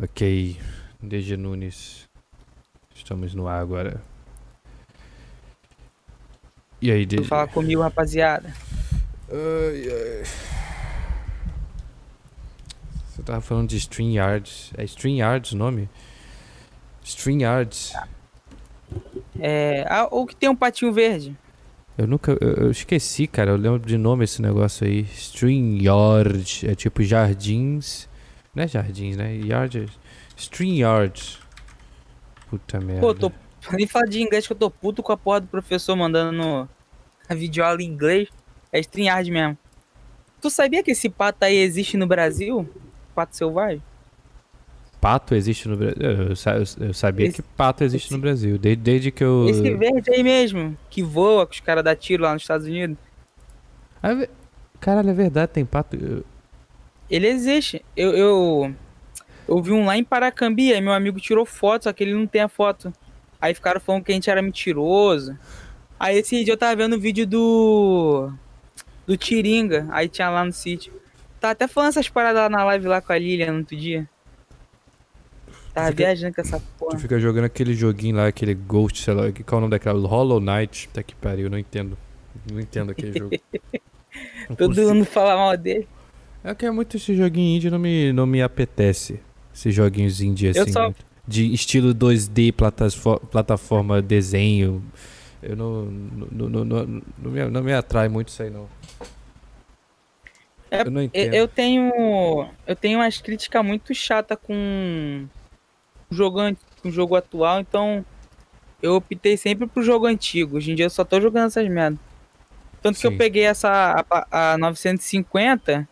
Ok, DG Nunes. Estamos no ar agora. E aí, DG? Fala comigo, rapaziada. Ai, ai. Você tava falando de StreamYards. É StreamYards o nome? StreamYards. É. Ah, ou que tem um patinho verde. Eu nunca. Eu, eu esqueci, cara. Eu lembro de nome esse negócio aí. StreamYard. É tipo jardins. Não é jardins, né? Yard. StreamYard. Puta merda. Pô, tô. Nem falar de inglês que eu tô puto com a porra do professor mandando no. A videoaula em inglês. É StreamYard mesmo. Tu sabia que esse pato aí existe no Brasil? Pato selvagem? Pato existe no Brasil? Eu, eu- sabia Esse- que pato existe esse- no Brasil. Desde, desde que eu. Esse verde aí mesmo, que voa, que os caras dão tiro lá nos Estados Unidos. Ah, ve- Caralho, é verdade, tem pato. Ele existe. Eu, eu, eu vi um lá em Paracambi, aí meu amigo tirou foto, só que ele não tem a foto. Aí ficaram falando que a gente era mentiroso. Aí esse dia eu tava vendo o vídeo do. Do Tiringa, aí tinha lá no sítio. Tá até falando essas paradas lá na live lá com a Lilian no outro dia. Tava Fica- viajando com essa Tu porra. fica jogando aquele joguinho lá, aquele Ghost, sei lá, qual é o nome daquela? Hollow Knight. Tá que pariu, não entendo. Não entendo aquele jogo. Não Todo mundo fala mal dele. É que é muito esse joguinho indie, não me, não me apetece. Esses joguinhos indie assim. Eu só- De estilo 2D, platasfo- plataforma, desenho. Eu não. Não, não, não, não me, não me atrai muito isso aí, não. É, eu não entendo. eu tenho. Eu tenho umas críticas muito chata com o jogo, com o jogo atual, então eu optei sempre pro jogo antigo. Hoje em dia eu só tô jogando essas merdas. Tanto que Sim. eu peguei essa a, a 950,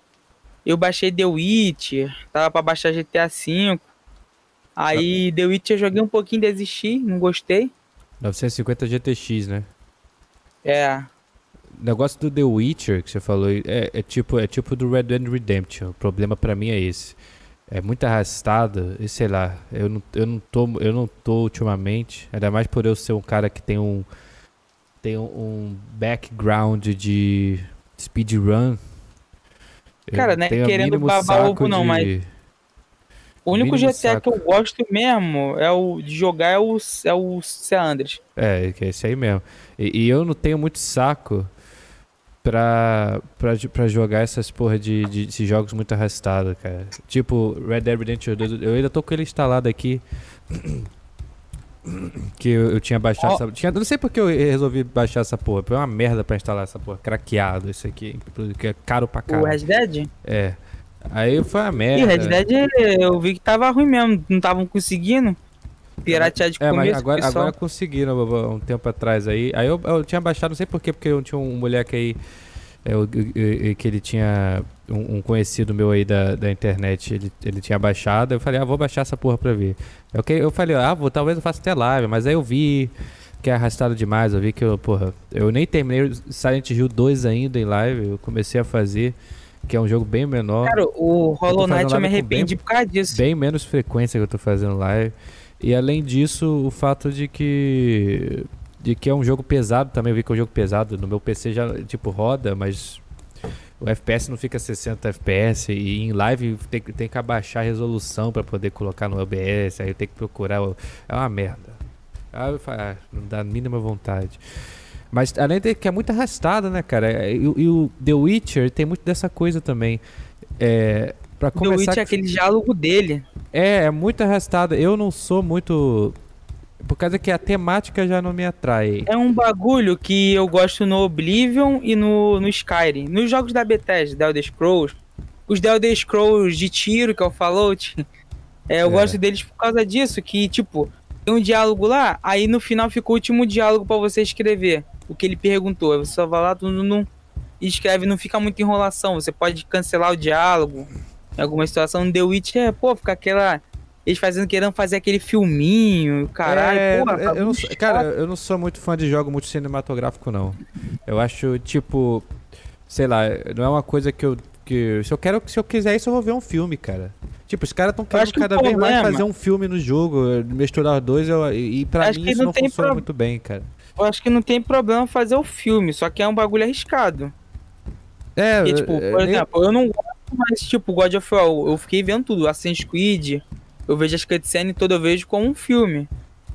eu baixei The Witcher, tava pra baixar GTA V. Aí The Witcher eu joguei um pouquinho, desisti, não gostei. 950 GTX, né? É, O negócio do The Witcher que você falou é, é tipo é tipo do Red Dead Redemption. O problema pra mim é esse. É muito arrastado e sei lá, eu não, eu não tô eu não tô ultimamente, ainda mais por eu ser um cara que tem um tem um, um background de speedrun. Cara, né, querendo babar saco ovo não, de- mas- o único GTA que eu saco. gosto mesmo é o de jogar é o, é o Andreas. É, que é esse aí mesmo. E, e eu não tenho muito saco pra, pra, pra jogar essas porra de, de esses jogos muito arrastados, cara. Tipo, Red Dead Redemption 2, eu ainda tô com ele instalado aqui. Que eu, eu tinha baixado Ó. essa. Tinha, eu não sei porque eu resolvi baixar essa porra. Foi uma merda pra instalar essa porra. Craqueado isso aqui. Que é caro pra O caralho. Red Dead? É. Aí foi uma merda. Red Dead eu vi que tava ruim mesmo, não estavam conseguindo piratear de É, mas começo, agora, pessoal. agora conseguiram um tempo atrás aí. Aí eu, eu tinha baixado, não sei porquê, porque eu tinha um moleque aí é, o- o- o- que ele tinha um, um conhecido meu aí da, da internet, ele, ele tinha baixado. Eu falei, ah, vou baixar essa porra pra ver. Eu, eu falei, ah, vou, talvez eu faça até live, mas aí eu vi que é arrastado demais. Eu vi que eu, porra, eu nem terminei o Silent Hill 2 ainda em live. Eu comecei a fazer, que é um jogo bem menor. Cara, o Hollow Knight eu me bem- arrependi por causa disso. bem menos frequência que eu tô fazendo live. E além disso, o fato de que de que é um jogo pesado também, eu vi que é um jogo pesado, no meu PC já tipo roda, mas o FPS não fica 60 FPS e em live tem, que- tem que abaixar a resolução pra poder colocar no OBS, aí eu tenho que procurar, é uma merda. Ah, não dá a mínima vontade. Mas além de que é muito arrastado, né, cara? E, o- e o The Witcher tem muito dessa coisa também. É, para O The começar Witch é aquele diálogo dele. é, é muito arrastado. Eu não sou muito. Por causa que a temática já não me atrai. É um bagulho que eu gosto no Oblivion e no, no Skyrim. Nos jogos da Bethesda, The Elder Scrolls. Os The Elder Scrolls de tiro, que é o Fallout. É, eu É. gosto deles por causa disso, que, tipo, tem um diálogo lá, aí no final fica o último diálogo pra você escrever. O que ele perguntou. Aí você só vai lá, tum, e escreve, não fica muita enrolação. Você pode cancelar o diálogo. Em alguma situação, no The Witch é, pô, fica aquela. Eles fazendo, querendo fazer aquele filminho, caralho, É, porra. eu, eu não cara, eu não sou muito fã de jogo muito cinematográfico, não. Eu acho, tipo. Sei lá, não é uma coisa que eu. Que, se eu quero, se eu quiser isso, eu vou ver um filme, cara. Tipo, os caras estão querendo cada vez mais fazer um filme no jogo, misturar os dois, eu- e, pra Acho mim isso não não funciona pro- muito bem, cara. Eu acho que não tem problema fazer o filme, só que é um bagulho arriscado. É, Porque, tipo, é, por nem- exemplo, eu não gosto mais, tipo, God of War. Eu fiquei vendo tudo, Assassin's Creed. Eu vejo as cutscenes todas, eu vejo como um filme.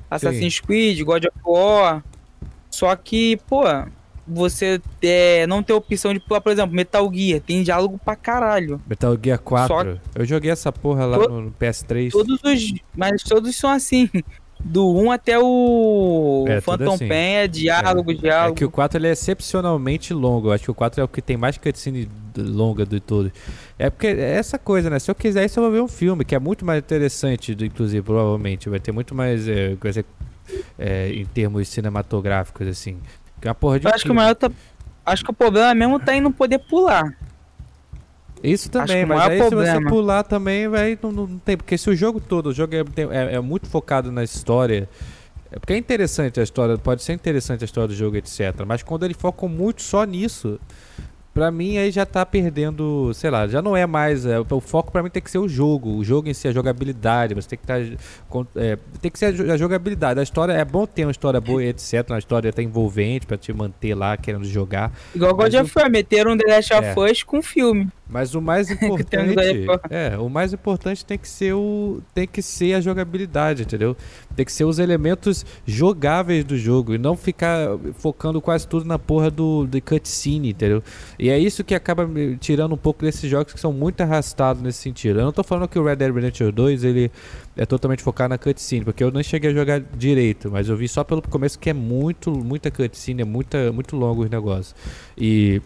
Assassin's Creed, God of War. Só que, pô, você é, não tem opção de pular, por exemplo, Metal Gear, tem diálogo pra caralho. Metal Gear 4. Só... Eu joguei essa porra lá to... no PS3. Todos os. Mas todos são assim. Do 1 até o é, Phantom assim. Pain é diálogo, é. diálogo. É que o 4 ele é excepcionalmente longo. Eu acho que o 4 é o que tem mais cutscene longa de todos. É porque é essa coisa, né? Se eu quiser isso, eu vou ver um filme, que é muito mais interessante, inclusive, provavelmente. Vai ter muito mais é, coisa é, em termos cinematográficos, assim. Que é uma porra de eu acho que o maior tá... Acho que o problema mesmo tá em não poder pular. Isso também, mas aí problema. se você pular também, vai, não, não, tem. Porque se o jogo todo, o jogo é, é, é, muito focado na história. É porque é interessante a história, pode ser interessante a história do jogo, etc. Mas quando ele foca muito só nisso, Pra mim aí já tá perdendo, sei lá, já não é mais. É, o foco pra mim tem que ser o jogo. O jogo em si, a jogabilidade. Você tem que estar. Tá, é, tem que ser a jogabilidade. A história é bom ter uma história boa etc. Uma história até envolvente pra te manter lá querendo jogar. Igual God of War, meteram The Last of é. Us com filme. Mas o mais importante, é, o mais importante tem que ser o tem que ser a jogabilidade, entendeu? Tem que ser os elementos jogáveis do jogo e não ficar focando quase tudo na porra do de cutscene, entendeu? E é isso que acaba tirando um pouco desses jogos que são muito arrastados nesse sentido. Eu não tô falando que o Red Dead Redemption 2 ele é totalmente focado na cutscene, porque eu não cheguei a jogar direito, mas eu vi só pelo começo que é muito muita cutscene, é muita muito longo os negócios. E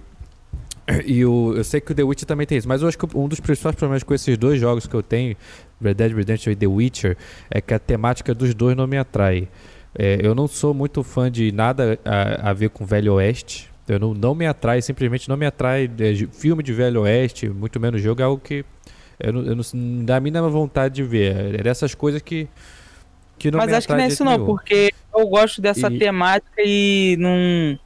e o, eu sei que o The Witcher também tem isso, mas eu acho que um dos principais problemas com esses dois jogos que eu tenho, Red Dead Redemption e The Witcher, é que a temática dos dois não me atrai. É, eu não sou muito fã de nada a, a ver com Velho Oeste. Eu não, não me atrai, simplesmente não me atrai é, filme de Velho Oeste, muito menos jogo, é algo que eu não, eu não, não dá a mínima vontade de ver. É dessas coisas que, que não Mas me acho que não é isso não, porque eu gosto dessa e... temática e não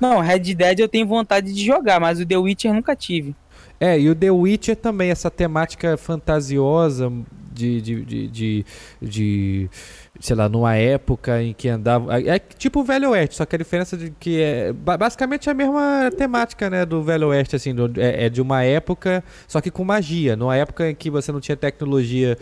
não, Red Dead eu tenho vontade de jogar, mas o The Witcher nunca tive. É, e o The Witcher também, essa temática fantasiosa de, de, de, de, sei lá, numa época em que andava. É, é tipo o Velho Oeste, só que a diferença de que é basicamente a mesma temática, né, do Velho Oeste, assim, é, é, de uma época, só que com magia. Numa época em que você não tinha tecnologia.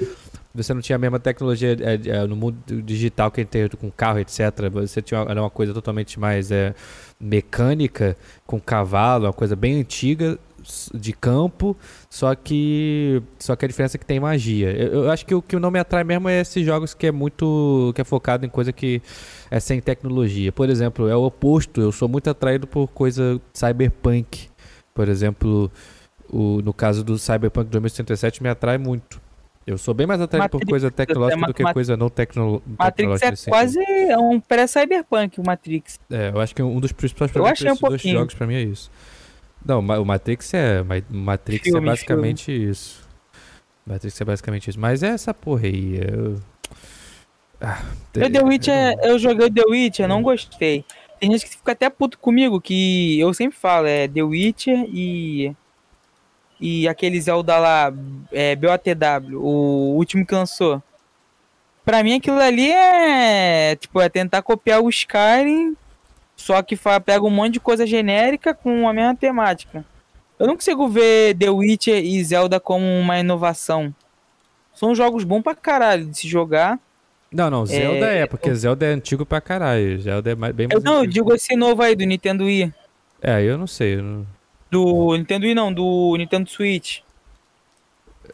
Você não tinha a mesma tecnologia é, é, no mundo digital que a gente tem com carro, etc. Você tinha era uma coisa totalmente mais é, mecânica, com cavalo, uma coisa bem antiga, de campo, só que só que a diferença é que tem magia. Eu, eu, acho que o que não me atrai mesmo é esses jogos que é muito que é focado em coisa que é sem tecnologia. Por exemplo, é o oposto. Eu sou muito atraído por coisa cyberpunk. Por exemplo, o, no caso do Cyberpunk 2077 me atrai muito. Eu sou bem mais atraído Matrix, por coisa tecnológica do que coisa não tecno Matrix é quase um pré-cyberpunk, o Matrix. É, eu acho que um dos principais problemas desses um dois jogos pra mim é isso. Não, o Matrix é. Matrix é filme, é basicamente filme. isso. Matrix é basicamente isso. Mas é essa porra aí. Eu. Ah, eu, The Witcher, eu joguei The Witcher, não gostei. Tem gente que fica até puto comigo, que eu sempre falo, é The Witcher e. E aquele Zelda lá, é, BOTW, o último que lançou. Pra mim aquilo ali é. Tipo, é tentar copiar o Skyrim só que pega um monte de coisa genérica com a mesma temática. Eu não consigo ver The Witcher e Zelda como uma inovação. São jogos bons pra caralho de se jogar. Não, não, Zelda é, é porque eu... Zelda é antigo pra caralho. Zelda é bem mais. Eu, não, eu digo esse novo aí do Nintendo Wii. É, eu não sei. Eu não... Do Nintendo Wii não, do Nintendo Switch.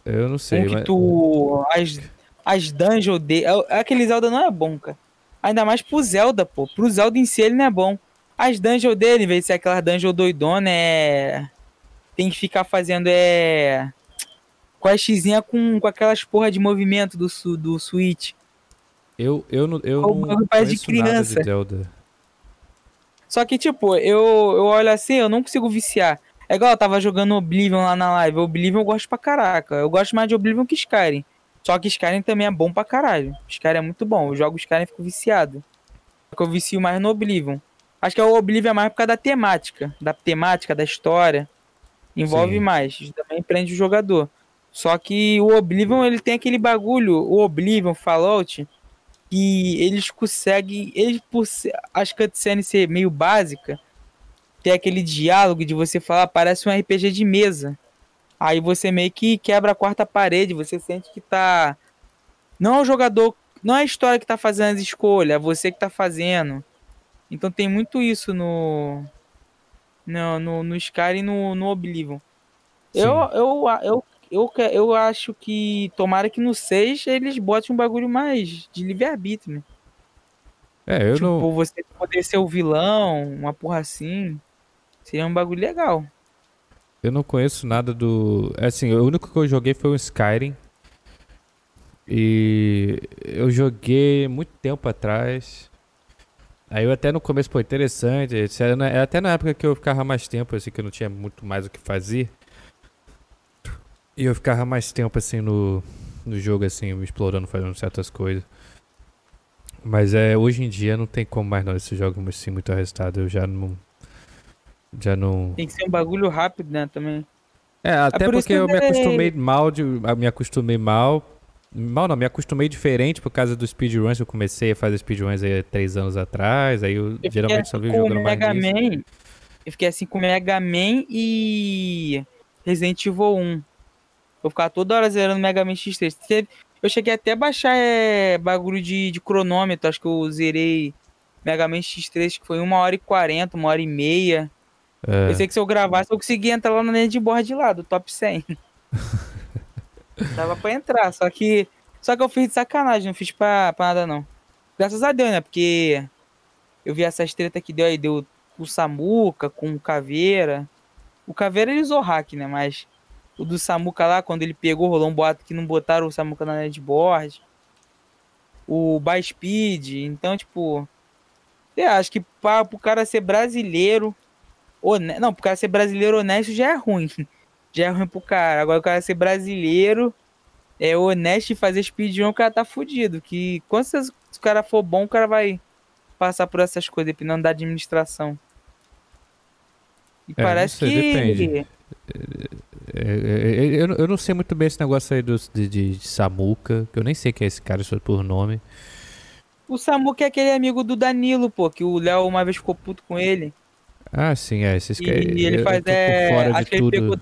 Eu não sei. Um que mas... tu. As, as dungeons de. É, aquele Zelda não é bom, cara. Ainda mais pro Zelda, pô. Pro Zelda em si ele não é bom. As dungeons dele, em vez de ser aquela dungeon doidona, é. Tem que ficar fazendo é. Questzinha com, com aquelas porra de movimento do, do Switch. Eu, eu, não, eu o não de criança. De Zelda. Só que, tipo, eu, eu olho assim, eu não consigo viciar. É igual eu tava jogando Oblivion lá na live. Oblivion eu gosto pra caraca. Eu gosto mais de Oblivion que Skyrim. Só que Skyrim também é bom pra caralho. Skyrim é muito bom. Eu jogo Skyrim e fico viciado. Só que eu vicio mais no Oblivion. Acho que é o Oblivion é mais por causa da temática. Da temática, da história. Envolve Sim. mais. Também prende o jogador. Só que o Oblivion, ele tem aquele bagulho. O Oblivion, Fallout. Que eles conseguem. Eles, por as cutscenes ser meio básica. Tem aquele diálogo de você falar. Parece um RPG de mesa. Aí você meio que quebra a quarta parede, você sente que tá Não é o jogador, não é a história que tá fazendo as escolhas, é você que tá fazendo. Então tem muito isso no no, no, no Skyrim e no, no Oblivion. Eu, eu, eu, eu, eu acho que tomara que no 6 eles botem um bagulho mais de livre-arbítrio, né? É, eu tipo, não. você poder ser o vilão, uma porra assim. Seria um bagulho legal. Eu não conheço nada do. é Assim, o único que eu joguei foi o Skyrim. E eu joguei muito tempo atrás. Aí eu até no começo, pô, interessante. Era na- era até na época que eu ficava mais tempo, assim, que eu não tinha muito mais o que fazer. E eu ficava mais tempo, assim, no, no jogo, assim, explorando, fazendo certas coisas. Mas é, hoje em dia não tem como mais não, esse jogo assim, muito arrestado. Eu já não. Já não. Tem que ser um bagulho rápido, né, também. É, até por isso porque que eu me acostumei mal, de, eu me acostumei mal. Mal não, me acostumei diferente por causa do speedruns. Eu comecei a fazer speedruns aí três anos atrás. Aí eu, Eu geralmente fiquei só vi com o jogando mais Mega nisso. Man. Eu fiquei assim com Mega Man e Resident Evil 1. Eu ficava toda hora zerando Mega Man X3. Teve- Eu cheguei até a baixar é, bagulho de, de cronômetro. Acho que eu zerei Mega Man X3, que foi 1 hora e 40, 1 hora e meia. É, Eu sei que se eu gravasse, eu conseguia entrar lá na linha de lá, do top 100. Dava pra entrar, só que. Só que eu fiz de sacanagem, não fiz pra, pra nada não. Graças a Deus, né? Porque eu vi essas treta que deu aí, deu com o Samuca, com o Caveira. O Caveira ele usou hack, né? Mas o do Samuca lá, quando ele pegou, rolou um boato que não botaram o Samuca na linha de board. O By Speed, então, tipo. Eu acho que pra, pro cara ser brasileiro. Hone... Não, pro cara ser brasileiro honesto já é ruim. Já é ruim pro cara. Agora o cara ser brasileiro, é honesto e fazer speedrun, o cara tá fudido. Que quando se se o cara for bom, o cara vai passar por essas coisas, dependendo da administração. E É, parece sei, que. depende. É, é, é, eu, eu não sei muito bem esse negócio aí dos, de, de Samuca, que eu nem sei quem é esse cara só por nome. O Samuca é aquele amigo do Danilo, pô, que o Léo uma vez ficou puto com ele. Ah, sim, é. Esses E caras. ele eu faz. por É, acho que ele pegou.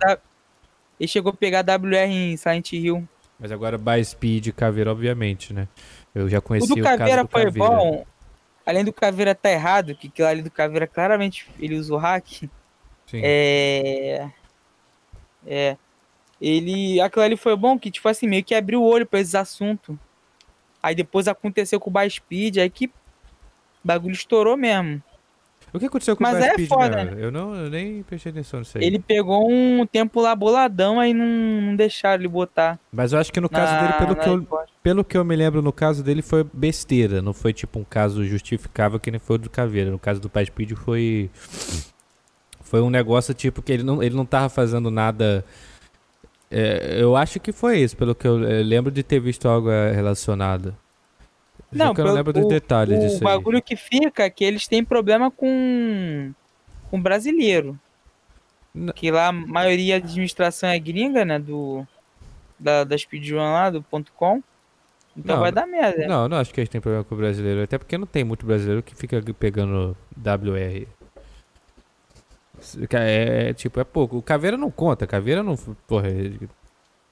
Ele chegou a pegar WR em Silent Hill. Mas agora by Speed e Caveira, obviamente, né? Eu já O conheci do o, caso Caveira do foi Caveira. bom. Além do Caveira tá errado, que aquilo ali do Caveira claramente ele usou hack. Sim. É. É. Ele. Aquilo ali foi bom que, tipo assim, meio que abriu o olho pra esses assuntos. Aí depois aconteceu com o By Speed, aí que. O bagulho estourou mesmo. O que aconteceu com Mas o by é Speed foda, mesmo? Eu, não, eu nem prestei atenção nisso aí. Ele pegou um tempo lá boladão, aí não, não deixaram ele botar. Mas eu acho que no caso na- dele, pelo que, eu, pelo que eu me lembro, no caso dele foi besteira. Não foi tipo um caso justificável que nem foi o do Caveira. No caso do by Speed foi. Foi um negócio tipo que ele não, ele não tava fazendo nada. É, eu acho que foi isso, pelo que eu, eh, lembro de ter visto algo eh, relacionado. Não, eu não lembro dos o- detalhes O disso aí. bagulho que fica é que eles têm problema com. com brasileiro. N- Que lá a maioria da administração é gringa, né? Do. Da, da speedrun lá, do ponto .com. Então Não, vai dar merda. Não, não acho que eles têm problema com o brasileiro. Até porque não tem muito brasileiro que fica pegando WR. É, é, tipo, é pouco. O Caveira não conta. Caveira não. Porra, ele.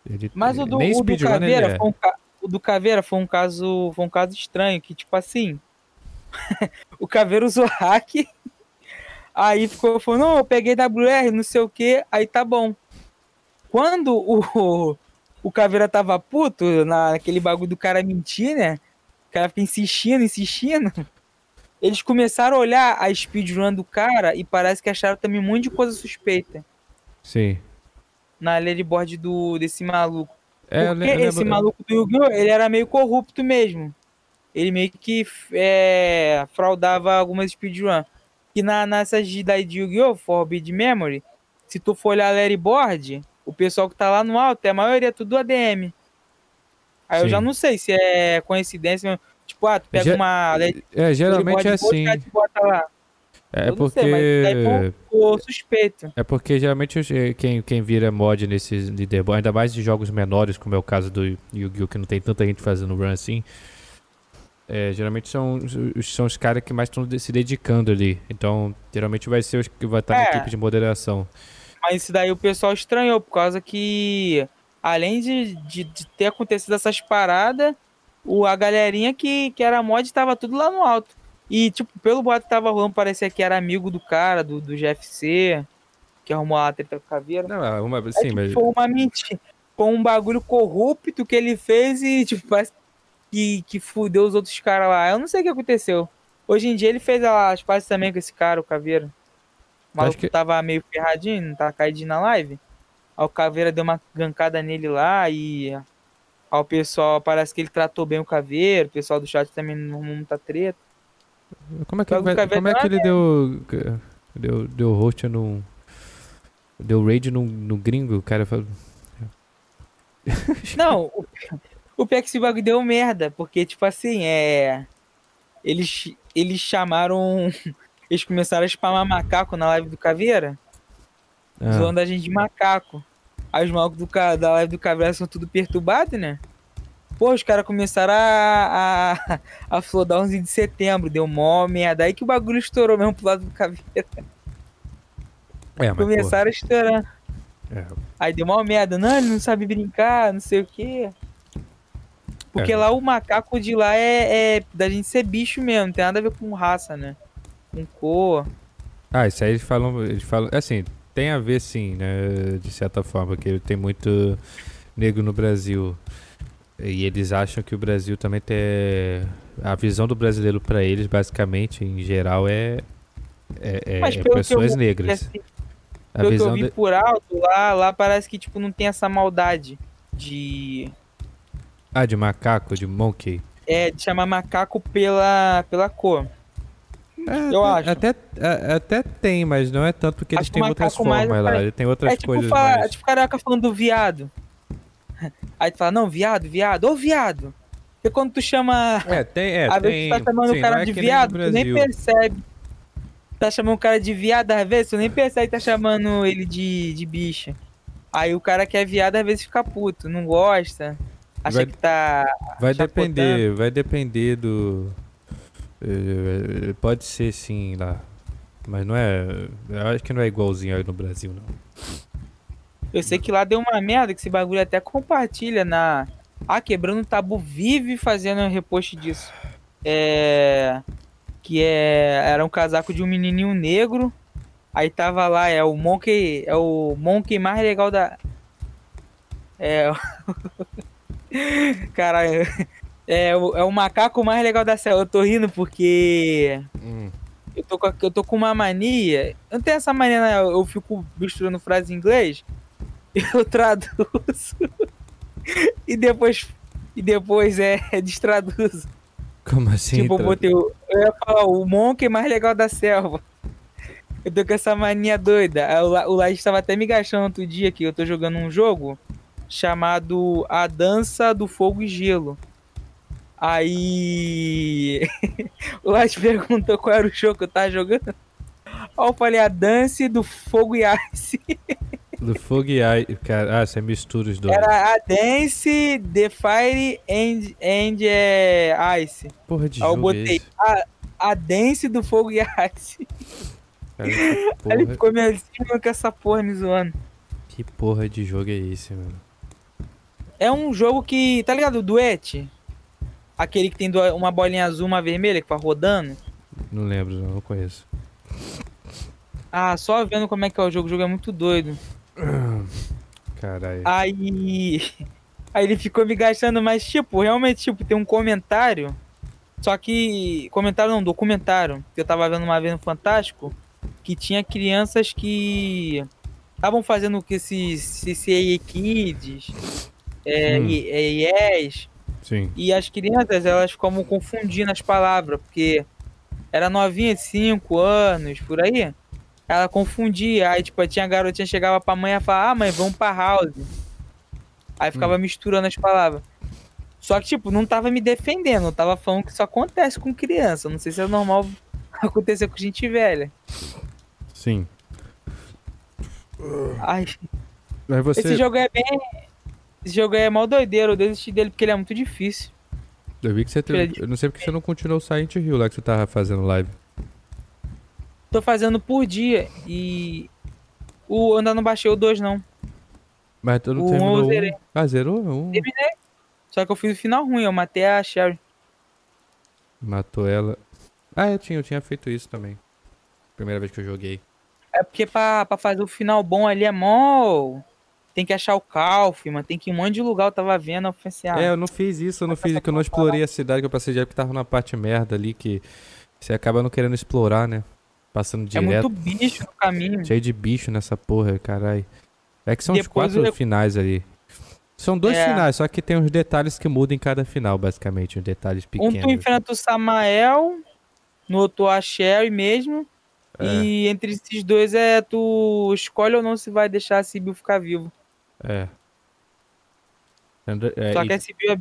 ele- Mas o do, nem o do Caveira é. foi um, ca- o do Caveira foi um caso. Foi um caso estranho, que, tipo assim. o Caveira usou hack. Aí ficou, falou, não, eu peguei WR, não sei o que, aí tá bom. Quando o, o Caveira tava puto, na- naquele bagulho do cara mentir, né? O cara fica insistindo, insistindo. Eles começaram a olhar a speedrun do cara e parece que acharam também um monte de coisa suspeita Sim. na leaderboard do, desse maluco. É, eu Porque le- eu esse lembro- maluco do Yu-Gi-Oh! ele era meio corrupto mesmo. Ele meio que é, fraudava algumas speedrun. E na, nessas daí de Yu-Gi-Oh! Forbid Memory, se tu for olhar a leaderboard, o pessoal que tá lá no alto, é a maioria tudo ADM. Aí eu Sim. já não sei se é coincidência. Tipo, ah, tu pega Ge- uma É, geralmente é assim. É eu não sei, daí porque. ficou suspeito. É porque geralmente eh, quem, quem vira mod nesses leaderboard, ainda mais de jogos menores, como é o caso do Yu-Gi-Oh! que não tem tanta gente fazendo run assim, é, geralmente são, os- são os caras que mais estão se dedicando ali. Então, geralmente vai ser os que vai estar na É. equipe de moderação. Mas isso daí o pessoal estranhou, por causa que, além de, de, de ter acontecido essas paradas, o, a galerinha que, que era mod tava tudo lá no alto. E, tipo, pelo boato que tava rolando, parecia que era amigo do cara, do, do GFC, que arrumou a treta com o Caveira. Não, é uma, É, sim, tipo, mas. Foi uma mentira. Foi um bagulho corrupto que ele fez e, tipo, parece que, que fudeu os outros caras lá. Eu não sei o que aconteceu. Hoje em dia ele fez as pazes também com esse cara, o Caveira. O maluco que- tava meio ferradinho, não tava caidinho na live. Aí o Caveira deu uma gancada nele lá e. Aí o pessoal, parece que ele tratou bem o Caveira. O pessoal do chat também não muita treta. Como é que, vai- como é que ele deu. Deu, deu host num. Deu raid num, no gringo? O cara falou. Não, o, o pior que esse bagulho deu merda, porque, tipo assim, é. Eles, eles chamaram. Eles começaram a spamar macaco na live do Caveira, Ah, zoando a gente de macaco. Aí os malucos do, da live do Caveira são tudo perturbados, né? Pô, os caras começaram a, a, a flodar 11 de setembro, deu mó merda. Aí que o bagulho estourou mesmo pro lado do Caveira. é, mas, Começaram a estourar. pô, é, Aí deu uma merda, não, ele não sabe brincar, não sei o quê. Porque É. lá o macaco de lá é, é da gente ser bicho mesmo, não tem nada a ver com raça, né? Com cor. Ah, isso aí eles falam, eles falam, assim, tem a ver sim, né, de certa forma, porque tem muito negro no Brasil. E eles acham que o Brasil também tem a visão do brasileiro pra eles, basicamente, em geral é é, é- pessoas eu- negras. Assim, A pelo que eu visão vi de- por alto, lá, lá parece que tipo, não tem essa maldade de, Ah, de macaco, de monkey. é, de chamar macaco pela, pela cor. É, Eu até- acho. Até, até tem, mas não é tanto porque eles Acho têm outras formas lá. Ele tem outras é tipo, coisas falar, mais. é tipo carioca falando do viado. Aí tu fala, não, viado, viado, ô viado. Porque quando tu chama É, tem, é, Às vezes tu tá chamando sim, o cara é de nem viado, tu nem percebe. Tá chamando o cara de viado, às vezes tu nem percebe que tá chamando ele de, de bicha. Aí o cara que é viado, às vezes fica puto, não gosta. Acha Vai- que tá. Vai chapotando. depender, vai depender do. pode ser sim lá. Mas não é. Eu acho que não é igualzinho aí no Brasil, não. Eu sei que lá deu uma merda, que esse bagulho até compartilha na. Ah, quebrando o tabu vive fazendo um repost disso. É. Que é. Era um casaco de um menininho negro. Aí tava lá, é o Monkey. É o Monkey mais legal da. É. Caralho. É o, é o macaco mais legal da série. Eu tô rindo porque. Eu tô, com, a- eu tô com uma mania. Eu não tenho essa mania, né? Eu fico misturando frase em inglês. Eu traduzo. e depois. E depois é, destraduzo. Como assim? tipo, eu botei. o- Eu ia falar o Monk mais legal da selva. Eu tô com essa mania doida. O, o Laís estava até me gastando outro dia que eu tô jogando um jogo chamado A Dança do Fogo e Gelo. Aí o Laís perguntou qual era o jogo que eu tava jogando. Aí eu falei a Dance do Fogo e Ice. Do Fogo e Ai. Cara, ah, você mistura os dois. Era a Dance, The Fire and, and é, Ice. Porra de Aí eu jogo é botei a, a Dance do Fogo e Ice. Cara, Aí ele ficou me assim com essa porra me zoando. que porra de jogo é esse, mano? É um jogo que. Tá ligado? O duete? Aquele que tem uma bolinha azul, uma vermelha que vai rodando. Não lembro, não, não conheço. Ah, só vendo como é que é o jogo. O jogo é muito doido. Caralho. Aí. Aí ele ficou me gastando, mas, tipo, realmente, tipo, tem um comentário. Só que. Comentário não, documentário. Que eu tava vendo uma vez no Fantástico. Que tinha crianças que. Estavam fazendo que esses CCA Kids. É, Hum. e- é, yes, Sim. E as crianças, elas ficam confundindo as palavras, porque era novinha de 5 anos, por aí. Ela confundia, aí tipo, tinha a garotinha chegava pra mãe e falava, ah mãe, vamos pra house. Aí ficava misturando as palavras. Só que, tipo, não tava me defendendo, eu tava falando que isso acontece com criança. Não sei se é normal acontecer com gente velha. Sim. Ai, Mas você. esse jogo é bem. Esse jogo é mal doideiro, eu desisti dele porque ele é muito difícil. Eu vi que você. Filha Teve... Eu não sei porque você não continuou o Silent Hill lá que você tava fazendo live. Tô fazendo por dia e. O, eu ainda não baixei o 2, não. Mas tu não O um terminou. eu um? zerei. Ah, zerou? Um. Terminei. Só que eu fiz o final ruim, eu matei a Sherry. Matou ela. Ah, eu tinha, eu tinha feito isso também. Primeira vez que eu joguei. É porque pra, pra fazer o final bom ali é mó. Tem que achar o Calf, mano. Tem que ir em um monte de lugar. Eu tava vendo, eu falei assim, ah, É, eu não fiz isso, eu não fiz, que eu não explorei a cidade que eu passei direto, porque tava na parte merda ali que você acaba não querendo explorar, né? Passando é direto. muito bicho no caminho. Cheio de bicho nessa porra, caralho. É que são os quatro eu- finais ali. São dois É. finais, só que tem uns detalhes que mudam em cada final, basicamente. Uns detalhes Um pequenos. tu enfrenta o Samael, no outro a Sherry mesmo. É. E entre esses dois é tu escolhe ou não se vai deixar a Sibyl ficar vivo. É. É, Só e, que a Sibyl é,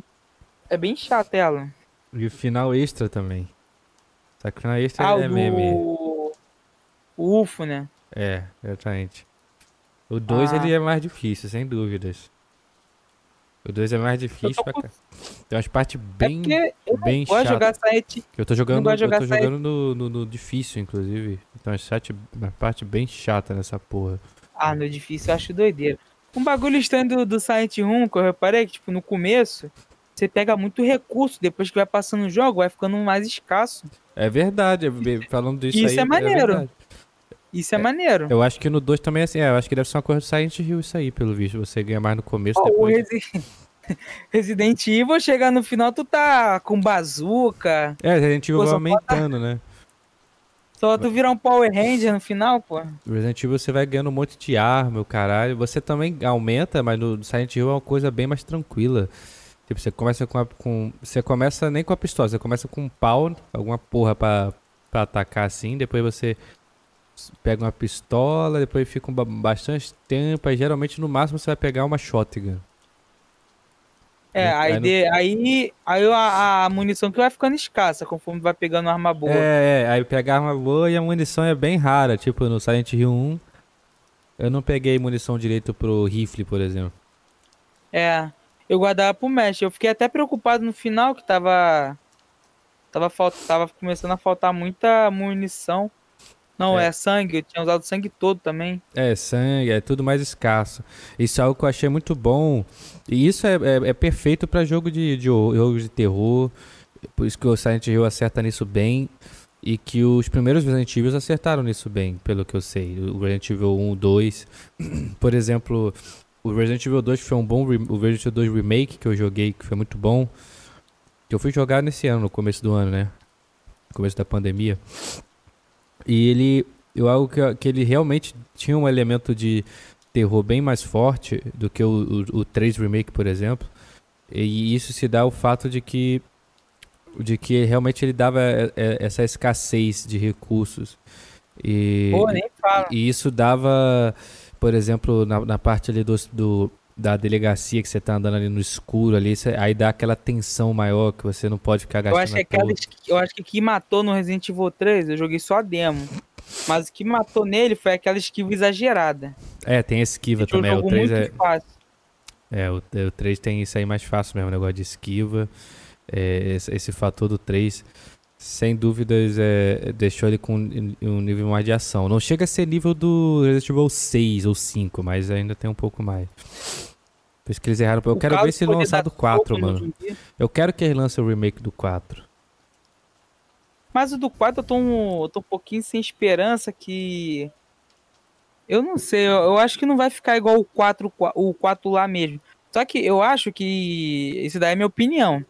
é bem chata ela. e o final extra também. Só que o final extra Ah, o é do... meme. UFO, né? É, exatamente. O 2 Ah. ele é mais difícil, sem dúvidas. O 2 é mais difícil pra com- cá. Tem umas partes bem. é eu bem chato. jogar que eu tô jogando, eu tô jogando no, no, no difícil, inclusive. Então é chat, uma parte bem chata nessa porra. Ah, no difícil eu acho doideira. Um bagulho estranho do, do Silent Room, que eu reparei que, tipo, no começo, você pega muito recurso, depois que vai passando o jogo, vai ficando mais escasso. É verdade, é- é- falando disso Isso aí. é maneiro. verdade. Isso é, maneiro. eu acho que no 2 também é assim. É, eu acho que deve ser uma coisa do Silent Hill isso aí, pelo visto. Você ganha mais no começo, Ó, o depois. Resi- Resident Evil, chegar no final, tu tá com bazuca, É, a gente vai aumentando, né? só tu virar um Power Ranger no final, pô. No Resident Evil você vai ganhando um monte de arma, o caralho. Você também aumenta, mas no Silent Hill é uma coisa bem mais tranquila. Tipo, você começa com, a- com. Você começa nem com a pistola, você começa com um pau, alguma porra pra, pra atacar assim. Depois você pega uma pistola, depois fica um ba- bastante tempo. Aí geralmente no máximo você vai pegar uma shotgun. É, Aí aí, de- aí, aí a, a munição que vai ficando escassa conforme vai pegando arma boa. É, é, aí pegar arma boa e a munição é bem rara. Tipo, no Silent Hill 1, eu não peguei munição direito pro rifle, por exemplo. É, eu guardava pro mestre. Eu fiquei até preocupado no final que tava. Tava, falt... tava começando a faltar muita munição. Não, É. é. sangue, eu tinha usado sangue todo também. É, sangue, é tudo mais escasso. Isso é algo que eu achei muito bom. E isso é, é, é perfeito pra jogo de, de jogo de terror. Por isso que o Silent Hill acerta nisso bem. E que os primeiros Resident Evil acertaram nisso bem, pelo que eu sei. O Resident Evil 1, 2. Por exemplo, o Resident Evil 2 foi um bom. O Resident Evil 2 Remake que eu joguei, que foi muito bom. Que eu fui jogar nesse ano, no começo do ano, né? No começo da pandemia. E ele. Eu algo que, que ele realmente tinha um elemento de terror bem mais forte do que o, o, o 3 Remake, por exemplo. E isso se dá ao fato de que de que realmente ele dava é, é, essa escassez de recursos. E, Pô, nem fala. e isso dava, por exemplo, na, na parte ali do, do- da delegacia que você tá andando ali no escuro ali, aí dá aquela tensão maior que você não pode ficar Eu gastando acho, que aquela, eu acho que o que matou no Resident Evil 3, eu joguei só a demo. Mas o que matou nele foi aquela esquiva exagerada. É, tem a esquiva Ele também. O jogou 3 muito é, fácil. É, o, o 3 tem isso aí mais fácil mesmo, o negócio de esquiva. É, esse, esse fator do 3, sem dúvidas, é, deixou ele com um, nível mais de ação. Não chega a ser nível do Resident Evil 6 ou 5, mas ainda tem um pouco mais. Por isso que eles erraram. Eu O quero ver se poder lançar dar do 4, soco no mano. Eu quero que eles lancem o remake do 4. Mas o do 4 eu tô um, eu tô um pouquinho sem esperança que. Eu não sei, eu, eu acho que não vai ficar igual o 4, qua- o 4 lá mesmo. Só que eu acho que. Isso daí é minha opinião.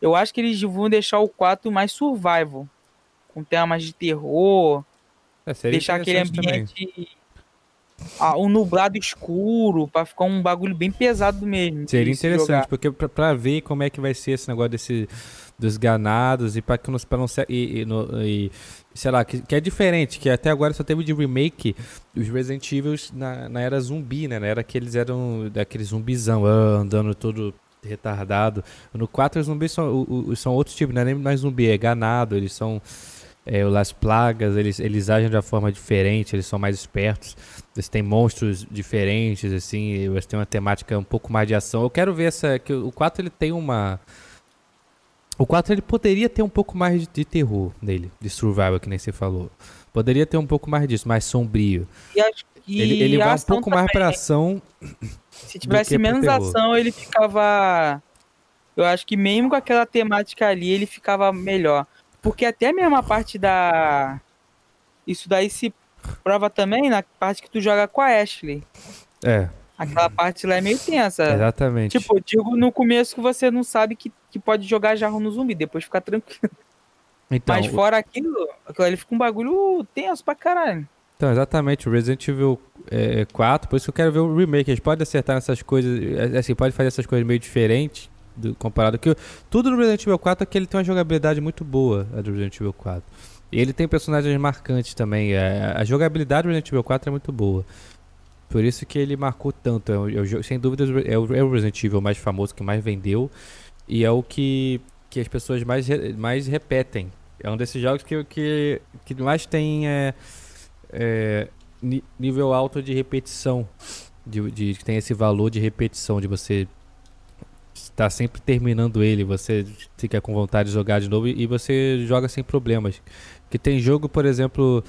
Eu acho que eles vão deixar o 4 mais survival. Com temas de terror. É, deixar aquele ambiente. Ah, um nublado escuro. Pra ficar um bagulho bem pesado mesmo. Seria se interessante, jogar. porque pra, pra ver como é que vai ser esse negócio desse, dos ganados e pra, que não, pra não ser. E, e no- e, sei lá, que, que é diferente, que até agora só teve de remake os Resident Evil na, na era zumbi, né? Na era que eles eram daquele zumbizão, andando todo retardado. No 4 os zumbis são, são outros tipos, não é nem mais zumbi, é ganado, eles são. É, as plagas, eles, eles agem de uma forma diferente, eles são mais espertos. Eles têm monstros diferentes, assim, eles têm uma temática um pouco mais de ação. Eu quero ver essa. Que o 4 ele tem uma. O 4 ele poderia ter um pouco mais de, de terror nele, de survival, que nem você falou. Poderia ter um pouco mais disso, mais sombrio. E acho- e ele ele vai um pouco mais pra ação. Se tivesse menos ação, ele ficava. eu acho que mesmo com aquela temática ali, ele ficava melhor. Porque até mesmo a parte da. Isso daí se prova também na parte que tu joga com a Ashley. É, Aquela parte lá é meio tensa. exatamente. Tipo, eu digo no começo que você não sabe que, que pode jogar jarro no zumbi, depois fica tranquilo. então, Mas fora aquilo, aquilo ali fica um bagulho tenso pra caralho. Então, exatamente, o Resident Evil é, 4, por isso que eu quero ver o remake. Eles podem acertar nessas coisas, é, assim, pode fazer essas coisas meio diferentes do, comparado que tudo no Resident Evil 4 é que ele tem uma jogabilidade muito boa, a do Resident Evil 4. E ele tem personagens marcantes também. é, a jogabilidade do Resident Evil 4 é muito boa. Por isso que ele marcou tanto. É é sem dúvida, é o, é o Resident Evil mais famoso, que mais vendeu. E é o que, que as pessoas mais, mais repetem. É um desses jogos que, que, que mais tem é, é, nível alto de repetição. De, de, que tem esse valor de repetição, de você estar sempre terminando ele, você fica com vontade de jogar de novo e, e você joga sem problemas. Que tem jogo, por exemplo,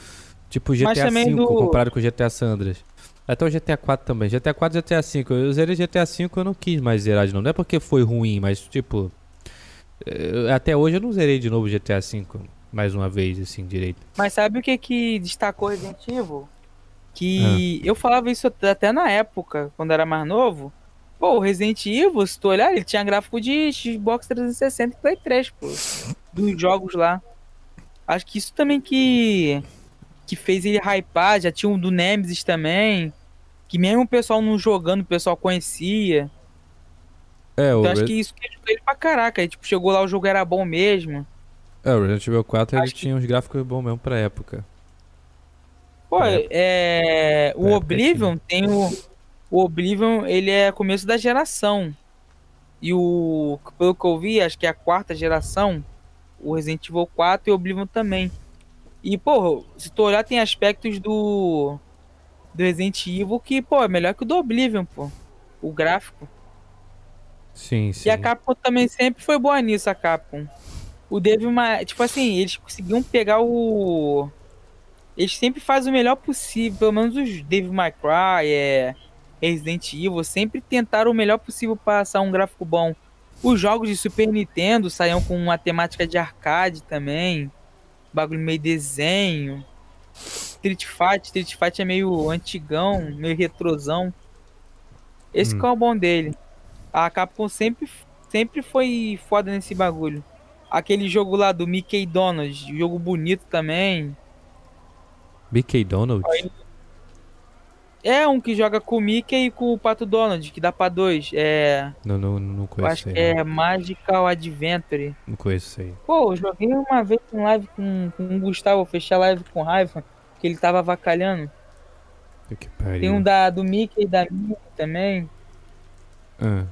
tipo GTA V do- comparado com GTA San Andreas. Até o GTA 4 também. GTA 4 e GTA 5. Eu zerei GTA 5 eu não quis mais zerar de novo. Não é porque foi ruim, mas tipo. Até hoje eu não zerei de novo GTA 5 mais uma vez, assim, direito. Mas sabe o que que destacou Resident Evil? Ah. Que eu falava isso até na época, quando era mais novo. Pô, o Resident Evil, se tu olhar, ele tinha gráfico de Xbox 360 e Play 3, pô. Dos jogos lá. Acho que isso também que que fez ele hypar, já tinha um do Nemesis também. Que mesmo o pessoal não jogando, o pessoal conhecia. É, o, Então acho que isso que ajudou ele pra caraca. Aí, tipo, chegou lá, o jogo era bom mesmo. É, o Resident Evil 4 ele que- tinha uns gráficos bons mesmo pra época. Pô, Pra época- é. O pra época Oblivion tem o. O Oblivion, ele é começo da geração. E o. Pelo que eu vi, acho que é a quarta geração. O Resident Evil 4 e o Oblivion também. E, pô, se tu olhar, tem aspectos do. Do Resident Evil que, pô, é melhor que o do Oblivion, pô. O gráfico. Sim, sim. E a Capcom também sempre foi boa nisso, a Capcom. O Devil May... Tipo assim, eles conseguiam pegar o... Eles sempre fazem o melhor possível, pelo menos os Devil May Cry, é... Resident Evil, sempre tentaram o melhor possível passar um gráfico bom. Os jogos de Super Nintendo saíam com uma temática de arcade também. Bagulho meio desenho. Street Fight, Street Fight é meio antigão, meio retrosão. Esse Hum. que é o bom dele. A Capcom sempre, sempre foi foda nesse bagulho. Aquele jogo lá do Mickey Donald, jogo bonito também. BK Donald? É um que joga com o Mickey e com o Pato Donald, que dá pra dois. É. Não, não, não conheço acho aí. que é Magical Adventure. Não conheço isso aí. Pô, eu joguei uma vez em live com, com o Gustavo, fechei a live com raiva, que ele tava avacalhando. Puta Que pariu. Tem um da, do Mickey e da Minnie também. Ah,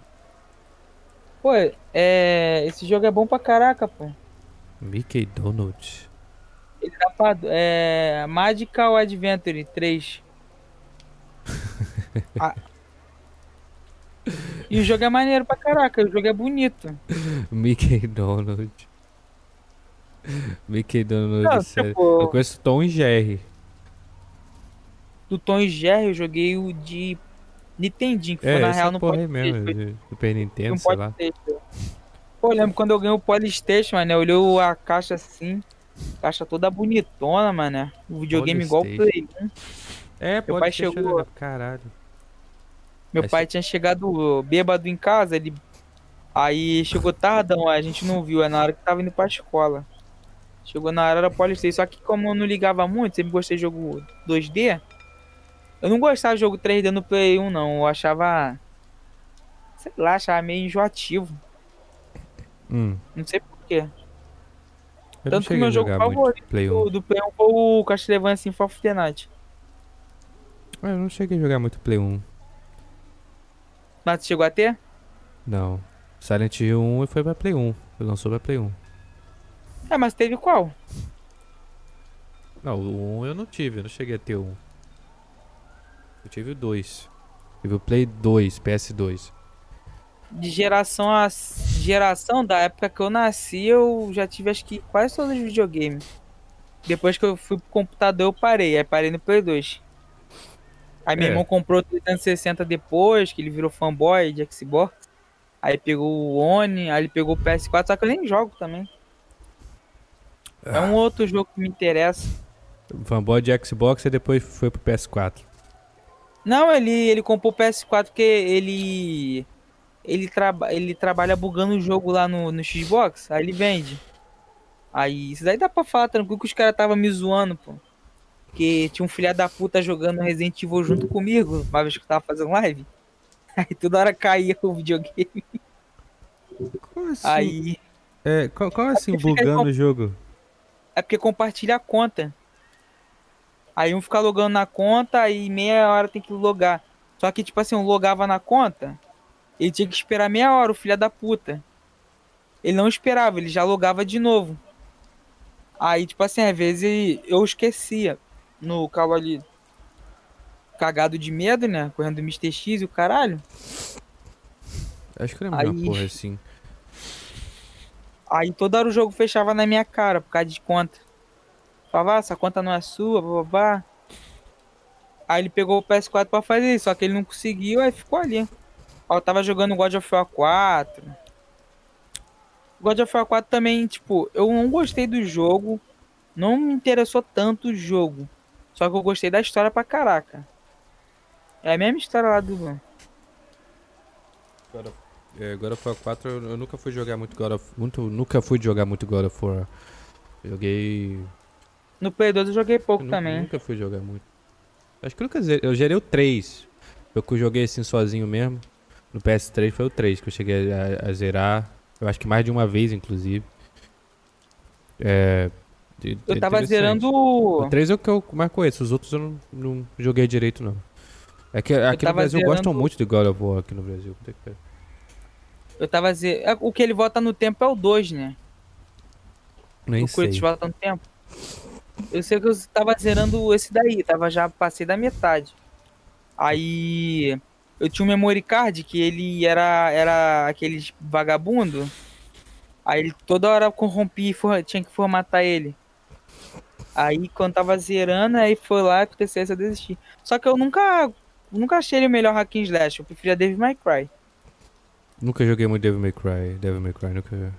Pô, é. Esse jogo é bom pra caraca, pô. Mickey Donald. Ele dá pra. É. Magical Adventure 3. Ah. E o jogo é maneiro pra caraca, o jogo é bonito. Mickey Donald. Mickey Donald, Não, tipo- Eu conheço Tom e Jerry. Do Tom e Jerry eu joguei o de Nintendinho, que foi É, na essa real no Polystation. mesmo, foi Super Nintendo, um sei lá. Pô, lembro quando eu ganhei o Polystation, mano, eu olhei a caixa assim, caixa toda bonitona, mano. O videogame igual o Play 1. É, pai pode ser chegou- Caralho. Meu Mas pai tinha chegado bêbado em casa, ele. Aí chegou tardão, a gente não viu, é na hora que tava indo pra escola. Chegou na hora da Polystation, só que como eu não ligava muito, sempre gostei de jogo 2D. Eu não gostava de jogo 3D no Play 1, não. Eu achava. Sei lá, achava meio enjoativo. Hum, Não sei porquê. Tanto que cheguei meu jogo favorito Play 1. do, do Play 1 foi o Castlevania Symphony of the Night. Eu não cheguei a jogar muito Play 1. Mas tu chegou a ter? Não. Silent Hill 1 foi pra Play 1. Ele lançou pra Play 1. É, mas teve qual? Não, o 1 eu não tive, eu não cheguei a ter um. Eu tive o 2. Tive o Play 2, PS2. De geração a geração, da época que eu nasci, eu já tive acho que quase todos os videogames. Depois que eu fui pro computador, eu parei. Aí parei no Play 2. Aí meu É. irmão comprou o 360 depois, que ele virou fanboy de Xbox. Aí pegou o One, aí ele pegou o PS4, só que eu nem jogo também. É um outro jogo que me interessa. Fanboy de Xbox e depois foi pro PS4. Não, ele, ele comprou o PS4 porque ele. Ele, traba, ele trabalha bugando o jogo lá no, no Xbox, aí ele vende. Aí, isso daí dá pra falar tranquilo que os caras tava me zoando, pô. Porque tinha um filha da puta jogando Resident Evil junto comigo, uma vez que eu tava fazendo live. Aí toda hora caía o videogame. Como assim? Aí. É, qual, qual é assim fica bugando o jogo? É porque compartilha a conta. Aí um fica logando na conta e meia hora tem que logar. Só que, tipo assim, um logava na conta, ele tinha que esperar meia hora, o filho da puta. Ele não esperava, ele já logava de novo. Aí, tipo assim, às vezes eu esquecia no carro ali. Cagado de medo, né? Correndo do Mr. X e o caralho. Acho que eu lembro uma porra assim. Aí toda hora o jogo fechava na minha cara por causa de conta. Falava, ah, essa conta não é sua, babá. Aí ele pegou o PS4 pra fazer isso, só que ele não conseguiu, aí ficou ali. Ó, tava jogando God of War 4. God of War 4 também, tipo, eu não gostei do jogo. Não me interessou tanto o jogo. Só que eu gostei da história pra caraca. É a mesma história lá do. É, God of War 4 eu, eu nunca fui jogar muito God of muito, nunca fui jogar muito God of War. Joguei. No Play 2 eu joguei pouco eu também. Nunca fui jogar muito. Acho que eu nunca zerei. Eu gerei o 3. Eu que joguei assim sozinho mesmo. No PS3 foi o 3 que eu cheguei a, a zerar. Eu acho que mais de uma vez, inclusive. É. de- Eu tava zerando. O 3 é o que eu mais conheço, os outros eu não, não joguei direito, não. É que aqui no Brasil gostam zerando- muito de God of War aqui no Brasil. Eu tava ze... é, O que ele volta no tempo é o 2, né? Nem o Kratos sei. volta no tempo. Eu sei que eu tava zerando esse daí, tava já passei da metade. Aí eu tinha um memory card que ele era era aqueles vagabundo. Aí ele toda hora corrompia e tinha que formatar ele. Aí quando tava zerando, aí foi lá que aconteceu essa desistir. Só que eu nunca nunca achei ele o melhor hack and slash, eu preferia Devil May Cry. Nunca joguei muito Devil May Cry. Devil May Cry, nunca.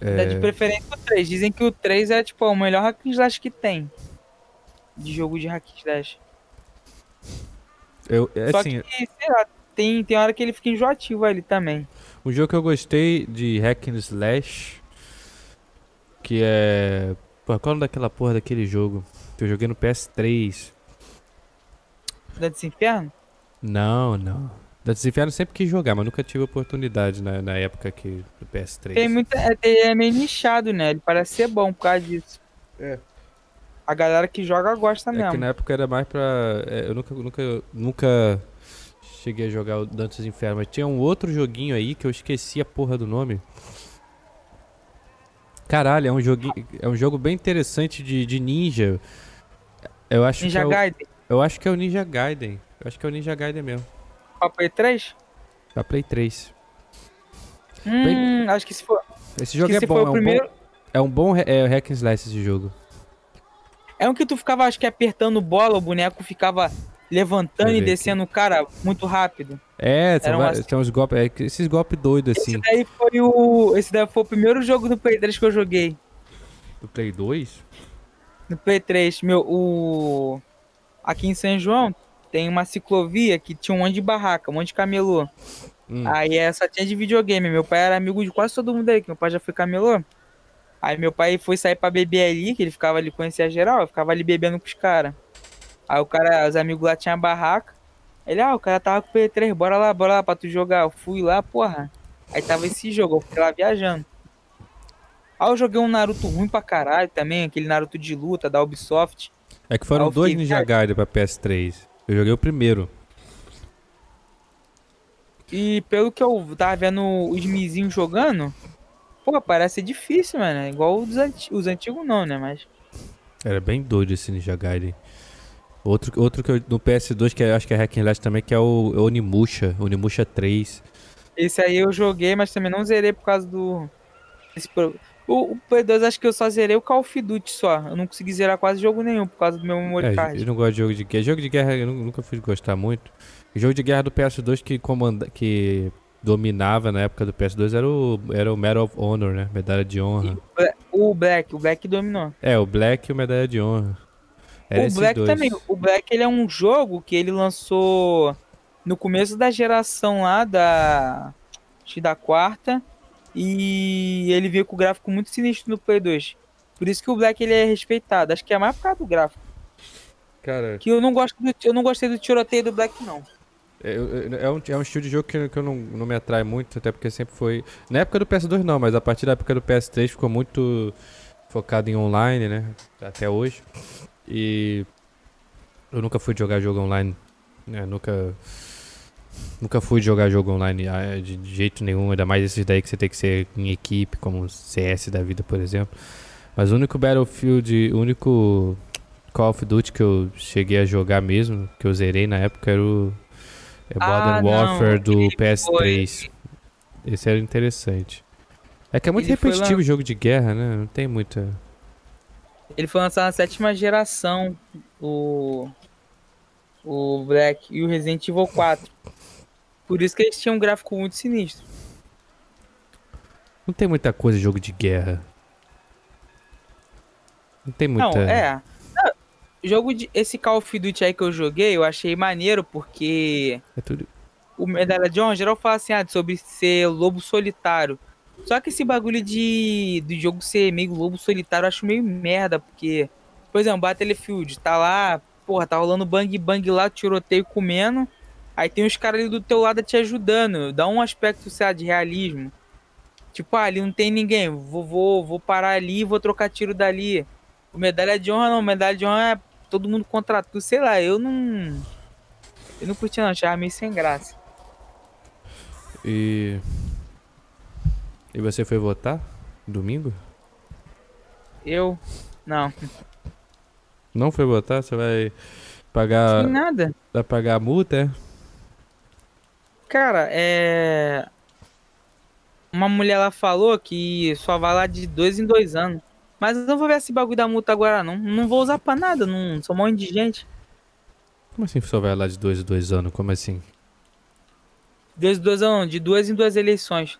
Dá de É, preferência o 3. Dizem que o 3 é tipo o melhor hack and slash que tem. De jogo de hack and slash. eu, é Só assim, que, sei lá, tem, tem hora que ele fica enjoativo ali também. um jogo que eu gostei de Hack and Slash. Que é. Pô, qual é daquela porra daquele jogo? Que eu joguei no PS3. Dantes Inferno? Não, não. Dantes Inferno sempre quis jogar, mas nunca tive oportunidade na, na época que do PS3. Tem muita, é, tem- é meio nichado, né? Ele parece ser bom por causa disso. É. A galera que joga gosta É mesmo. que na época era mais pra. é, eu nunca, nunca, nunca cheguei a jogar o Dantes Inferno, mas tinha um outro joguinho aí que eu esqueci a porra do nome. Caralho, é um joguinho. É um jogo bem interessante de, de ninja. Eu acho Ninja que é o, Gaiden. Eu acho que é o Ninja Gaiden. Eu acho que é o Ninja Gaiden mesmo. Pra Play 3? Pra Play 3. Hum, acho que se for. Esse jogo é bom, é um primeiro. bom. É um bom é, hack and slash esse jogo. É um que tu ficava, acho que apertando bola, o boneco ficava levantando e descendo o cara muito rápido. É, um vários- assim. tem uns golpes, é, esses golpes doidos assim. Esse daí foi o. Esse daí foi o primeiro jogo do Play 3 que eu joguei. Do Play 2? No Play 3, meu, o. Aqui em São João tem uma ciclovia que tinha um monte de barraca, um monte de camelô. Hum. Aí só tinha de videogame. Meu pai era amigo de quase todo mundo aí, que meu pai já foi camelô. Aí meu pai foi sair pra beber ali, que ele ficava ali, conhecia geral, eu ficava ali bebendo com os caras. Aí o cara, os amigos lá tinham barraca. Ele, ah, o cara tava com o P3, bora lá, bora lá pra tu jogar. Eu fui lá, porra. Aí tava esse jogo, eu fiquei lá viajando. Aí eu joguei um Naruto ruim pra caralho também, aquele Naruto de luta da Ubisoft. É que foram Ah, dois Ninja Gaiden pra PS3. Eu joguei o primeiro. E pelo que eu tava vendo os mizinhos jogando, pô, parece difícil, mano. É Igual os, anti os antigos não, né? Mas Era bem doido esse Ninja Gaiden. Outro, outro que eu, no PS2, que eu acho que é Hack and Slash também, que é o Onimusha, Onimusha 3. esse aí eu joguei, mas também não zerei por causa do. Esse O, o Play 2 acho que eu só zerei o Call of Duty só. Eu não consegui zerar quase jogo nenhum por causa do meu memory É, card. eu não gosto de jogo de guerra. Jogo de guerra eu nu- nunca fui gostar muito. Jogo de guerra do PS2 que comanda, que dominava na época do PS2 era o, era o Medal of Honor, né? Medalha de honra. O Black, o Black dominou. É, o Black e o Medalha de honra. Era o Black dois. também. O Black ele é um jogo que ele lançou no começo da geração lá da acho da quarta e ele veio com o gráfico muito sinistro no Play 2. Por isso que o Black ele é respeitado. Acho que é mais por causa do gráfico. Cara, Que eu não gosto do, eu não gostei do tiroteio do Black não. é, é- um, é um estilo de jogo que, que eu não, não me atrai muito, até porque sempre foi. Na época do PS2 não, mas a partir da época do PS3 ficou muito focado em online, né? Até hoje. E eu nunca fui jogar jogo online, né? Nunca. Nunca fui jogar jogo online ah, de de jeito nenhum, ainda mais esses daí que você tem que ser em equipe, como o CS da vida, por exemplo. Mas o único Battlefield, o único Call of Duty que eu cheguei a jogar mesmo, que eu zerei na época, era o é Ah, Modern não, Warfare do ele PS3. Esse era interessante. É que é muito Ele foi repetitivo lan- o jogo de guerra, né? Não tem muita. Ele foi lançado na sétima geração, o o Black e o Resident Evil 4. Por isso que eles tinham um gráfico muito sinistro. Não tem muita coisa de jogo de guerra. Não tem muita. Não, é. Não, Jogo de. Esse Call of Duty aí que eu joguei, eu achei maneiro porque é tudo. o Medalha de Honra geral fala assim, ah, sobre ser lobo solitário. Só que esse bagulho de do jogo ser meio lobo solitário eu acho meio merda, porque, por exemplo, Battlefield, tá lá, porra, tá rolando bang bang lá, tiroteio comendo. Aí tem os caras ali do teu lado te ajudando. Dá um aspecto, sei lá, de realismo. Tipo, ah, ali não tem ninguém. Vou, vou, vou parar ali e vou trocar tiro dali. O medalha de honra não, medalha de honra é todo mundo contra tu, sei lá, eu não. Eu não curti não, achava meio sem graça. E. E você foi votar? Domingo? Eu. Não, Não foi votar? Você vai pagar. tem nada. Vai pagar a multa, é? Cara, é. Uma mulher lá falou que só vai lá de dois em dois anos. Mas eu não vou ver esse bagulho da multa agora, não. Não vou usar pra nada, não sou mão indigente. Como assim só vai lá de dois em dois anos? Como assim? Dois em dois anos, não, de duas em duas eleições.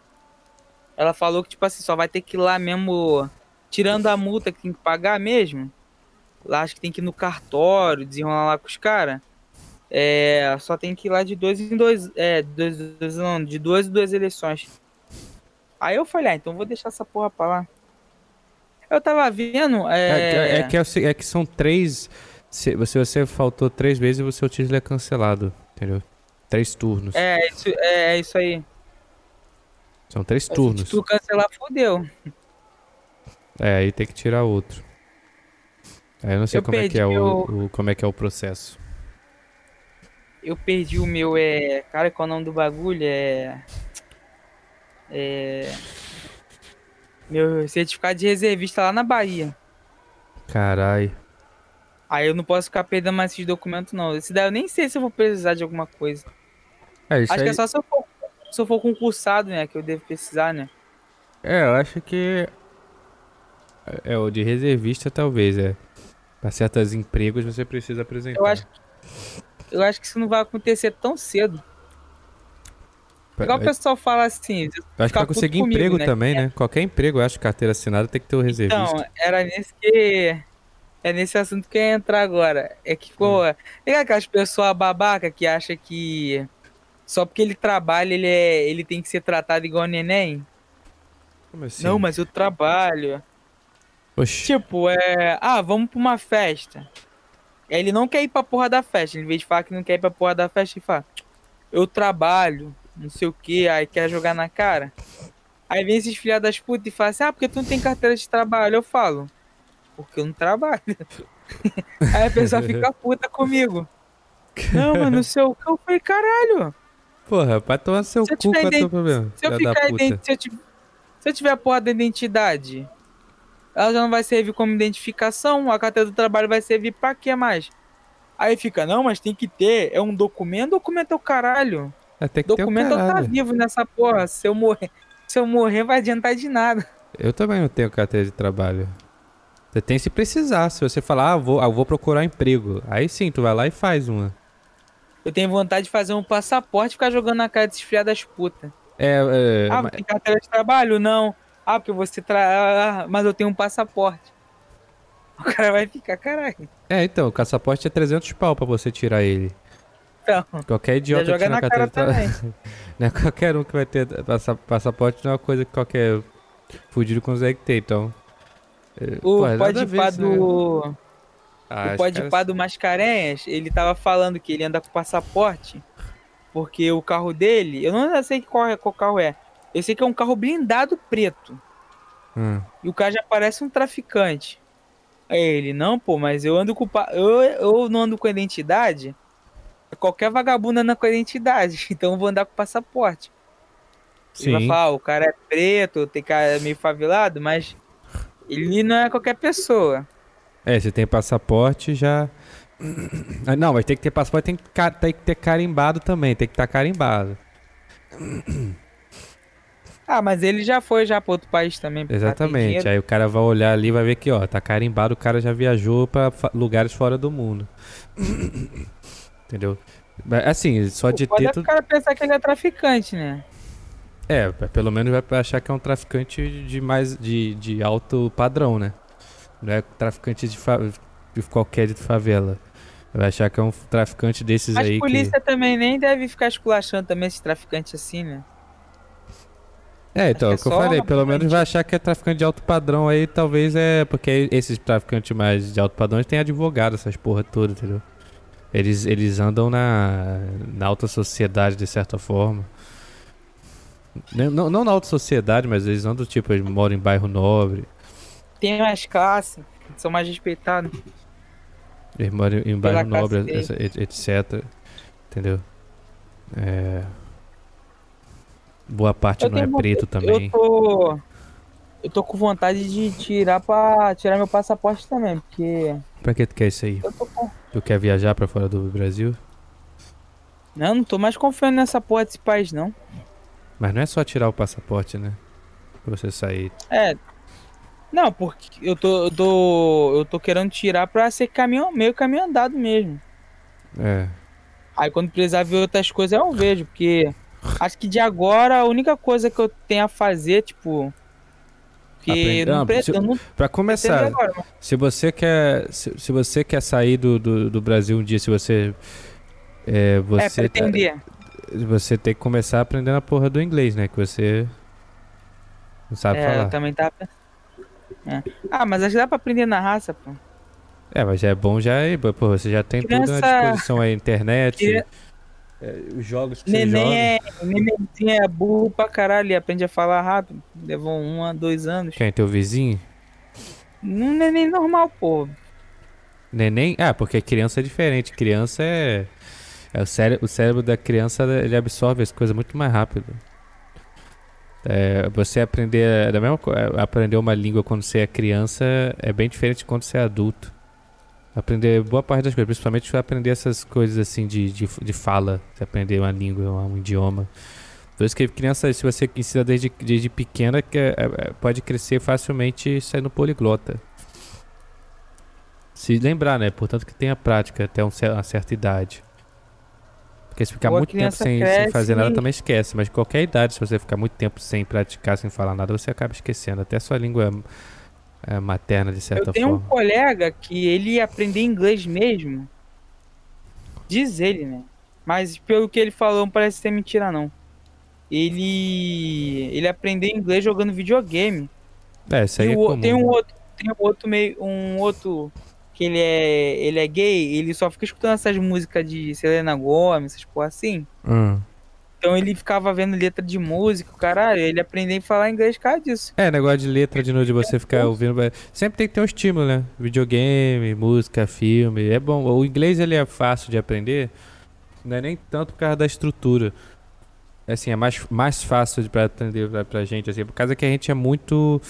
Ela falou que, tipo assim, só vai ter que ir lá mesmo, tirando a multa que tem que pagar mesmo. Lá acho que tem que ir no cartório, desenrolar lá com os caras. É, só tem que ir lá de dois em dois, é, dois, dois, não, de duas em duas eleições. Aí eu falei, ah, então vou deixar essa porra pra lá. Eu tava vendo, É, é... é, que, é, se- é que são três. Se você, você faltou três vezes, o seu título é cancelado. Entendeu? Três turnos. É, isso, é, é isso aí. São três Se turnos. tu cancelar, fodeu. É, aí tem que tirar outro. Aí eu não sei Eu como é que é o, o- como é que é o processo. Eu perdi o meu, é. Cara, qual é o nome do bagulho? É. É. Meu certificado de reservista lá na Bahia. Carai. Aí eu não posso ficar perdendo mais esses documentos, não. Esse daí eu nem sei se eu vou precisar de alguma coisa. É, isso Acho aí, que é só se eu for, se eu for concursado, né? Que eu devo precisar, né? é, eu acho que é o de reservista talvez, é. Pra certos empregos você precisa apresentar. Eu acho, eu acho que isso não vai acontecer tão cedo. Igual o eu pessoal fala assim. acho que pra conseguir comigo, emprego né? também, né? Qualquer emprego, eu acho, carteira assinada tem que ter o reservista. Então, era nesse que. É nesse assunto que eu ia entrar agora. É que, pô, Hum. liga aquelas pessoas babaca que acha que só porque ele trabalha, ele, é, ele tem que ser tratado igual neném. Como assim? Não, mas eu trabalho. Oxi. Tipo, é. Ah, vamos pra uma festa. Aí Ele não quer ir pra porra da festa. Em vez de falar que não quer ir pra porra da festa, ele fala: Eu trabalho, não sei o que, aí quer jogar na cara. Aí vem esses filha das putas e fala assim: Ah, porque tu não tem carteira de trabalho? Eu falo: Porque eu não trabalho. aí a pessoa fica puta comigo. Não, mas não sei o que. Eu falei: Caralho. Porra, vai tomar seu Se cu, qual é o teu problema? Se eu, ficar ident- se, eu tiver, se eu tiver a porra da identidade, ela já não vai servir como identificação, a carteira do trabalho vai servir pra quê mais? Aí fica, não, mas tem que ter, é um documento, documento é o caralho. É, tem que ter o Documento tá caralho. vivo nessa porra, se eu morrer, se eu morrer vai adiantar de nada. Eu também não tenho carteira de trabalho. Você tem se precisar. Se você falar, ah, vou, ah, vou procurar emprego. Aí sim, tu vai lá e faz uma. Eu tenho vontade de fazer um passaporte e ficar jogando na cara desses filha das putas. É, é, Ah, ma- tem carteira de trabalho? Não. Ah, porque você tra... ah, Mas eu tenho um passaporte. O cara vai ficar, caralho. é, então, o passaporte é 300 pau pra você tirar ele. Então, Qualquer idiota tira na carteira cara trabalho. Não é qualquer um que vai ter passa- passaporte, não é uma coisa que qualquer fudido consegue ter, então. é, o pô, é pode pá né? do. Ah, o pode pá do Mascarenhas, ele tava falando que ele anda com passaporte. Porque o carro dele, eu não sei qual, é, qual carro é. Eu sei que é um carro blindado preto. Hum. E o cara já parece um traficante. Aí ele, não, pô, mas eu ando com. Eu, eu não ando com identidade. Qualquer vagabundo anda com identidade. Então eu vou andar com passaporte. Ele vai Sim. falar, ah, o cara é preto, tem cara meio favelado, mas ele não é qualquer pessoa. É, você tem passaporte já. Ah, Não, mas tem que ter passaporte, tem que, tem que ter carimbado também, tem que estar carimbado. Ah, mas ele já foi já para outro país também. ter Exatamente. Aí o cara vai olhar ali e vai ver que, ó, tá carimbado, o cara já viajou pra fa- lugares fora do mundo. Entendeu? Assim, só de Pode ter o tudo. cara pensar que ele é traficante, né? É, pelo menos vai achar que é um traficante de mais de, de alto padrão, né? Não é traficante de, fa- de qualquer de favela. Vai achar que é um traficante desses Mas aí polícia também nem deve ficar esculachando também esses traficantes assim, né? É, então, é o que é eu falei, pelo menos vai achar que é traficante de alto padrão aí, talvez é. Porque esses traficantes mais de alto padrão têm advogado, essas porra toda, entendeu? Eles, eles andam na, na alta sociedade de certa forma. Não, não, não na alta sociedade, mas eles andam tipo, eles moram em bairro nobre. Tem mais classe, são mais respeitados. Eles moram em bairro nobre, etc. Entendeu? É... Boa parte Eu não é preto também. Eu tô. Eu tô com vontade de tirar para tirar meu passaporte também, porque Pra que tu quer isso aí? eu tô com. Tu quer viajar pra fora do Brasil? Não, não tô mais confiando nessa porra desse país, não. Mas não é só tirar o passaporte, né? Pra você sair. É. Não, porque eu tô, eu tô, eu tô querendo tirar pra ser caminhão, meio caminho andado mesmo. É. Aí quando precisar ver outras coisas eu vejo, porque acho que de agora a única coisa que eu tenho a fazer, tipo. Que não Ah, se- não Pra começar, agora, mas se você quer. Se, se você quer sair do, do, do Brasil um dia, se você. É, é você, tá- pretender. você tem que começar aprendendo a porra do inglês, né? Que você não sabe É, falar. eu também tava. É. Ah, mas acho que dá pra aprender na raça, pô. É, mas já é bom já aí, pô, você já tem tudo à Criança- disposição aí, internet, Cri- é, os jogos que você joga. Neném é, nenenzinho é burro pra caralho e aprende a falar rápido. Levou um a dois anos. Quem, teu vizinho? Um neném normal, pô. Neném? Ah, porque criança é diferente, criança é... é o, cére o cérebro da criança, ele absorve as coisas muito mais rápido. É, você aprender, da mesma, é, aprender uma língua quando você é criança é bem diferente de quando você é adulto. Aprender boa parte das coisas, principalmente aprender essas coisas assim de, de, de fala, você aprender uma língua, um idioma. Por isso que criança, se você ensina desde, desde pequena, que é- é- pode crescer facilmente saindo poliglota. Se lembrar, né? Portanto que tenha prática até um uma certa idade. Porque se ficar Ou muito tempo sem, sem fazer nada também esquece. Mas de qualquer idade, se você ficar muito tempo sem praticar, sem falar nada, você acaba esquecendo. Até sua língua é, materna, de certa Eu tenho um forma. colega que ele ia aprender inglês mesmo. Diz ele, né? Mas pelo que ele falou, não parece ser mentira, não. Ele. Ele aprendeu inglês jogando videogame. É, isso aí E é o comum. tem um outro. Tem um outro meio. Um outro. Que ele é. Ele é gay, ele só fica escutando essas músicas de Selena Gomez, essas porra assim. Hum. Então ele ficava vendo letra de música, caralho, ele aprendeu a falar inglês por causa disso. É, negócio de letra de novo, de você ficar ouvindo. é, Sempre tem que ter um estímulo, né? Videogame, música, filme. É bom. O inglês ele é fácil de aprender. Não é nem tanto por causa da estrutura. É Assim, é mais, mais fácil pra aprender pra, pra gente, assim, por causa que a gente é muito.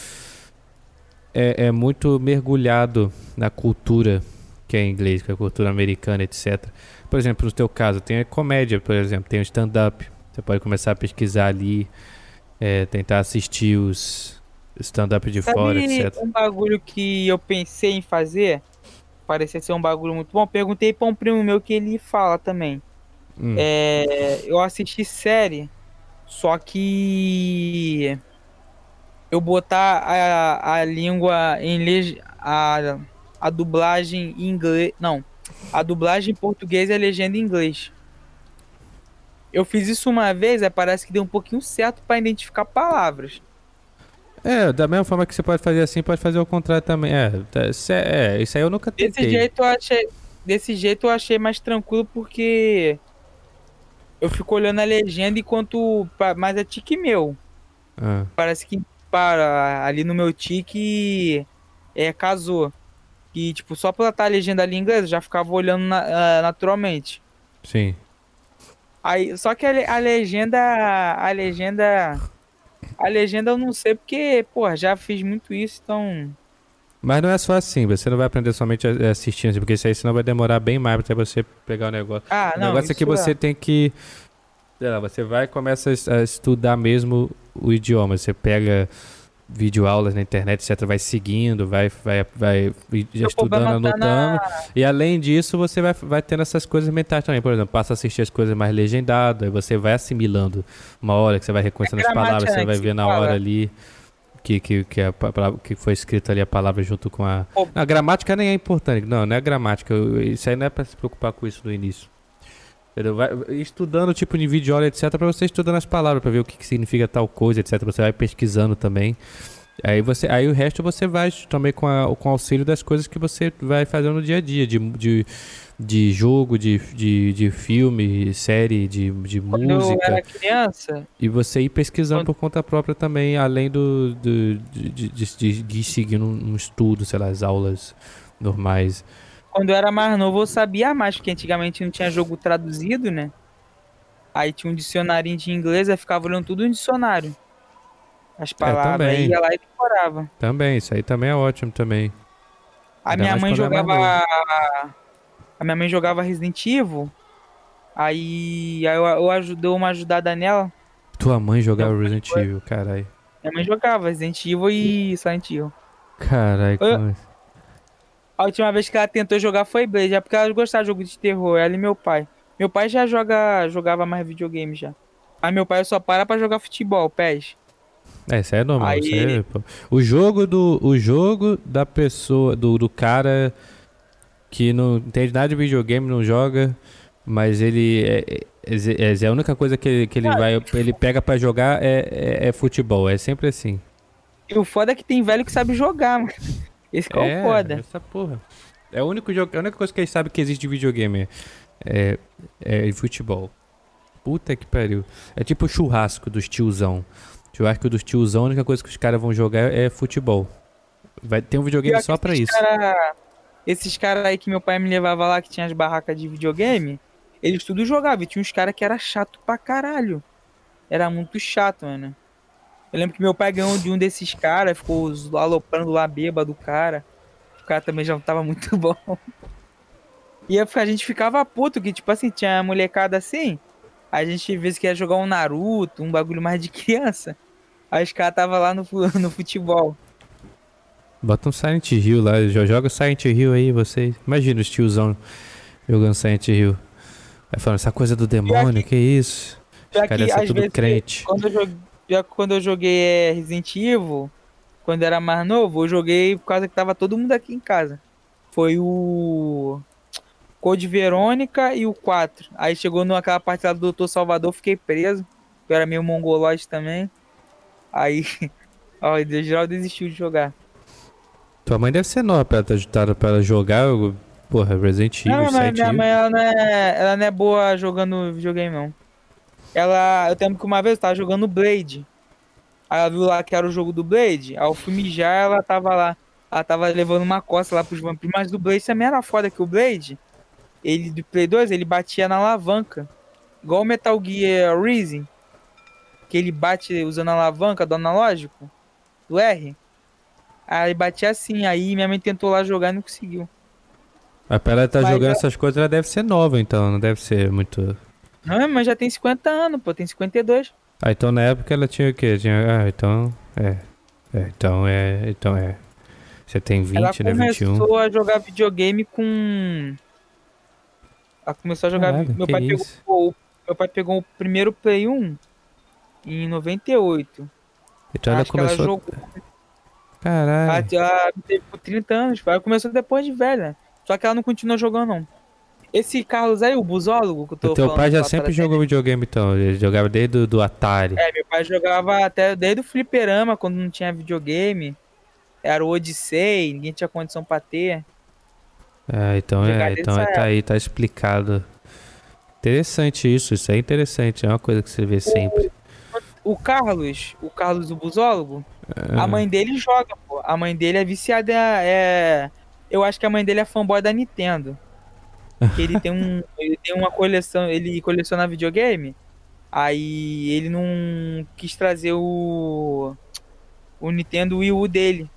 É, é muito mergulhado na cultura que é inglês, que é cultura americana, etc. Por exemplo, no teu caso, tem a comédia, por exemplo, tem o stand-up. Você pode começar a pesquisar ali, é, tentar assistir os stand-up de fora, Sabe etc. um bagulho que eu pensei em fazer? Parecia ser um bagulho muito bom. Perguntei pra um primo meu que ele fala também. Hum, É, eu assisti série Só que eu botar a, a língua em leg... a, a dublagem em inglês. Não. A dublagem em português e a legenda em inglês. Eu fiz isso uma vez, aí parece que deu um pouquinho certo para identificar palavras. É, da mesma forma que você pode fazer assim, pode fazer ao contrário também. É, tá, é isso aí eu nunca tentei. Desse jeito eu achei, desse jeito eu achei mais tranquilo porque eu fico olhando a legenda enquanto. Mas é tique meu. Ah. Parece que para ali no meu tique é, casou. E, tipo, só pela estar a legenda ali em inglês, eu já ficava olhando na, uh, naturalmente. Sim. Aí, só que a, a legenda. A legenda. A legenda eu não sei porque, pô, já fiz muito isso, então. Mas não é só assim, você não vai aprender somente assistindo, porque isso aí senão vai demorar bem mais até você pegar o negócio. Ah, o não, negócio é que você é. tem que. Sei lá, você vai e começa a estudar mesmo o idioma. Você pega videoaulas na internet, etc. Vai seguindo, vai, vai, vai estudando, tá anotando. Na... E além disso, você vai, vai tendo essas coisas mentais também. Por exemplo, passa a assistir as coisas mais legendadas, você vai assimilando uma hora que você vai reconhecendo é as palavras, você vai ver na hora ali que, que, que, a, que foi escrita ali a palavra junto com a. A gramática nem é importante. Não, não é gramática. Isso aí não é pra se preocupar com isso no início. Entendeu? Vai estudando tipo de vídeo, etc, para você estudando as palavras, para ver o que, que significa tal coisa, etc. Você vai pesquisando também. Aí você, aí o resto você vai também com, a, com o auxílio das coisas que você vai fazendo no dia a dia, de, de, de jogo, de, de, de filme, série, de, de Quando música. Eu era criança. E você ir pesquisando Quando... por conta própria também, além do, do de, de, de, de, seguir um, um estudo, sei lá, as aulas normais. Quando eu era mais novo, eu sabia mais, porque antigamente não tinha jogo traduzido, né? Aí tinha um dicionário de inglês, aí ficava olhando tudo no dicionário. As é, palavras, é, ia lá e decorava. Também, isso aí também é ótimo também. A Ainda minha mãe jogava. É a minha mãe jogava Resident Evil. Aí, aí eu, eu ajudou uma ajudada nela. Tua mãe jogava Resident Evil, caralho. Minha mãe jogava Resident Evil e Silent Evil. Caralho, como é? A última vez que ela tentou jogar foi Blade, é porque ela gostava de jogo de terror, ela e meu pai. Meu pai já joga, jogava mais videogame já. Aí meu pai só para pra jogar futebol, PES. É, isso é normal. Aí... Isso é, o jogo do. O jogo da pessoa, do, do cara que não entende nada de videogame, não joga, mas ele. É, é, é, é a única coisa que, que ele vai. Ele pega para jogar é, é, é, futebol. É sempre assim. E o foda é que tem velho que sabe jogar, mano. Esse que é, é o foda. Essa porra. É, o único jogo, é a única coisa que eles sabem que existe de videogame. É, é, é futebol. Puta que pariu. É tipo o churrasco dos tiozão. Churrasco dos tiozão, a única coisa que os caras vão jogar é futebol. Vai ter um videogame só pra isso. Cara, esses caras aí que meu pai me levava lá, que tinha as barracas de videogame, eles tudo jogavam. E tinha uns caras que era chato pra caralho. Era muito chato, mano. Eu lembro que meu pai ganhou de um desses caras, ficou aloprando lá bêbado do cara. O cara também já não tava muito bom. E a gente ficava puto, que tipo assim, tinha molecada assim. A gente vezes que ia jogar um Naruto, um bagulho mais de criança. Aí os caras tava lá no, no futebol. Bota um Silent Hill lá, já joga Silent Hill aí, vocês. Imagina os tiozão jogando Silent Hill. Aí falando, essa coisa do demônio, que, que isso? Os caras são tudo crente. Quando eu, joguei, já quando eu joguei é, Resident Evil, quando era mais novo, eu joguei por causa que tava todo mundo aqui em casa. Foi o Code Verônica e o 4. Aí chegou naquela parte lá do Doutor Salvador, fiquei preso. Eu era meio mongoloide também. Aí, ó, o geral desistiu de jogar. Tua mãe deve ser nova pra ter ajudado pra ela jogar, porra, Resident Evil, Não, mas minha mãe, ela não, é, ela não é boa jogando videogame, não. Ela, eu lembro que uma vez eu tava jogando Blade. Aí ela viu lá que era o jogo do Blade. Ao filme já ela tava lá. Ela tava levando uma costa lá pros vampiros. Mas do Blade também era foda que o Blade, ele do Play 2, ele batia na alavanca. Igual o Metal Gear Rising. Que ele bate usando a alavanca do analógico. Do R. Aí batia assim. Aí minha mãe tentou lá jogar e não conseguiu. Mas pra ela estar tá jogando essas coisas, ela deve ser nova, então. Não deve ser muito. Não, mas já tem 50 anos, pô, tem 52. Ah, então na época ela tinha o quê? Tinha, ah, então. É. é então é. Então é. Você tem 20, ela né? 21. Ela começou a jogar videogame com. Ela começou a jogar. Caralho, meu, pai pegou, o, meu pai pegou o primeiro Play 1 em 98. Então ela Acho que ela começou. jogou. Caralho. Ela, ela teve por 30 anos. Ela começou depois de velha. Só que ela não continuou jogando, não. Esse Carlos aí, o busólogo que eu tô O teu pai já sempre jogou videogame, então. Ele jogava desde o do Atari. É, meu pai jogava até desde o fliperama, quando não tinha videogame. Era o Odyssey, ninguém tinha condição pra ter. É, então é, então dessa tá aí, tá explicado. Interessante isso, isso é interessante, é uma coisa que você vê sempre. O Carlos, o Carlos, o busólogo, Ah, a mãe dele joga, pô. A mãe dele é viciada, é... Eu acho que a mãe dele é fanboy da Nintendo. Que ele tem um... ele tem uma coleção, ele coleciona videogame. Aí ele não quis trazer o... O Nintendo Wii U dele.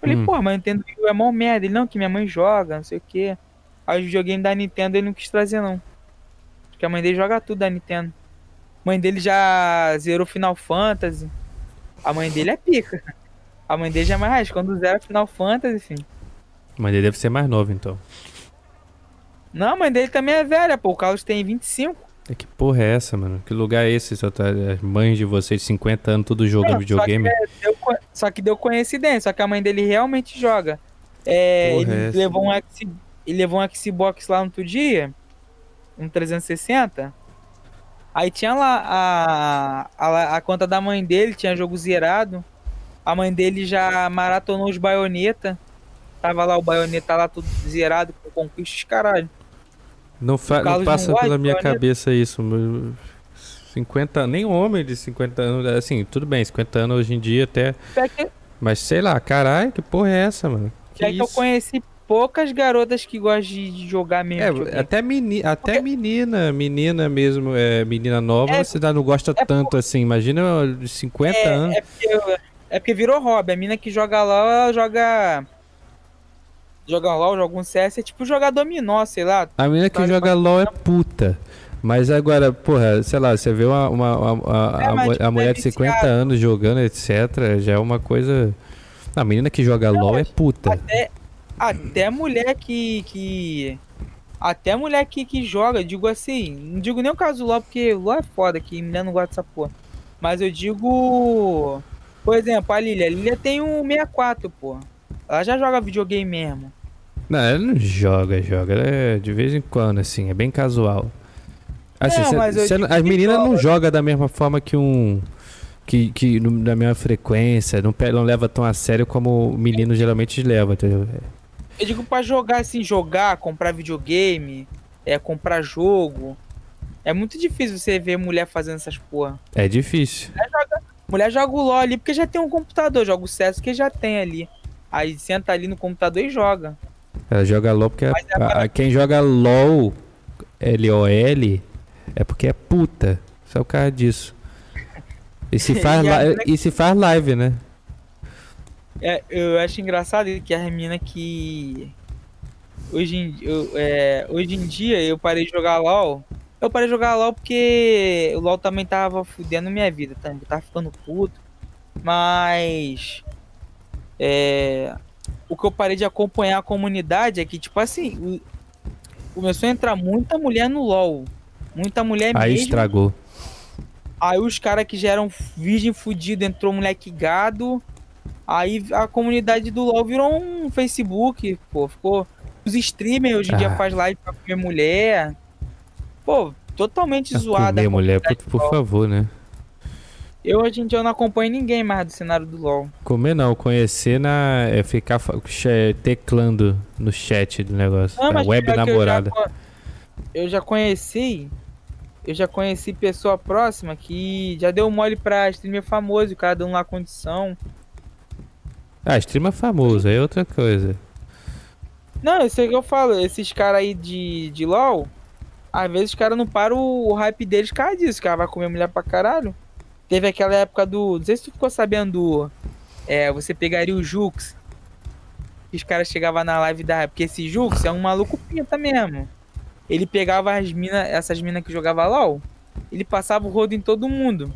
Falei, Hum. pô, mas o Nintendo Wii U é mó merda. Ele, não, que minha mãe joga, não sei o quê. Aí os videogames da Nintendo ele não quis trazer, não. Porque a mãe dele joga tudo da Nintendo. A mãe dele já zerou Final Fantasy. A mãe dele é pica. A mãe dele já é mais raiz. Quando zera Final Fantasy, enfim. Mas ele deve ser mais novo, então. Não, a mãe dele também é velha, pô. O Carlos tem 25. É que porra é essa, mano? Que lugar é esse? Só tá as mães de vocês, 50 anos, tudo jogando Não, videogame? Só que, deu, co- só que deu coincidência. Só que a mãe dele realmente joga. É, Porra, ele, essa. levou um X, ele levou um Xbox lá no outro dia. Um 360. Aí tinha lá a, a, a conta da mãe dele, tinha jogo zerado. A mãe dele já maratonou os baioneta. Tava lá o baioneta lá tudo zerado com conquistas, caralho. Não, não passa pela minha cabeça isso. meu. 50 nem homem de 50 anos, assim, tudo bem, 50 anos hoje em dia até, que, mas sei lá, caralho, que porra é essa, mano? Que até que eu conheci poucas garotas que gostam de, jogar mesmo. É, videogame. até, meni, até menina, menina mesmo, é, menina nova, É, você não gosta é tanto assim. Imagina de 50 anos. É porque, é porque virou hobby. A mina que joga LOL, ela joga. Joga LOL, joga um CS, é tipo jogar dominó, sei lá. A menina que joga pra LOL é puta. Mas agora, porra, sei lá, você vê uma, uma, uma- a, É, a mas tipo, a mulher é de 50 viciado. anos jogando, etc., já é uma coisa. A menina que joga LOL é puta. Até, até mulher que. que até mulher que, que joga, digo assim, não digo nem o caso do LOL, porque LOL é foda, que mulher não gosta dessa porra. Mas eu digo. Por exemplo, a Lilia. A Lilia tem um 64, pô. Ela já joga videogame mesmo. Não, ela não joga, joga. Ela é de vez em quando, assim, é bem casual. Assim, Não, cê- cê- as meninas não joga. jogam da mesma forma que um. Que, que da mesma frequência, não, não leva tão a sério como o menino geralmente leva, entendeu? Eu digo pra jogar assim, jogar, comprar videogame, é, comprar jogo. É muito difícil você ver mulher fazendo essas porra. É difícil. Mulher joga o LOL ali porque já tem um computador, joga o CS que já tem ali. Aí senta ali no computador e joga. Ela joga LOL porque a- a- a- quem joga LOL, L-O-L, é porque é puta. Só o cara disso. E se faz, E a mina- e se faz live, né? É, eu acho engraçado que as meninas que. Hoje em, eu, é, hoje em dia eu parei de jogar LOL. Eu parei de jogar LOL porque o LOL também tava fudendo minha vida, tá? Eu tava ficando puto. Mas. É, o que eu parei de acompanhar a comunidade é que, tipo assim, começou a entrar muita mulher no LOL. Muita mulher Aí mesmo. estragou. Aí os caras que já eram virgem fudido entrou moleque gado. Aí a comunidade do LoL virou um Facebook, pô. Ficou. Os streamers hoje em dia Ah. faz live pra comer mulher. Pô, totalmente Pra zoada. comer mulher, por, por favor, né? Eu hoje em dia eu não acompanho ninguém mais do cenário do LoL. Comer não, conhecer na. É ficar teclando no chat do negócio. Não, mas web namorada. Eu já, eu já conheci. Eu já conheci pessoa próxima que já deu mole pra streamer famoso, o cara dando lá condição. Ah, streamer famoso, é outra coisa. Não, eu sei o que eu falo. Esses caras aí de, de LoL, às vezes os caras não param o, o hype deles por causa disso. O cara vai comer mulher pra caralho. Teve aquela época do. Não sei se tu ficou sabendo do. É, você pegaria o Jux. E os caras chegavam na live da. Porque esse Jux é um maluco pinta mesmo. Ele pegava as mina, essas minas que jogavam LOL. Ele passava o rodo em todo mundo.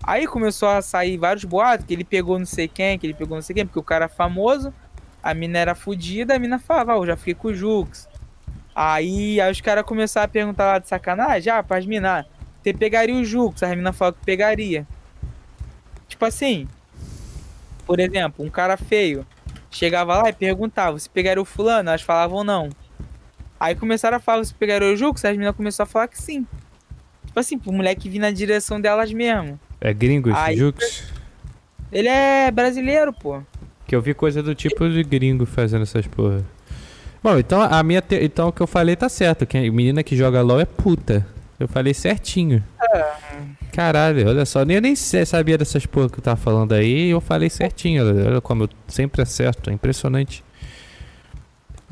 Aí começou a sair vários boatos que ele pegou não sei quem, que ele pegou não sei quem, porque o cara é famoso. A mina era fodida, a mina falava, ah, eu já fiquei com o Jux. Aí, aí os caras começaram a perguntar lá de sacanagem, ah, pras minas, você pegaria o Jux? A mina falou que pegaria. Tipo assim, por exemplo, um cara feio chegava lá e perguntava se pegaram o fulano, elas falavam não. Aí começaram a falar se pegaram o Jux, as meninas começaram a falar que sim. Tipo assim, pro moleque vir na direção delas mesmo. É gringo esse Aí- Jux? Ele é brasileiro, pô. Que eu vi coisa do tipo de gringo fazendo essas porra. Bom, então a minha te- então o que eu falei tá certo, que a menina que joga LOL é puta. Eu falei certinho. Caralho, olha só, nem eu nem sabia dessas porra que eu tava falando aí, eu falei certinho. Olha como eu sempre acerto, é impressionante.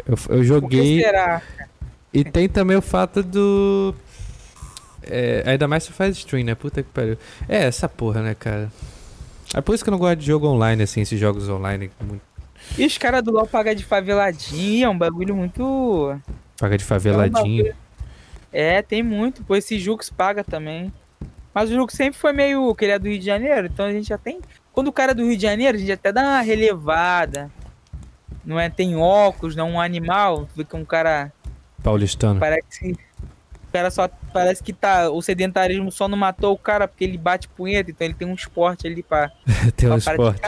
Eu, eu Por joguei será? e tem também o fato do é, ainda mais se faz stream, né? Puta que pariu. É, essa porra, né, cara? É por isso que eu não gosto de jogo online, assim, esses jogos online. Muito... E os caras do LoL pagam de faveladinho, é um bagulho muito. Paga de faveladinho. É, tem muito. Pô, esse Jux paga também. Mas o Jux sempre foi meio. que ele é do Rio de Janeiro, então a gente já tem. Quando o cara é do Rio de Janeiro, a gente até dá uma relevada. Não é? Tem óculos, não é um animal. Que um cara. Paulistano. Parece. O cara só. Parece que tá. O sedentarismo só não matou o cara porque ele bate punheta, então ele tem um esporte ali pra. tem um pra esporte.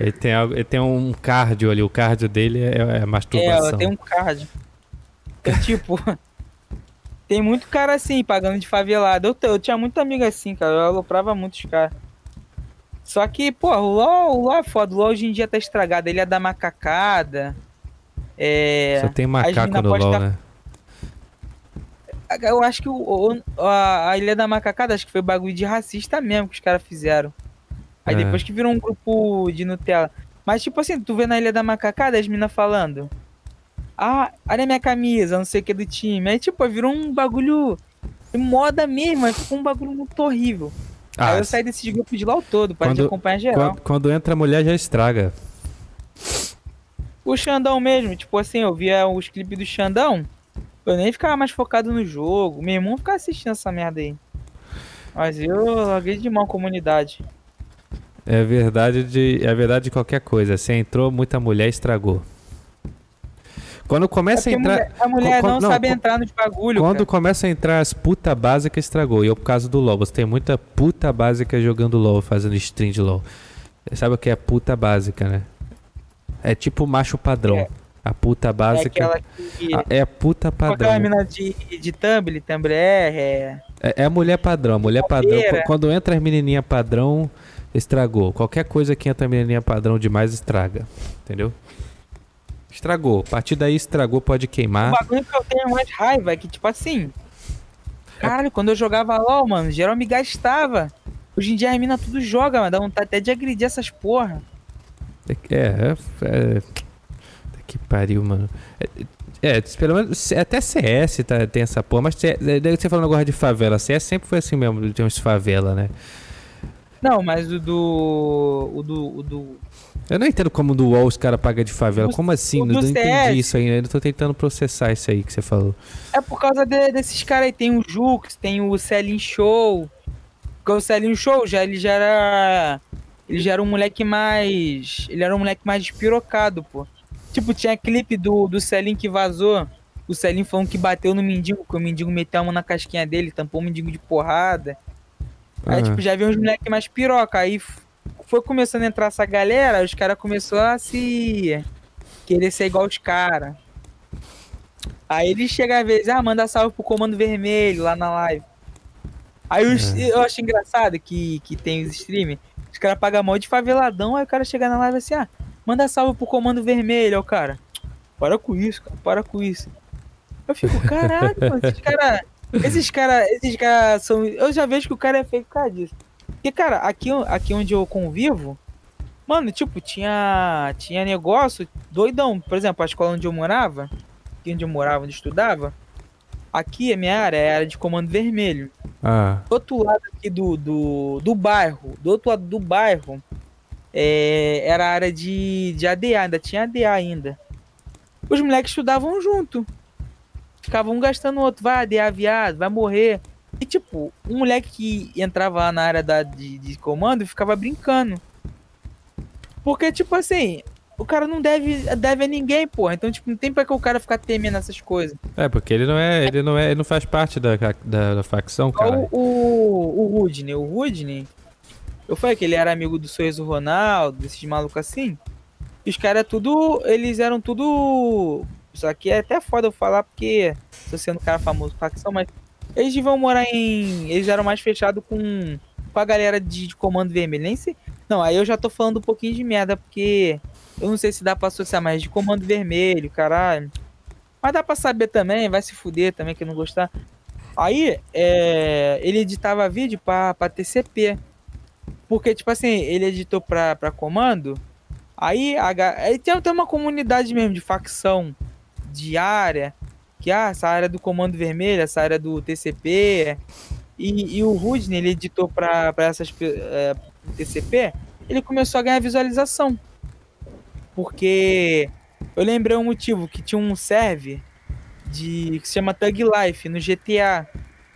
Ele tem, algo, ele tem um cardio ali. O cardio dele é, é É, masturbação. tem um card. Então, tipo. Tem muito cara assim, pagando de favelado. Eu, eu tinha muito amigo assim, cara. Eu aloprava muitos caras. Só que, pô, o LOL, o LOL é foda. O LOL hoje em dia tá estragado. Ele é da macacada. É. Só tem macaco no LoL, tá- né? Eu acho que o, o- a, a Ilha da Macacada, acho que foi bagulho de racista mesmo que os caras fizeram. Aí É. depois que virou um grupo de Nutella. Mas tipo assim, tu vê na Ilha da Macacada as minas falando. Ah, olha a minha camisa, não sei o que do time. Aí tipo, virou um bagulho de moda mesmo, aí ficou um bagulho muito horrível. Ah, aí eu saí desse grupo de lá o todo, para de acompanhar geral. quando, quando entra a mulher já estraga. O Xandão mesmo, tipo assim, eu via os clipes do Xandão, eu nem ficava mais focado no jogo. Meu irmão ficava assistindo essa merda aí. Mas eu larguei de mão a comunidade. É verdade de, é verdade de qualquer coisa. Se entrou muita mulher, estragou. Quando É começa a porque entrar. a mulher co- não, não, sabe entrar nos bagulho, Quando cara. começa a entrar as puta básicas, estragou. E eu, por causa do LoL, você tem muita puta básica jogando LoL, fazendo stream de LoL. Sabe o que é puta básica, né? É tipo macho padrão. É. A puta É básica a- é a puta com aquela padrão. mina de, de Tumblr, Tumblr é... É, é a mulher padrão. A mulher padrão. Quando entra as menininha padrão, estragou. Qualquer coisa que entra menininha padrão demais, estraga. Entendeu? Estragou. A partir daí estragou, pode O queimar. bagulho que eu tenho mais raiva é que, tipo assim... Caralho, quando eu jogava LOL, mano, geral me gastava. Hoje em dia a mina tudo joga, mano. Dá vontade até de agredir essas porra. É, é, é. Puta Que pariu, mano. É, é, pelo menos até CS tá- tem essa porra, mas é, daí você falando agora de favela. CS sempre foi assim mesmo, tem uns favela, né? Não, mas o do... O do... O do... Eu não entendo como do UOL os caras pagam de favela. Como assim? o Não, entendi isso ainda. Eu tô tentando processar isso aí que você falou. É por causa de- desses caras aí. Tem o Jux, tem o Celine Show. Porque o Celine Show já, ele já era. Ele já era um moleque mais. Ele era um moleque mais despirocado, pô. Tipo, tinha clipe do, do Celine que vazou. O Celine falando que bateu no mendigo, que o mendigo meteu a mão na casquinha dele, tampou o mendigo de porrada. Aí, Ah. tipo, já viu uns moleques mais piroca. Aí foi começando a entrar essa galera, os caras começaram a se. querer ser igual os caras. Aí ele chega às vezes, ah, manda salve pro Comando Vermelho lá na live. Aí os- É. eu acho engraçado que, que tem os streamers, os caras pagam mal de faveladão, aí o cara chega na live assim, ah, manda salve pro Comando Vermelho, o cara. Para com isso, cara, para com isso. Eu fico, caralho, mano, esses caras. Esses caras, esses caras são. Eu já vejo que o cara é feio por causa disso. Porque, cara, aqui, aqui onde eu convivo, mano, tipo, tinha, tinha negócio doidão. Por exemplo, a escola onde eu morava, aqui onde eu morava, onde eu estudava, aqui a minha área é a área de comando vermelho. Ah, Do outro lado aqui do, do, do bairro, do outro lado do bairro, é, era a área de, de ADA, ainda tinha ADA ainda. Os moleques estudavam junto. Ficavam um gastando o outro, vai ADA viado, vai morrer. E tipo, um moleque que entrava lá na área da, de, de comando ficava brincando. Porque, tipo assim, o cara não deve, deve a ninguém, porra. Então, tipo, não tem pra que o cara ficar temendo essas coisas. é porque ele não é, ele não é, ele não faz parte da, da, da facção, cara. o, o, o Rudney. O Rudney, Eu falei que ele era amigo do Sorriso Ronaldo, desses malucos assim. E os caras tudo. Eles eram tudo. Isso aqui é até foda eu falar porque tô sendo um cara famoso facção, mas eles deviam morar em. Eles eram mais fechados com, com a galera de, de comando vermelho. Nem sei. Não, aí eu já tô falando um pouquinho de merda, porque eu não sei se dá pra associar mais de comando vermelho, caralho. Mas dá pra saber também, vai se fuder também, que não gostar. Aí, é, ele editava vídeo pra, pra TCP. Porque, tipo assim, ele editou pra, pra comando. Aí, a, aí tem, tem uma comunidade mesmo de facção diária. Que, ah, essa área do comando vermelho, essa área do TCP. E, e o Rudney, ele editou pra essas é, TCP. Ele começou a ganhar visualização. Porque eu lembrei um motivo que tinha um serve de que se chama Thug Life no GTA,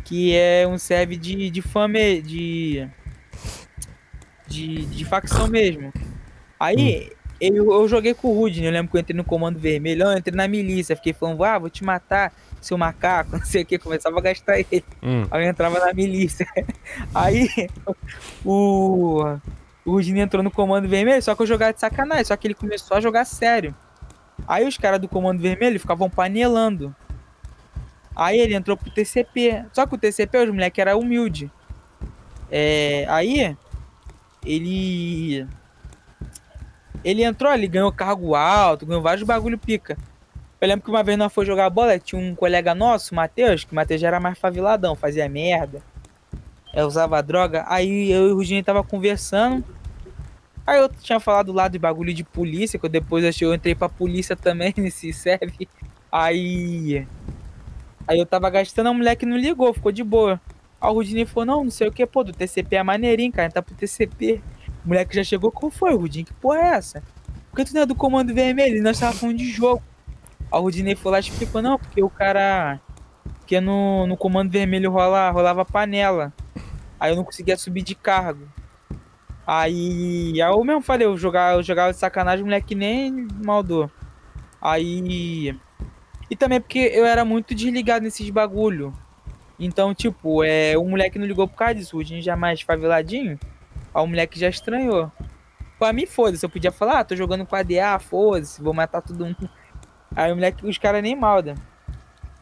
que é um serve de de fame de de, de facção mesmo. Aí hum. Eu, eu joguei com o Rude, eu lembro que eu entrei no comando vermelho, eu entrei na milícia, fiquei falando, ah, vou te matar, seu macaco, não sei o que, começava a gastar ele. Hum. Aí eu entrava na milícia. Aí o, o Rudinho entrou no comando vermelho, só que eu jogava de sacanagem, só que ele começou a jogar sério. Aí os caras do comando vermelho ficavam panelando. Aí ele entrou pro TCP. Só que o TCP, os moleques era humilde. É, aí ele ele entrou, ele ganhou cargo alto, ganhou vários bagulho pica. Eu lembro que uma vez nós foi jogar bola, tinha um colega nosso, Matheus, que o Matheus já era mais faveladão, fazia merda. É, usava droga. Aí eu e o Rudinho tava conversando. Aí eu tinha falado lá de bagulho de polícia, que eu depois eu entrei pra polícia também nesse serve. Aí Aí eu tava gastando, a moleque não ligou, ficou de boa. Aí o Rudinei falou, não, não sei o que, pô, do TCP é maneirinho, cara, tá pro TCP. O moleque já chegou, qual foi, Rudinei? Que porra é essa? Por que tu não é do comando vermelho? E nós tava falando de jogo. O Rudinei foi lá e explicou, não, porque o cara... Porque no, no comando vermelho rola, rolava panela. Aí eu não conseguia subir de cargo. Aí, aí eu mesmo falei, eu jogava, eu jogava de sacanagem, o moleque nem maldou. Aí e também porque eu era muito desligado nesses bagulho. Então, tipo, é, o moleque não ligou por causa disso. O Jim já é mais faveladinho. Aí o moleque já estranhou. Pra mim, foda-se. Eu podia falar, ah, tô jogando com ADA, foda-se, vou matar todo mundo. Aí o moleque, os caras nem malda.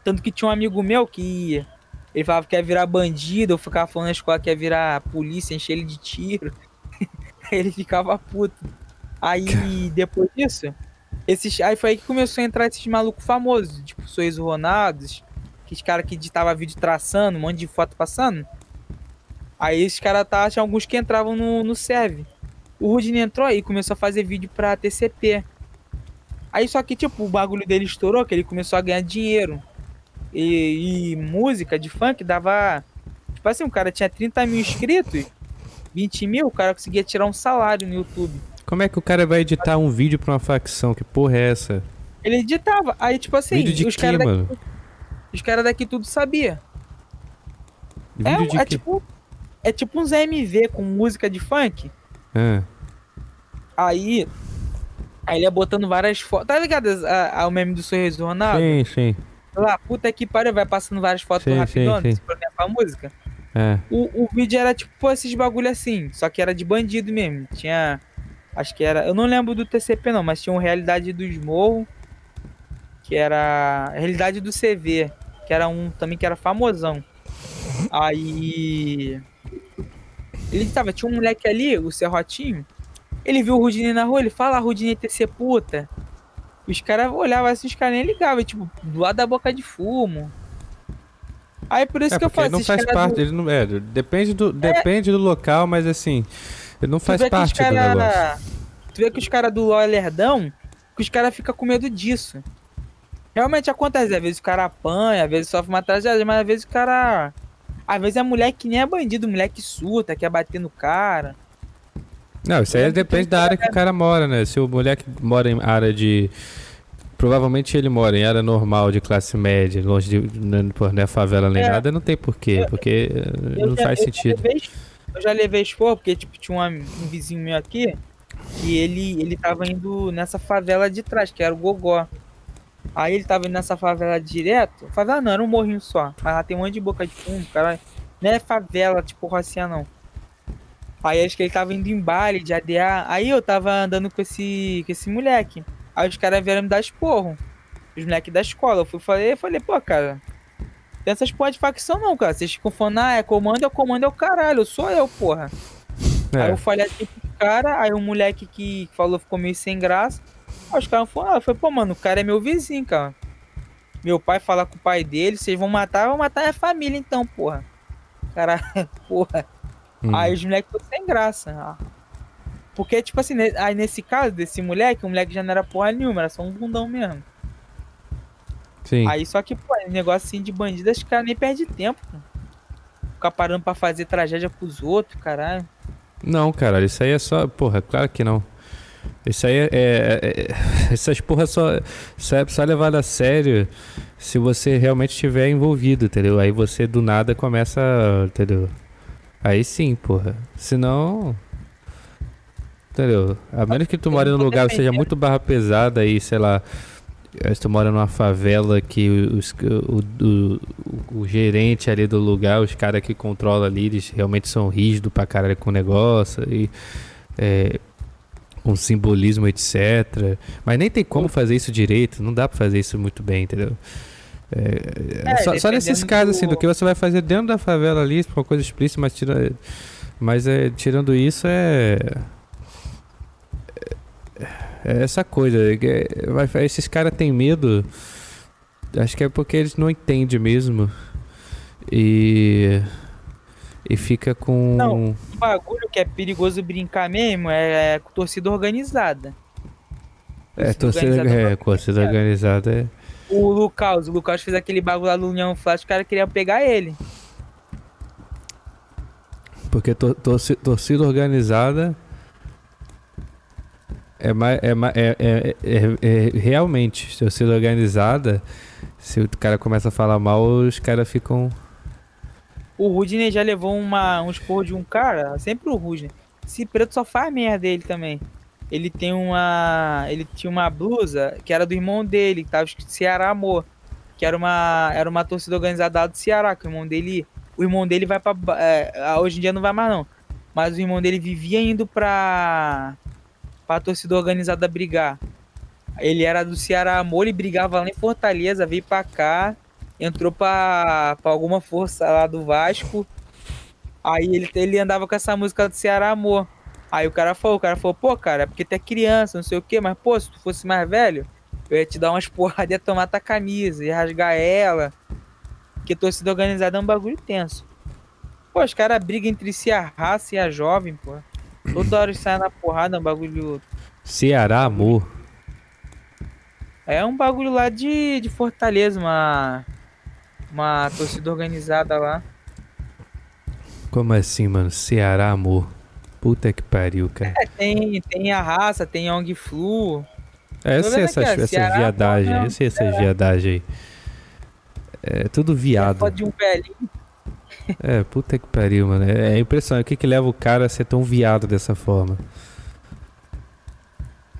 Tanto que tinha um amigo meu que ele falava que ia virar bandido, eu ficava falando na escola que ia virar polícia, encher ele de tiro. ele ficava puto. Aí depois disso, esses, aí foi aí que começou a entrar esses malucos famosos, tipo Sorriso Ronaldo, que caras que editava vídeo traçando, um monte de foto passando. Aí esses caras tá, tinha alguns que entravam no, no serve. O Rudine entrou aí e começou a fazer vídeo pra TCP. Aí só que, tipo, o bagulho dele estourou, que ele começou a ganhar dinheiro. E, e música de funk dava. Tipo assim, o cara tinha 30 mil inscritos, 20 mil, o cara conseguia tirar um salário no YouTube. Como é que o cara vai editar um vídeo pra uma facção? Que porra é essa? Ele editava. Aí, tipo assim, vídeo de os caras daqui, os caras daqui tudo sabia. Vídeo é, de é tipo é tipo uns AMV com música de funk. É. Aí aí ele ia botando várias fotos. Tá ligado a, a, o meme do Sorriso do Ronaldo? Sim, sim. Lá, puta que pariu, vai passando várias fotos sim, rapidão, sim, sim. pra música. É. O, o vídeo era tipo esses bagulho assim, só que era de bandido mesmo. Tinha Acho que era. Eu não lembro do TCP não, mas tinha uma realidade dos morros. Que era. Realidade do CV. Que era um também que era famosão. Aí. Ele tava, tinha um moleque ali, o Serrotinho. Ele viu o Rudinei na rua, ele fala, Rudinei TC puta. Os caras olhavam assim, os caras nem ligavam, tipo, do lado da boca de fumo. Aí por isso é, que eu faço. Ele não faz parte, do... ele não. É, depende do, é... depende do local, mas assim. Ele não faz parte cara, do negócio. Tu vê que os caras do LoL é lerdão, que os caras ficam com medo disso. Realmente acontece, às vezes o cara apanha, às vezes sofre uma tragédia, mas às vezes o cara. Às vezes é mulher que nem é bandido, mulher que surta, quer bater no cara. Não, isso aí depende da área que o cara mora, né? Se o mulher que mora em área de. Provavelmente ele mora em área normal, de classe média, longe de. Não é favela nem é. nada, não tem porquê, porque eu não já, faz eu sentido. Já levei, eu já levei expor, porque tipo, tinha um, um vizinho meu aqui que ele, ele tava indo nessa favela de trás, que era o Gogó. Aí ele tava indo nessa favela direto. Favela não, era um morrinho só. Mas lá tem um monte de boca de fumo, cara. Não é favela, tipo Rocinha, não. Aí acho que ele tava indo em baile de ADA. Aí eu tava andando com esse, com esse moleque. Aí os caras vieram me dar esporro. Os moleques da escola. Eu fui, falei, falei, pô, cara. Tem essas porra de facção não, cara. Vocês ficam falando, ah, é comando, é comando, é o caralho. Sou eu, porra. É. Aí eu falei assim pro cara, aí o moleque que falou ficou meio sem graça. Aí os caras falaram, ah, foi, pô, mano, o cara é meu vizinho, cara. Meu pai fala com o pai dele, vocês vão matar, vão matar a família então, porra. Cara, porra. Hum. Aí os moleques ficou sem graça. ah. Porque, tipo assim, aí nesse caso desse moleque, o moleque já não era porra nenhuma, era só um bundão mesmo. Sim. Aí só que, pô, negócio assim de bandido, os caras nem perdem tempo. Ficar parando pra fazer tragédia pros outros, caralho. Não, cara, isso aí é só. Porra, claro que não. Isso aí é. é- é- essas porra só, só é só levado a sério se você realmente estiver envolvido, entendeu? Aí você do nada começa. Entendeu? Aí sim, porra. Senão. Entendeu? A menos que tu mora num lugar que seja muito barra pesada aí, sei lá. eh, Se tu mora numa favela que os, o, o, o, o gerente ali do lugar, os caras que controlam ali, eles realmente são rígidos pra caralho com o negócio e é, com simbolismo, etc. Mas nem tem como fazer isso direito, não dá pra fazer isso muito bem, entendeu? É, É, só, só nesses casos, assim, do- que você vai fazer dentro da favela ali, for uma coisa explícita, mas, tira, mas é, tirando isso é. É essa coisa. é é- esses caras têm medo. Acho que é porque eles não entendem mesmo. E. E fica com. Não. Um bagulho que é perigoso brincar mesmo é, com torcida organizada. é, torcida, organizada é, pra- torcida organizada é. O Lucas, o Lucas fez aquele bagulho lá do União Flash, os caras queriam pegar ele. Porque tor- torci- torcida organizada é, mais, é, mais- é, é, é- é- realmente torcida organizada. Se o cara começa a falar mal, os caras ficam. O Rudney já levou uma, um esporro de um cara, sempre o Rudney. Esse preto só faz merda ele também. Ele tem uma. Ele tinha uma blusa que era do irmão dele, que tava escrito Ceará Amor. Que era uma, era uma torcida organizada do Ceará, que o irmão dele. O irmão dele vai pra. é, hoje em dia não vai mais não. Mas o irmão dele vivia indo pra. pra torcida organizada brigar. Ele era do Ceará Amor, ele brigava lá em Fortaleza, veio pra cá entrou pra, pra alguma força lá do Vasco. Aí ele, ele andava com essa música do Ceará Amor. Aí o cara falou, o cara falou, pô, cara, é porque tu é criança, não sei o quê, mas pô, se tu fosse mais velho, eu ia te dar umas porradas, ia tomar tua camisa, ia rasgar ela. Porque torcida organizada é um bagulho tenso. Pô, os caras brigam entre si a raça e a jovem, pô. Toda hora saem na porrada, é um bagulho. Ceará, amor. É um bagulho lá de, de Fortaleza, uma. Uma torcida organizada lá. Como assim, mano? Ceará, amor. Puta que pariu, cara. É, tem, tem a raça, tem a Ong Flu. É, eu sei essas, aqui, essas Ceará, viadagens aí. não, Eu sei essas viadagens aí. É tudo viado. Foto de um velhinho. É, puta que pariu, mano. É, é impressionante. O que que leva o cara a ser tão viado dessa forma?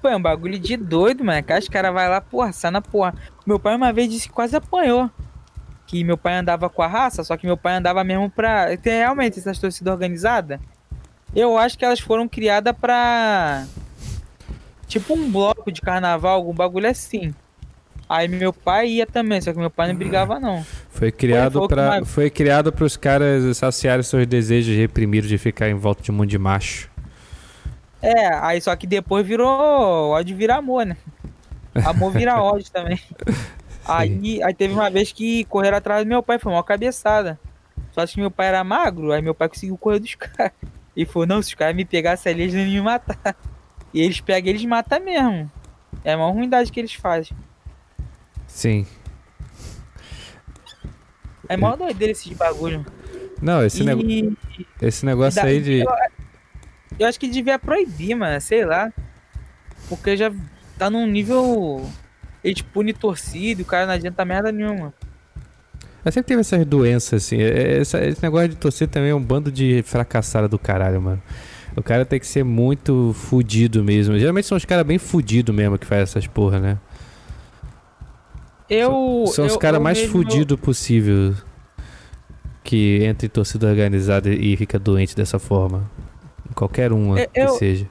Pô, é um bagulho de doido, mano. Que os caras vai lá, porra, sai na porra. Meu pai uma vez disse que quase apanhou. Que meu pai andava com a raça, só que meu pai andava mesmo pra. Tem realmente essas torcidas organizadas. Eu acho que elas foram criadas pra. Tipo um bloco de carnaval, algum bagulho assim. Aí meu pai ia também, só que meu pai não brigava, não. Foi criado para foi criado para os caras saciarem seus desejos reprimidos de ficar em volta de um mundo de macho. É, aí só que depois virou ódio vira amor, né? Amor vira ódio também. Aí, aí teve uma vez que correram atrás do meu pai, foi uma cabeçada. Só que meu pai era magro, aí meu pai conseguiu correr dos caras. E falou, não, se os caras me pegassem ali, eles não iam me matar. E eles pegam, eles matam mesmo. É a maior ruindade que eles fazem. Sim. É maior doideira esses bagulho. Não, esse, e, nego- esse negócio e aí de. Eu, eu acho que devia proibir, mano, sei lá. Porque já tá num nível. Eles punem torcida, o cara não adianta merda nenhuma. Eu sempre teve essas doenças, assim. é- Essa- esse negócio de torcer também é um bando de fracassada do caralho, mano. O cara tem que ser muito fudido mesmo. Geralmente são os caras bem fudidos mesmo que fazem essas porra, né? Eu. São os eu- caras eu mais mesmo- fudidos possível que entra em torcida organizada e fica doente dessa forma. Qualquer uma É, que eu- seja.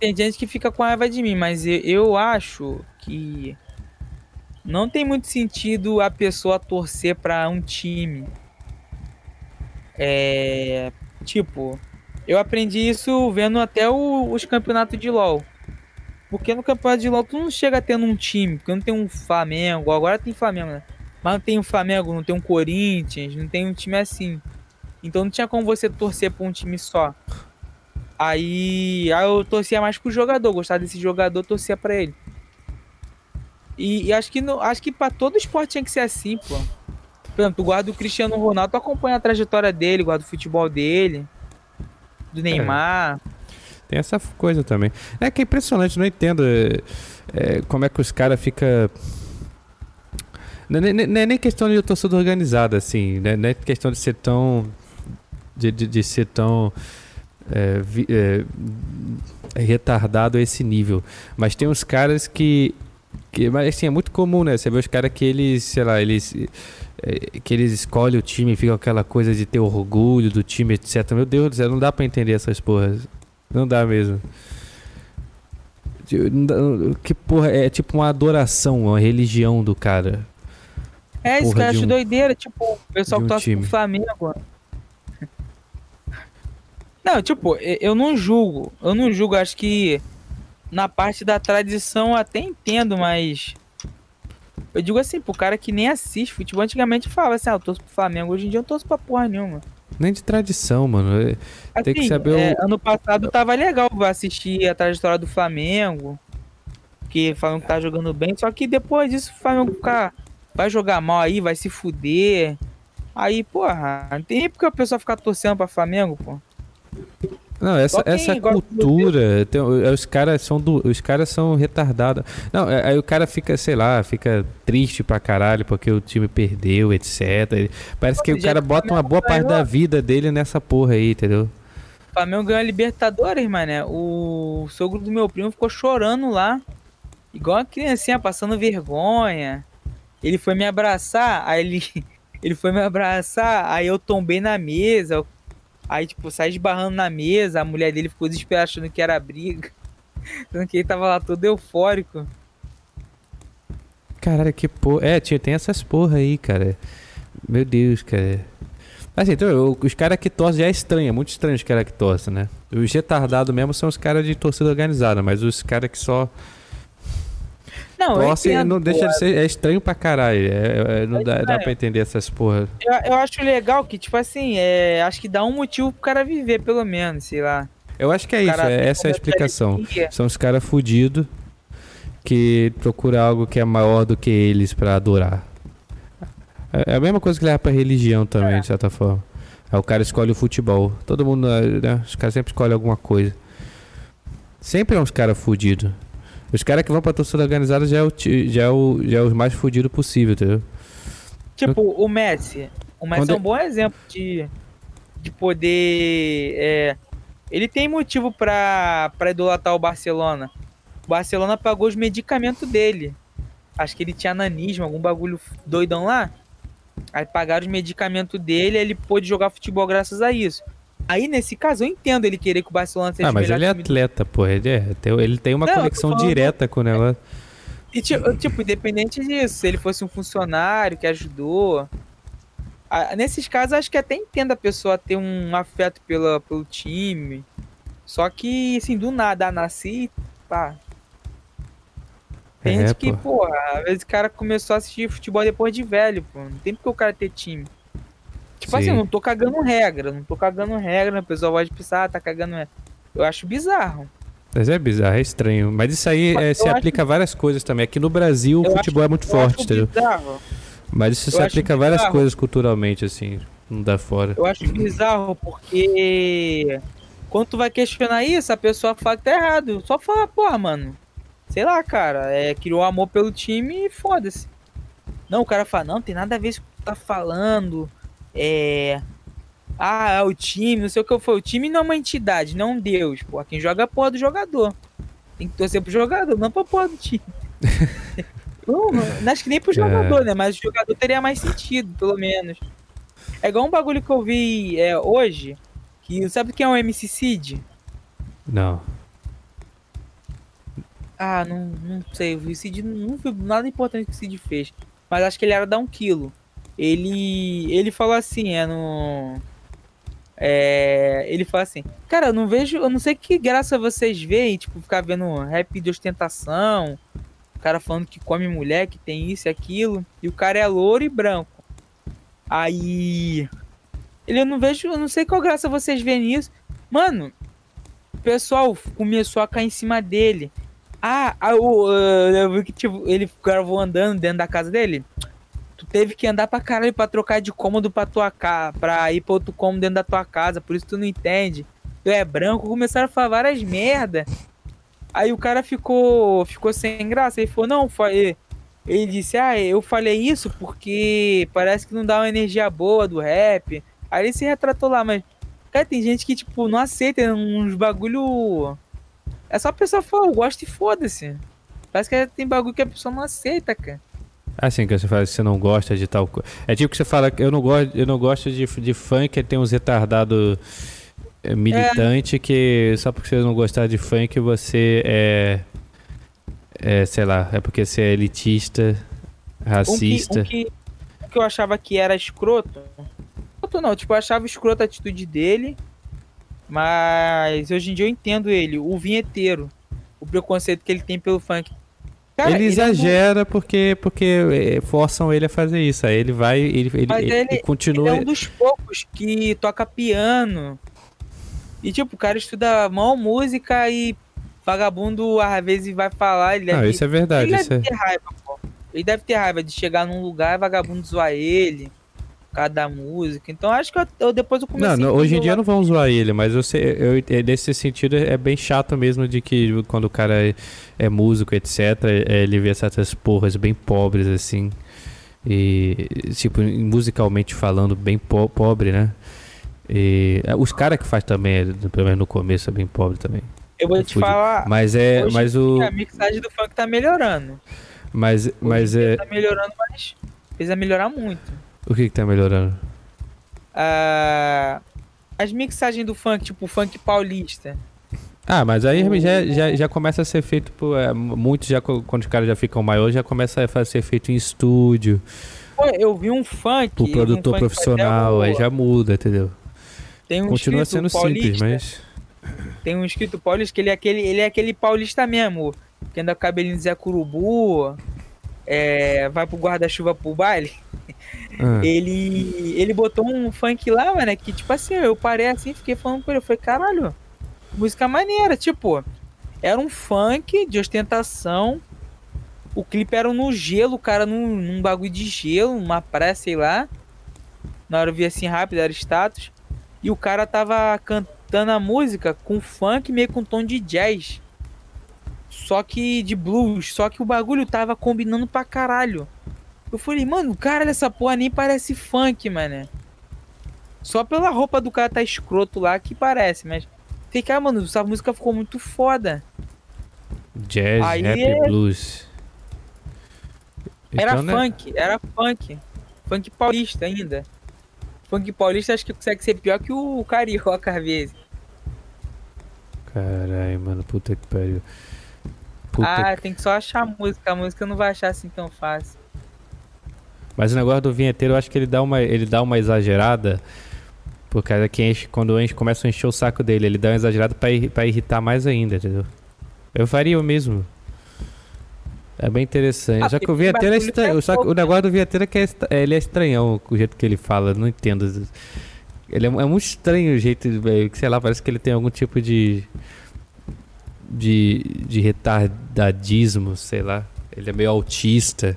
Tem gente que fica com raiva de mim, mas eu, eu acho que não tem muito sentido a pessoa torcer pra um time. É. Tipo, eu aprendi isso vendo até o- os campeonatos de LoL. Porque no campeonato de LoL tu não chega tendo um time, porque não tem um Flamengo, agora tem Flamengo, né? Mas não tem um Flamengo, não tem um Corinthians, não tem um time assim. Então não tinha como você torcer pra um time só. Aí, aí eu torcia mais pro jogador, gostava desse jogador, torcia pra ele. E, e acho que no, acho que para todo esporte tinha que ser assim, pô. Por exemplo, tu guarda o Cristiano Ronaldo, tu acompanha a trajetória dele, guarda o futebol dele, do Neymar. Tem essa coisa também. É que é impressionante, não entendo é, é, como é que os caras ficam. Não, é nem- não é nem questão de torcida organizada, assim. né? Não é questão de ser tão. de, de, de ser tão. é, é, retardado a esse nível. Mas tem uns caras que. Que mas assim, é muito comum, né? Você vê os caras que eles, sei lá, eles. é, que eles escolhem o time ficam aquela coisa de ter orgulho do time, etc. Meu Deus do céu, não dá pra entender essas porras. Não dá mesmo. Que porra, é tipo uma adoração, uma religião do cara. É, isso que eu acho um- doideira, tipo, o pessoal de que um torce time. pro Flamengo. Não, tipo, eu não julgo. Eu não julgo, acho que na parte da tradição eu até entendo, mas. Eu digo assim, pro cara que nem assiste futebol, antigamente falava assim, ah, eu torço pro Flamengo, hoje em dia eu torço pra porra nenhuma. Nem de tradição, mano. É- Tem que Assim, saber o- é, ano passado tava legal assistir a trajetória do Flamengo, que o Flamengo tá jogando bem, só que depois disso o Flamengo ficar, vai jogar mal aí, vai se fuder. Aí, porra, não tem nem porque a pessoa ficar torcendo pra Flamengo, pô. Não, essa, essa cultura, tem- os caras são do, os caras são retardados. Não, é- aí o cara fica, sei lá, fica triste pra caralho porque o time perdeu, etc. Parece que o cara bota uma boa parte da vida dele nessa porra aí, entendeu? O Flamengo ganhou a Libertadores, mané. O sogro do meu primo ficou chorando lá, igual uma criancinha, passando vergonha. Ele foi me abraçar, aí ele, ele foi me abraçar, aí eu tombei na mesa. Aí, tipo, saí esbarrando na mesa, a mulher dele ficou desesperada achando que era briga. Sendo que ele tava lá todo eufórico. Caralho, que porra. É, tem essas porra aí, cara. Meu Deus, cara. Assim, então, os caras que torcem já é estranho, é muito estranho os caras que torcem, né? Os retardados mesmo são os caras de torcida organizada, mas os caras que só Não, entendo, não deixa pô. de ser. É estranho pra caralho. É, é- não É dá, dá estranho. pra entender essas porra. Eu, eu acho legal que, tipo assim, é, acho que dá um motivo pro cara viver, pelo menos, sei lá. Eu acho que é O isso, é, essa é a explicação. São os caras fudidos que procuram algo que é maior do que eles pra adorar. É é a mesma coisa que leva pra religião também, de certa forma. Aí o cara escolhe o futebol. Todo mundo, né? Os caras sempre escolhem alguma coisa. Sempre é uns caras fudidos. Os caras que vão pra torcida organizada já é, o, já, é o, já é os mais fudidos possível, entendeu? Tipo, o Messi. O Messi Quando- é um bom exemplo de, de poder. é, ele tem motivo pra, pra idolatrar o Barcelona. O Barcelona pagou os medicamentos dele. Acho que ele tinha nanismo, algum bagulho doidão lá. Aí pagaram os medicamentos dele e ele pôde jogar futebol graças a isso. Aí, nesse caso, eu entendo ele querer que o Barcelona seja Ah, mas ele é do atleta, pô. Ele, é, tem- ele tem uma Não, conexão direta com o negócio. E tipo, tipo, independente disso, se ele fosse um funcionário que ajudou. ah, Nesses casos, acho que até entendo a pessoa ter um afeto pela, pelo time. Só que, assim, do nada, ah, nasci, pá. Tem É, gente que, pô. porra, às vezes o cara começou a assistir futebol depois de velho, pô. Não tem porque o cara ter time. Tipo assim, Sim. eu não tô cagando regra, não tô cagando regra, o pessoal vai pensar, ah, tá cagando regra. Eu acho bizarro. Mas é bizarro, é estranho. Mas isso aí Mas é, se acho- aplica a várias coisas também. Aqui no Brasil o Eu futebol é muito forte, acho entendeu? bizarro. Mas isso se eu acho aplica a várias coisas culturalmente, assim, não dá fora. Eu acho bizarro porque quando tu vai questionar isso, a pessoa fala que tá errado. Só fala, porra, mano. Sei lá, cara, é, criou amor pelo time e foda-se. Não, o cara fala, não, tem nada a ver com o que tu tá falando. É. Ah, é o time, não sei o que foi. O time não é uma entidade, não é um deus. Pô, quem joga é a porra do jogador. Tem que torcer pro jogador, não pra porra do time. não, não acho que nem pro jogador, né? Mas o jogador teria mais sentido, pelo menos. É igual um bagulho que eu vi é, hoje, que sabe quem é o MC Cid? Não. Ah, não, não sei. O Cid não viu nada importante que o Cid fez. Mas acho que ele era dar um quilo. Ele. Ele falou assim, é no. É, ele fala assim, cara, eu não vejo, eu não sei que graça vocês veem, tipo, ficar vendo rap de ostentação, o cara falando que come mulher, que tem isso e aquilo, e o cara é louro e branco. Aí. Ele eu não vejo, eu não sei qual graça vocês veem nisso. Mano, o pessoal começou a cair em cima dele. Ah, ah eu, eu vi que tipo, ele gravou andando dentro da casa dele. Teve que andar pra caralho pra trocar de cômodo pra tua casa, pra ir pra outro cômodo dentro da tua casa, por isso tu não entende. Tu é branco, começaram a falar várias merda. Aí o cara ficou, ficou sem graça. Ele falou, não, foi. Ele disse, ah, eu falei isso porque parece que não dá uma energia boa do rap. Aí ele se retratou lá, mas. Cara, tem gente que, tipo, não aceita uns bagulho. É só a pessoa falar, eu gosto e foda-se. Parece que tem bagulho que a pessoa não aceita, cara. Assim que você fala que você não gosta de tal coisa. É tipo que você fala que eu não gosto, eu não gosto de, de funk, tem uns retardados é, militante é. que só porque você não gostar de funk você é, é sei lá, é porque você é elitista, racista. Um que, um que, um que eu achava que era escroto. Escroto não, tipo, eu achava escroto a atitude dele. Mas hoje em dia eu entendo ele, o vinheteiro. O preconceito que ele tem pelo funk. Cara, ele exagera não... porque, porque eh, forçam ele a fazer isso. Aí ele vai, ele, ele, Mas ele, ele continua. Ele é um dos poucos que toca piano. E tipo, o cara estuda mal música e vagabundo às vezes vai falar. Ele deve, ah, isso é verdade. Ele deve é... ter raiva, pô. Ele deve ter raiva de chegar num lugar e vagabundo zoar ele cada música. Então acho que eu, eu depois eu comecei não, não hoje em dia não vão zoar ele, mas eu, sei, eu, nesse sentido é bem chato mesmo de que quando o cara é, é músico, etc, é, ele vê certas porras bem pobres assim. E tipo, musicalmente falando, bem po pobre, né? E é, os caras que faz também, pelo menos no começo, é bem pobre também. Eu vou te falar. Mas é, mas o a mixagem do funk tá melhorando. Mas hoje mas é tá melhorando, mas precisa melhorar muito. O que que tá melhorando? Uh, as mixagens do funk, tipo funk paulista. Ah, mas aí já, já, já começa a ser feito por. É, muitos já, quando os caras já ficam maiores, já começa a ser feito em estúdio. Pô, eu vi um funk. O produtor um profissional, aí já muda, entendeu? Tem um Continua sendo paulista, simples, mas. Tem um escrito paulista que ele é aquele, ele é aquele paulista mesmo. Que anda com cabelinho de Zé Curubu. É, vai pro guarda-chuva pro baile. Ah. Ele, ele botou um funk lá, mano, que tipo assim, eu parei assim, fiquei falando com ele, eu falei, caralho, música maneira, tipo, era um funk de ostentação, o clipe era no gelo, o cara num, num bagulho de gelo, uma praia, sei lá, na hora eu vi assim rápido, era status, e o cara tava cantando a música com funk meio com tom de jazz, só que de blues, só que o bagulho tava combinando pra caralho. Eu falei, mano, cara dessa porra nem parece funk, mano. Só pela roupa do cara tá escroto lá que parece, mas. Fiquei, cara, mano, essa música ficou muito foda. Jazz, Aí rap, é... blues. Era então, né? funk, né? era funk. Funk paulista ainda. Funk paulista acho que consegue ser pior que o carioca às vezes. Caralho, mano, puta que pariu. Puta ah, que... tem que só achar a música. A música não vai achar assim tão fácil. Mas o negócio do vinheteiro, eu acho que ele dá uma, ele dá uma exagerada. Por causa que enche, quando gente começa a encher o saco dele, ele dá uma exagerada pra, pra irritar mais ainda, entendeu? Eu faria o mesmo. É bem interessante. Ah, Só que o vinheteiro é estranho. Só que o negócio do vinheteiro é que é, é, ele é estranhão, o jeito que ele fala. Não entendo. Ele é, é muito estranho o jeito, sei lá, parece que ele tem algum tipo de. De, de retardadismo, sei lá. Ele é meio autista.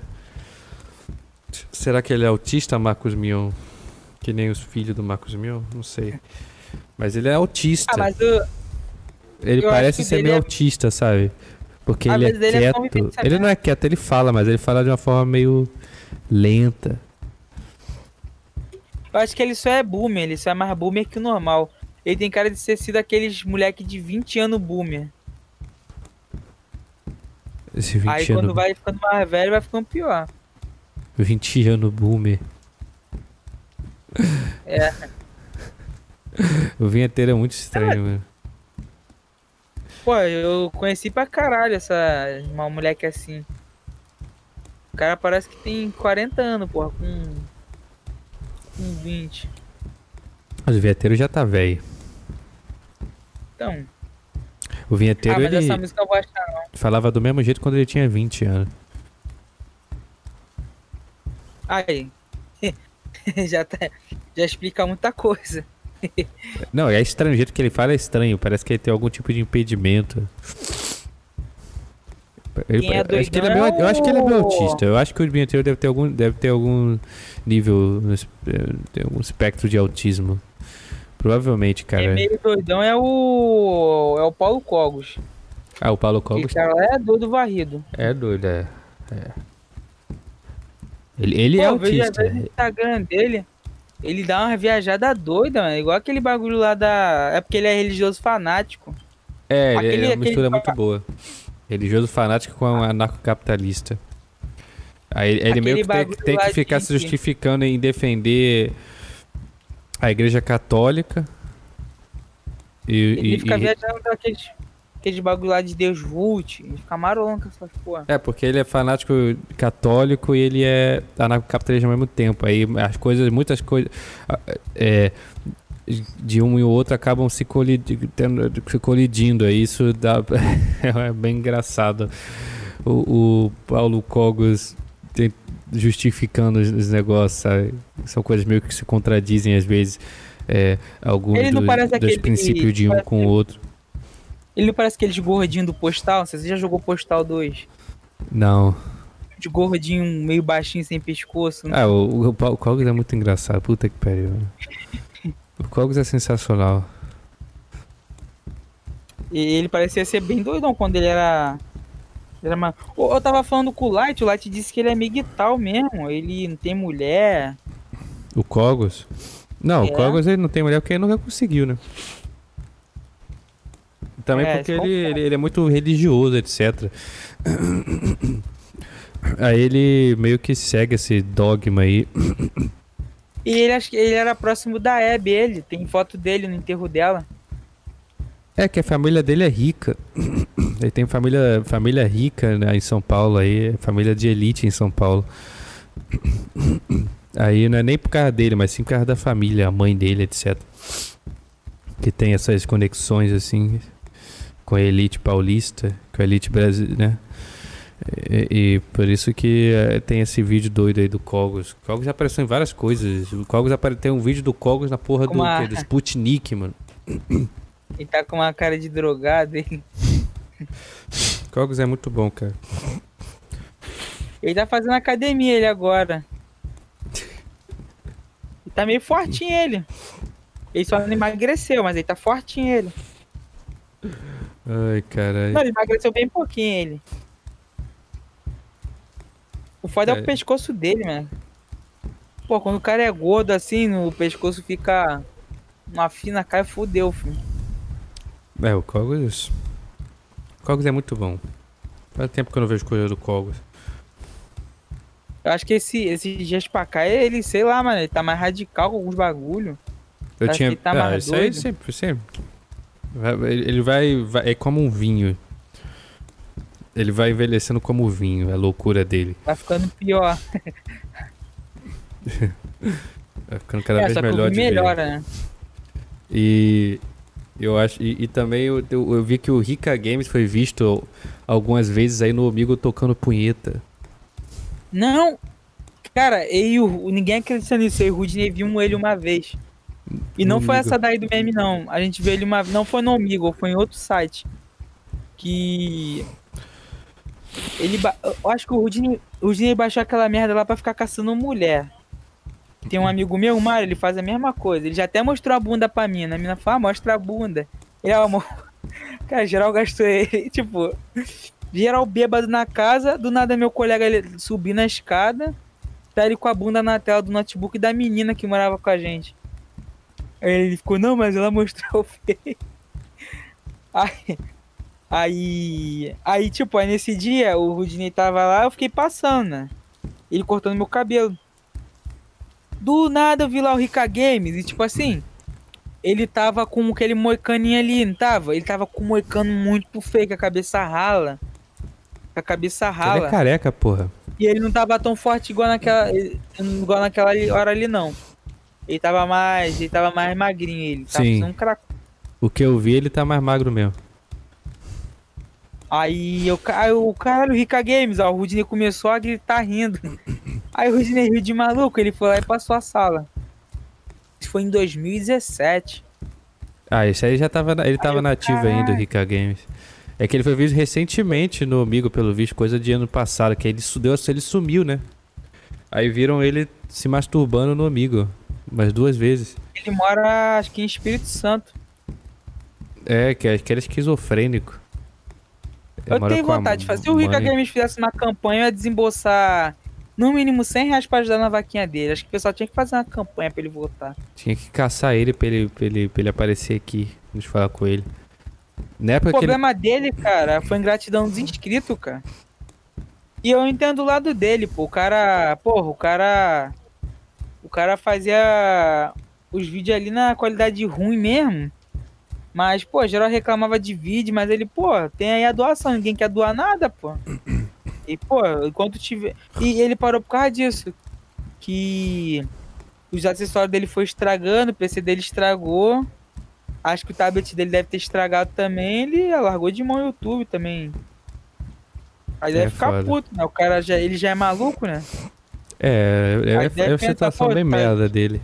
Será que ele é autista, Marcos Mion? Que nem os filhos do Marcos Mion? Não sei. Mas ele é autista. Ah, mas eu... Ele eu parece ser meio é... autista, sabe? Porque ah, ele é quieto. É ele não é quieto, ele fala, mas ele fala de uma forma meio lenta. Eu acho que ele só é boomer, ele só é mais boomer que o normal. Ele tem cara de ser sido aqueles moleque de 20 anos boomer. Esse 20 Aí quando vai ficando mais velho, vai ficando pior. 20 anos boomer. É. o vinheteiro é muito estranho, mano. Pô, eu conheci pra caralho essa. Uma mulher que é assim. O cara parece que tem 40 anos, porra, com. Com 20. Mas o vinheteiro já tá velho. Então. O vinheteiro ah, mas ele essa música eu vou achar não. falava do mesmo jeito quando ele tinha 20 anos. Aí. já tá. Já explica muita coisa. Não, é estranho, o jeito que ele fala é estranho, parece que ele tem algum tipo de impedimento. Ele, é acho que ele é meio, eu acho que ele é meio autista. Eu acho que o vinheteiro deve ter algum, deve ter algum nível, eh, tem algum espectro de autismo. Provavelmente, cara. É meio doidão é o. É o Paulo Cogos. Ah, o Paulo Esse Cogos cara lá é doido varrido. é doido, é. é. Ele, ele é Pô, eu vejo às autista. vezes no Instagram dele. Ele dá uma viajada doida, mano. Igual aquele bagulho lá da. É porque ele é religioso fanático. É, ele Aquele- é uma aquele mistura ba- muito boa. Religioso fanático com anarcocapitalista. Aí ele Aquele meio que tem, tem que ficar de se justificando em defender a igreja católica. E, Ele e- fica e- viajando daqueles. Aqueles bagulho lá de Deus Vult. Ele fica marolão com essas porra. É, porque ele é fanático católico e ele é anarcocapitalista ao mesmo tempo. Aí as coisas, muitas coisas. É, de um e o outro acabam se, se colidindo. Aí isso dá, é bem engraçado. O, o Paulo Cogos justificando os, os negócios, sabe? São coisas meio que se contradizem às vezes. É, alguns Ele não dos, parece dos aquele- princípios de um parece com o outro. Ele não parece aqueles gordinhos do Postal? Você já jogou Postal 2? Não. De gordinho meio baixinho, sem pescoço. né? Ah, o, o, Cogos é muito engraçado. Puta que pariu. O Cogos é sensacional. E ele parecia ser bem doidão quando ele era. Eu tava falando com o Light, o Light disse que ele é miguital mesmo. Ele não tem mulher. O Cogos? Não, É. o Cogos ele não tem mulher porque ele nunca conseguiu, né? Também É, porque ele, ele, ele é muito religioso, etc. Aí ele meio que segue esse dogma aí. E ele acho que ele era próximo da Abby, ele. Tem foto dele no enterro dela. É que a família dele é rica. Ele tem família, família rica né, em São Paulo aí, família de elite em São Paulo. Aí não é nem por causa dele, mas sim por causa da família, a mãe dele, etc. Que tem essas conexões assim com a elite paulista, com a elite brasileira, né? E, e por isso que eh, tem esse vídeo doido aí do Cogos. O Cogos já apareceu em várias coisas. O Cogos apare... tem um vídeo do Cogos na porra do, do Sputnik, mano. Ele tá com uma cara de drogado. Ele, Cogos é muito bom, cara. ele tá fazendo academia ele agora. Ele tá meio fortinho ele. Ele só não emagreceu, mas ele tá fortinho ele. Ai, caralho. Não, ele emagreceu bem pouquinho ele. O foda é, É. o pescoço dele, mano. Pô, quando o cara é gordo assim, no pescoço fica uma fina cara, fudeu, filho. É, o Cogos. O Cogos é muito bom. Faz tempo que eu não vejo coisa do Cogos. Eu acho que esse, esses dias pra cá, ele, sei lá, mano, ele tá mais radical com alguns bagulho. Eu Parece tinha. tá ah, isso aí doido. sempre, sempre. Vai- Ele vai, vai. É como um vinho. Ele vai envelhecendo como vinho, é a loucura dele. Tá ficando pior. Vai ficando cada é, vez melhor de vi ver. melhora, né? E eu acho. E, e também eu, eu, eu vi que o Rica Games foi visto algumas vezes aí no Amigo tocando punheta. Não! Cara, eu, ninguém acredita nisso. Eu e o Rudney vimos ele uma vez. E não foi essa daí do meme, não. A gente viu ele uma Não foi no Amigo, foi em outro site. Que. Ele. ba- Eu acho que o Rudney, o Rudney baixou aquela merda lá pra ficar caçando mulher. Tem um amigo meu, o Mário, ele faz a mesma coisa. Ele já até mostrou a bunda pra mina. A mina fala, ah, mostra a bunda. Ele, ah, amor. Cara, geral gastou ele. Tipo, geral bêbado na casa. Do nada, meu colega ele subir na escada. Tá ele com a bunda na tela do notebook da menina que morava com a gente. Aí ele ficou, não, mas ela mostrou o feio. Aí, aí, aí, tipo, aí nesse dia o Rudney tava lá, eu fiquei passando, né? Ele cortando meu cabelo. Do nada eu vi lá o Rica Games e tipo assim, ele tava com aquele moicaninho ali, não tava? Ele tava com um moicano muito feio, com a cabeça rala. Com a cabeça Ele rala. é careca, porra. E ele não tava tão forte igual naquela, igual naquela hora ali, não. Ele tava mais. Ele tava mais magrinho, ele. Tava Sim. um craco. O que eu vi, ele tá mais magro mesmo. Aí eu, ca- o cara, o Rica Games, ó, o Rudney começou a gritar rindo. Aí o Rudney riu de maluco, ele foi lá e passou a sala. Isso foi em 2017. Ah, esse aí já tava. Ele tava eu, nativo ainda, o caralho. Rica Games. É que ele foi visto recentemente no Amigo, pelo visto, coisa de ano passado, que ele, deu, ele sumiu, né? Aí viram ele se masturbando no Amigo. Umas duas vezes. Ele mora, acho que em Espírito Santo. É, que, que era esquizofrênico. Eu mora tenho vontade de fazer. Se o Rica. Games fizesse uma campanha, eu ia desembolsar no mínimo 100 reais pra ajudar na vaquinha dele. Acho que o pessoal tinha que fazer uma campanha pra ele votar. Tinha que caçar ele pra ele, pra ele, pra ele aparecer aqui. Eu falar com ele. Na O que ele... problema dele, cara, foi ingratidão dos inscritos, cara. E eu entendo o lado dele, pô. O cara. Porra, o cara. O cara fazia os vídeos ali na qualidade ruim mesmo. Mas, pô, geral reclamava de vídeo, mas ele, pô, tem aí a doação, ninguém quer doar nada, pô. E, pô, enquanto tiver. E ele parou por causa disso. Que os acessórios dele foi estragando, o PC dele estragou. Acho que o tablet dele deve ter estragado também. Ele largou de mão o YouTube também. Aí deve É ficar foda. puto, né? O cara já, ele já é maluco, né? É, é, é, pensar, situação pô, bem tá- merda dele.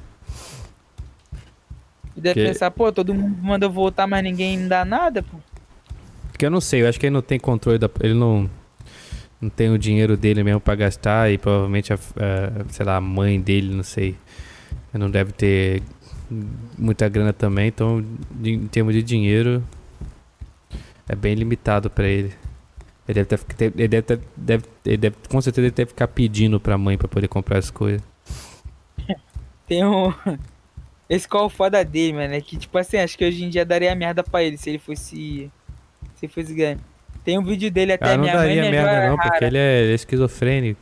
E deve Que- pensar, pô, todo mundo manda eu voltar, mas ninguém me dá nada, pô. Porque eu não sei, eu acho que ele não tem controle da. Ele não. Não tem o dinheiro dele mesmo pra gastar e provavelmente a, a- sei lá, a mãe dele, não sei. Não deve ter muita grana também, então em termos de dinheiro é bem limitado pra ele. Ele deve, ter, ele deve, ter- deve, ele deve com certeza ele deve ficar pedindo pra mãe pra poder comprar as coisas. Tem um. Esse qual é o foda dele, mano. É que, tipo assim, acho que hoje em dia daria merda pra ele se ele fosse. Se ele fosse ganho. Tem um vídeo dele até Ah, não minha mãe daria me merda não, porque rara. ele é esquizofrênico.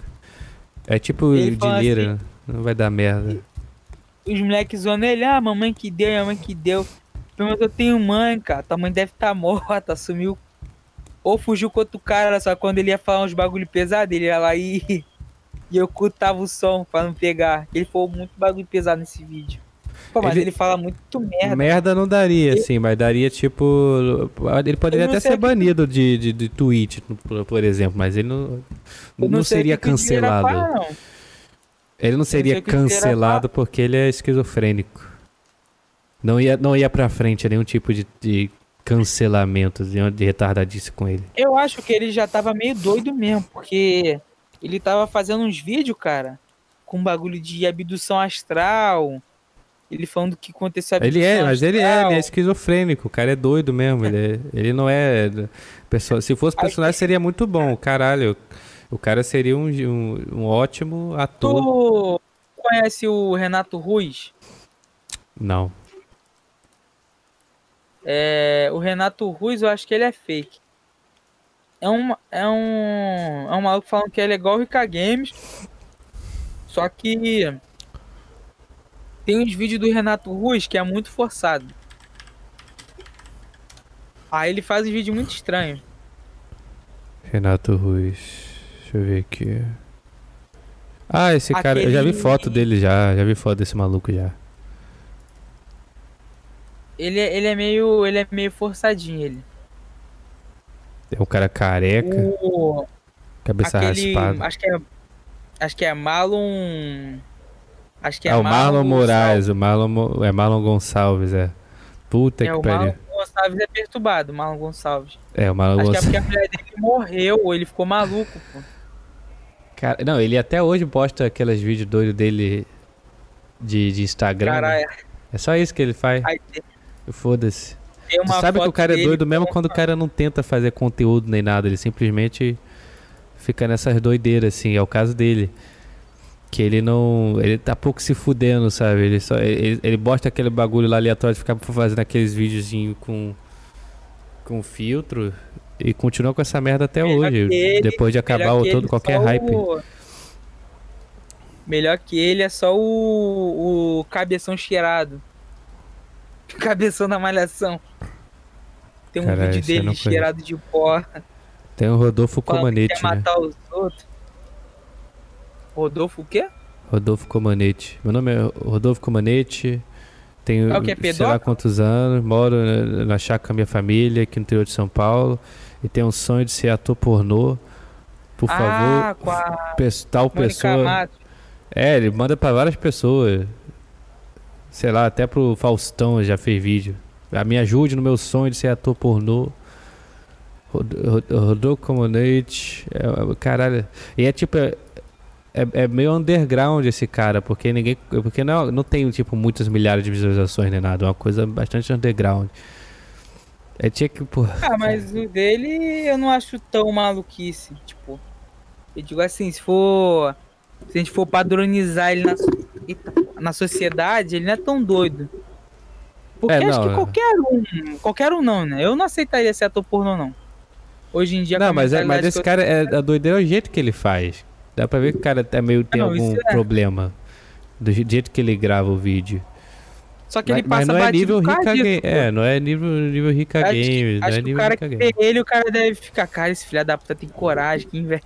É tipo Ele fala dinheiro, assim- né? não vai dar merda. Os moleques zoando ele, ah, mamãe que deu, minha mãe que deu. Mas eu tenho mãe, cara. Tua mãe deve estar morta, sumiu. Ou fugiu com outro cara, só quando ele ia falar uns bagulho pesado, ele ia lá e. E eu ocultava o som pra não pegar. Ele falou muito bagulho pesado nesse vídeo. Pô, mas Ele- ele, fala muito merda. Merda não daria, Ele- assim, mas daria tipo. Ele poderia não até ser que- banido de, de, de Twitch, por, exemplo, mas ele não, não, sei o seria cancelado. pra, não. Ele não seria cancelado porque ele é esquizofrênico. Não ia, não ia pra frente nenhum tipo de, de cancelamento, de, de retardadice com ele. Eu acho que ele já tava meio doido mesmo, porque ele tava fazendo uns vídeos, cara, com bagulho de abdução astral. Ele falando que aconteceu Ele é, mas ele é, ele é esquizofrênico, o cara é doido mesmo. Ele, é- ele não é. Pessoa, se fosse personagem seria muito bom, caralho. O cara seria um, um, um ótimo ator. Tu conhece o Renato Ruiz? Não. É, o Renato Ruiz, eu acho que ele é fake. É um, é um, é um maluco falando que ele é igual o Rica Games. Só que tem uns vídeos do Renato Ruiz que é muito forçado. Aí ele faz um vídeo muito estranho. Renato Ruiz. Deixa eu ver aqui. Ah, esse cara. Eu já vi Aquele- foto dele já. Já vi foto desse maluco já. Ele, é- ele é meio. Ele é meio forçadinho, ele. É um cara careca, O, cabeça aquele. raspada. Acho que é. Acho que é Marlon. Acho que é É, o Marlon Moraes, Gonçalves. o Marlon, é Marlon Gonçalves, é. Puta É, que o pariu. Marlon Gonçalves é perturbado, o Marlon Gonçalves. É, o Marlon Acho que é Gonçalves. porque a mulher dele morreu, ou ele ficou maluco, pô. Cara, não, ele até hoje posta aqueles vídeos doidos dele de, de Instagram. né? Caralho, É só isso que ele faz. Foda-se. Tu sabe que o cara é doido mesmo quando o cara não tenta fazer conteúdo nem nada, ele simplesmente fica nessas doideiras, assim, é o caso dele. Que ele não. Ele tá pouco se fudendo, sabe? Ele só. Ele, ele bosta aquele bagulho lá aleatório de ficar fazendo aqueles videozinhos com. com filtro e continua com essa merda até Melhor hoje. ele- depois de acabar o todo qualquer hype. o- Melhor que ele é só o, o cabeção cheirado. Cabeção na malhação. Tem um Caralho, vídeo dele cheirado de pó. Tem o Rodolfo falando que Comanete, quer né? matar os outros. Rodolfo o quê? Rodolfo Comanete. Meu nome é Rodolfo Comanete. Tenho É o que, é sei lá quantos anos. Moro na, chácara com a minha família aqui no interior de São Paulo. E tenho um sonho de ser ator pornô. Por ah, favor, a tal Mônica pessoa. Matos. É, ele manda pra várias pessoas. Sei lá, até pro Faustão já fez vídeo. Ah, Me ajude no meu sonho de ser ator pornô. Rod- Rod- Rodolfo Comunate. É, é, caralho. E é tipo. É, é- é meio underground esse cara, porque ninguém. Porque não, não tem, tipo, muitas milhares de visualizações nem nada. É uma coisa bastante underground. É tinha que. Pô, Ah, mas o dele eu não acho tão maluquice. Tipo, eu digo assim, se for. Se a gente for padronizar ele na, na sociedade, ele não é tão doido. Porque É, acho não, que é. qualquer um. Qualquer um não, né? Eu não aceitaria ser ator pornô, não. Hoje em dia. não, mas, é, mas esse cara, é, a doideira é o jeito que ele faz. Dá pra ver que o cara é meio, tem não, algum é. problema. Do je- jeito que ele grava o vídeo. Só que Mas, ele mas passa não é nível Rica pô. É, não é nível, nível Rica Acho que- Games. Não Acho é que o nível cara Rica que Games. ele, o cara deve ficar, cara, esse filho da puta tem coragem, que inveja.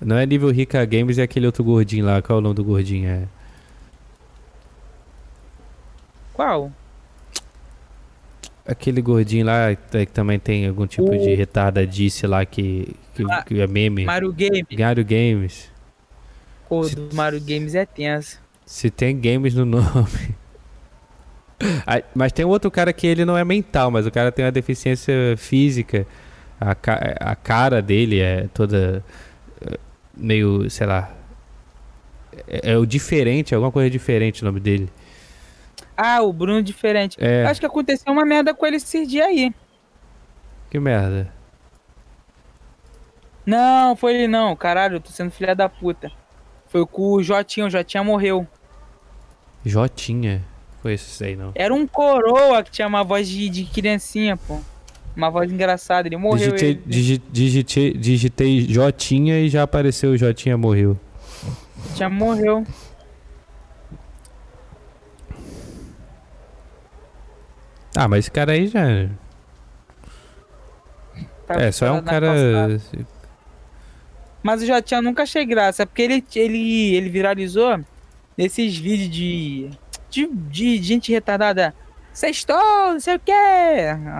Não é nível Rica Games e aquele outro gordinho lá. Qual é o nome do gordinho? É. Qual? Aquele gordinho lá que também tem algum tipo de O- retardadice lá que, que, Ah, que é meme. Mario Game. Mario Games. Pô, Se- do Mario Games é tenso. Se tem games no nome. Ah, mas tem outro cara que ele não é mental, mas o cara tem uma deficiência física. A, a cara dele é toda eh, meio, sei lá. É, é o diferente, alguma coisa diferente o nome dele. Ah, o Bruno diferente. É, Acho que aconteceu uma merda com ele esses dias aí. que merda. Não, foi ele não. Caralho, eu tô sendo filha da puta. Foi com o Jotinha, o Jotinha morreu. Jotinha. Conheço isso aí não. Era um coroa que tinha uma voz de, de criancinha, pô. Uma voz engraçada, ele morreu. Digitei, ele. digi- digitei, digitei Jotinha e já apareceu o Jotinha morreu. Já morreu. Ah, mas esse cara aí já. Tá É, só é um cara. calçada. Mas o Jotinha nunca achei graça, porque ele, ele, ele viralizou nesses vídeos de, de, de gente retardada. Sextou, não sei o que.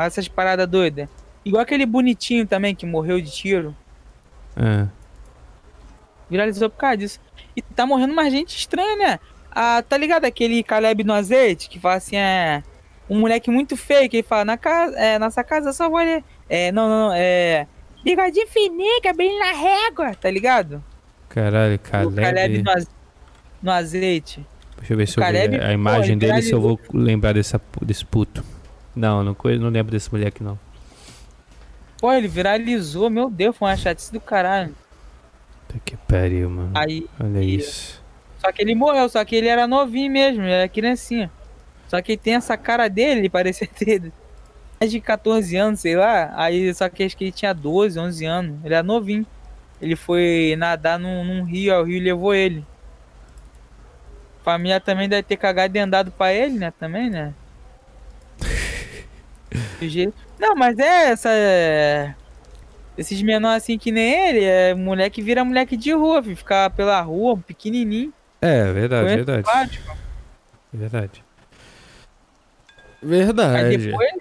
Essas paradas doidas. Igual aquele bonitinho também que morreu de tiro. Ah, Viralizou por causa disso. E tá morrendo mais gente estranha, né? Ah, tá ligado aquele Caleb no azeite que fala assim, é. Um moleque muito feio que ele fala, na casa, é, nossa casa só vou ali. É, não, não, não, é. Bigodinho fininho, cabelinho na régua, tá ligado? caralho, O Caleb Caleb. no, az- no azeite. Deixa eu ver se eu Caleb, ver a pô, imagem ele dele se eu vou lembrar dessa, desse puto. Não, não, não lembro desse moleque não. Pô, ele viralizou, meu Deus, foi uma chatice do caralho. Puta que pariu, mano. Aí, Olha e- isso. só que ele morreu, só que ele era novinho mesmo, ele era criancinha. Só que tem essa cara dele, ele parecia ter mais de 14 anos, sei lá. Aí, só que acho que ele tinha 12, 11 anos, ele era novinho. Ele foi nadar num, num rio, aí o rio levou ele. Família também deve ter cagado e andado pra ele, né? Também, né? Não, mas é essa. é- Esses menores assim que nem ele, é moleque vira moleque de rua, filho, ficar pela rua, pequenininho. É, verdade, verdade. mano. Verdade. Aí depois,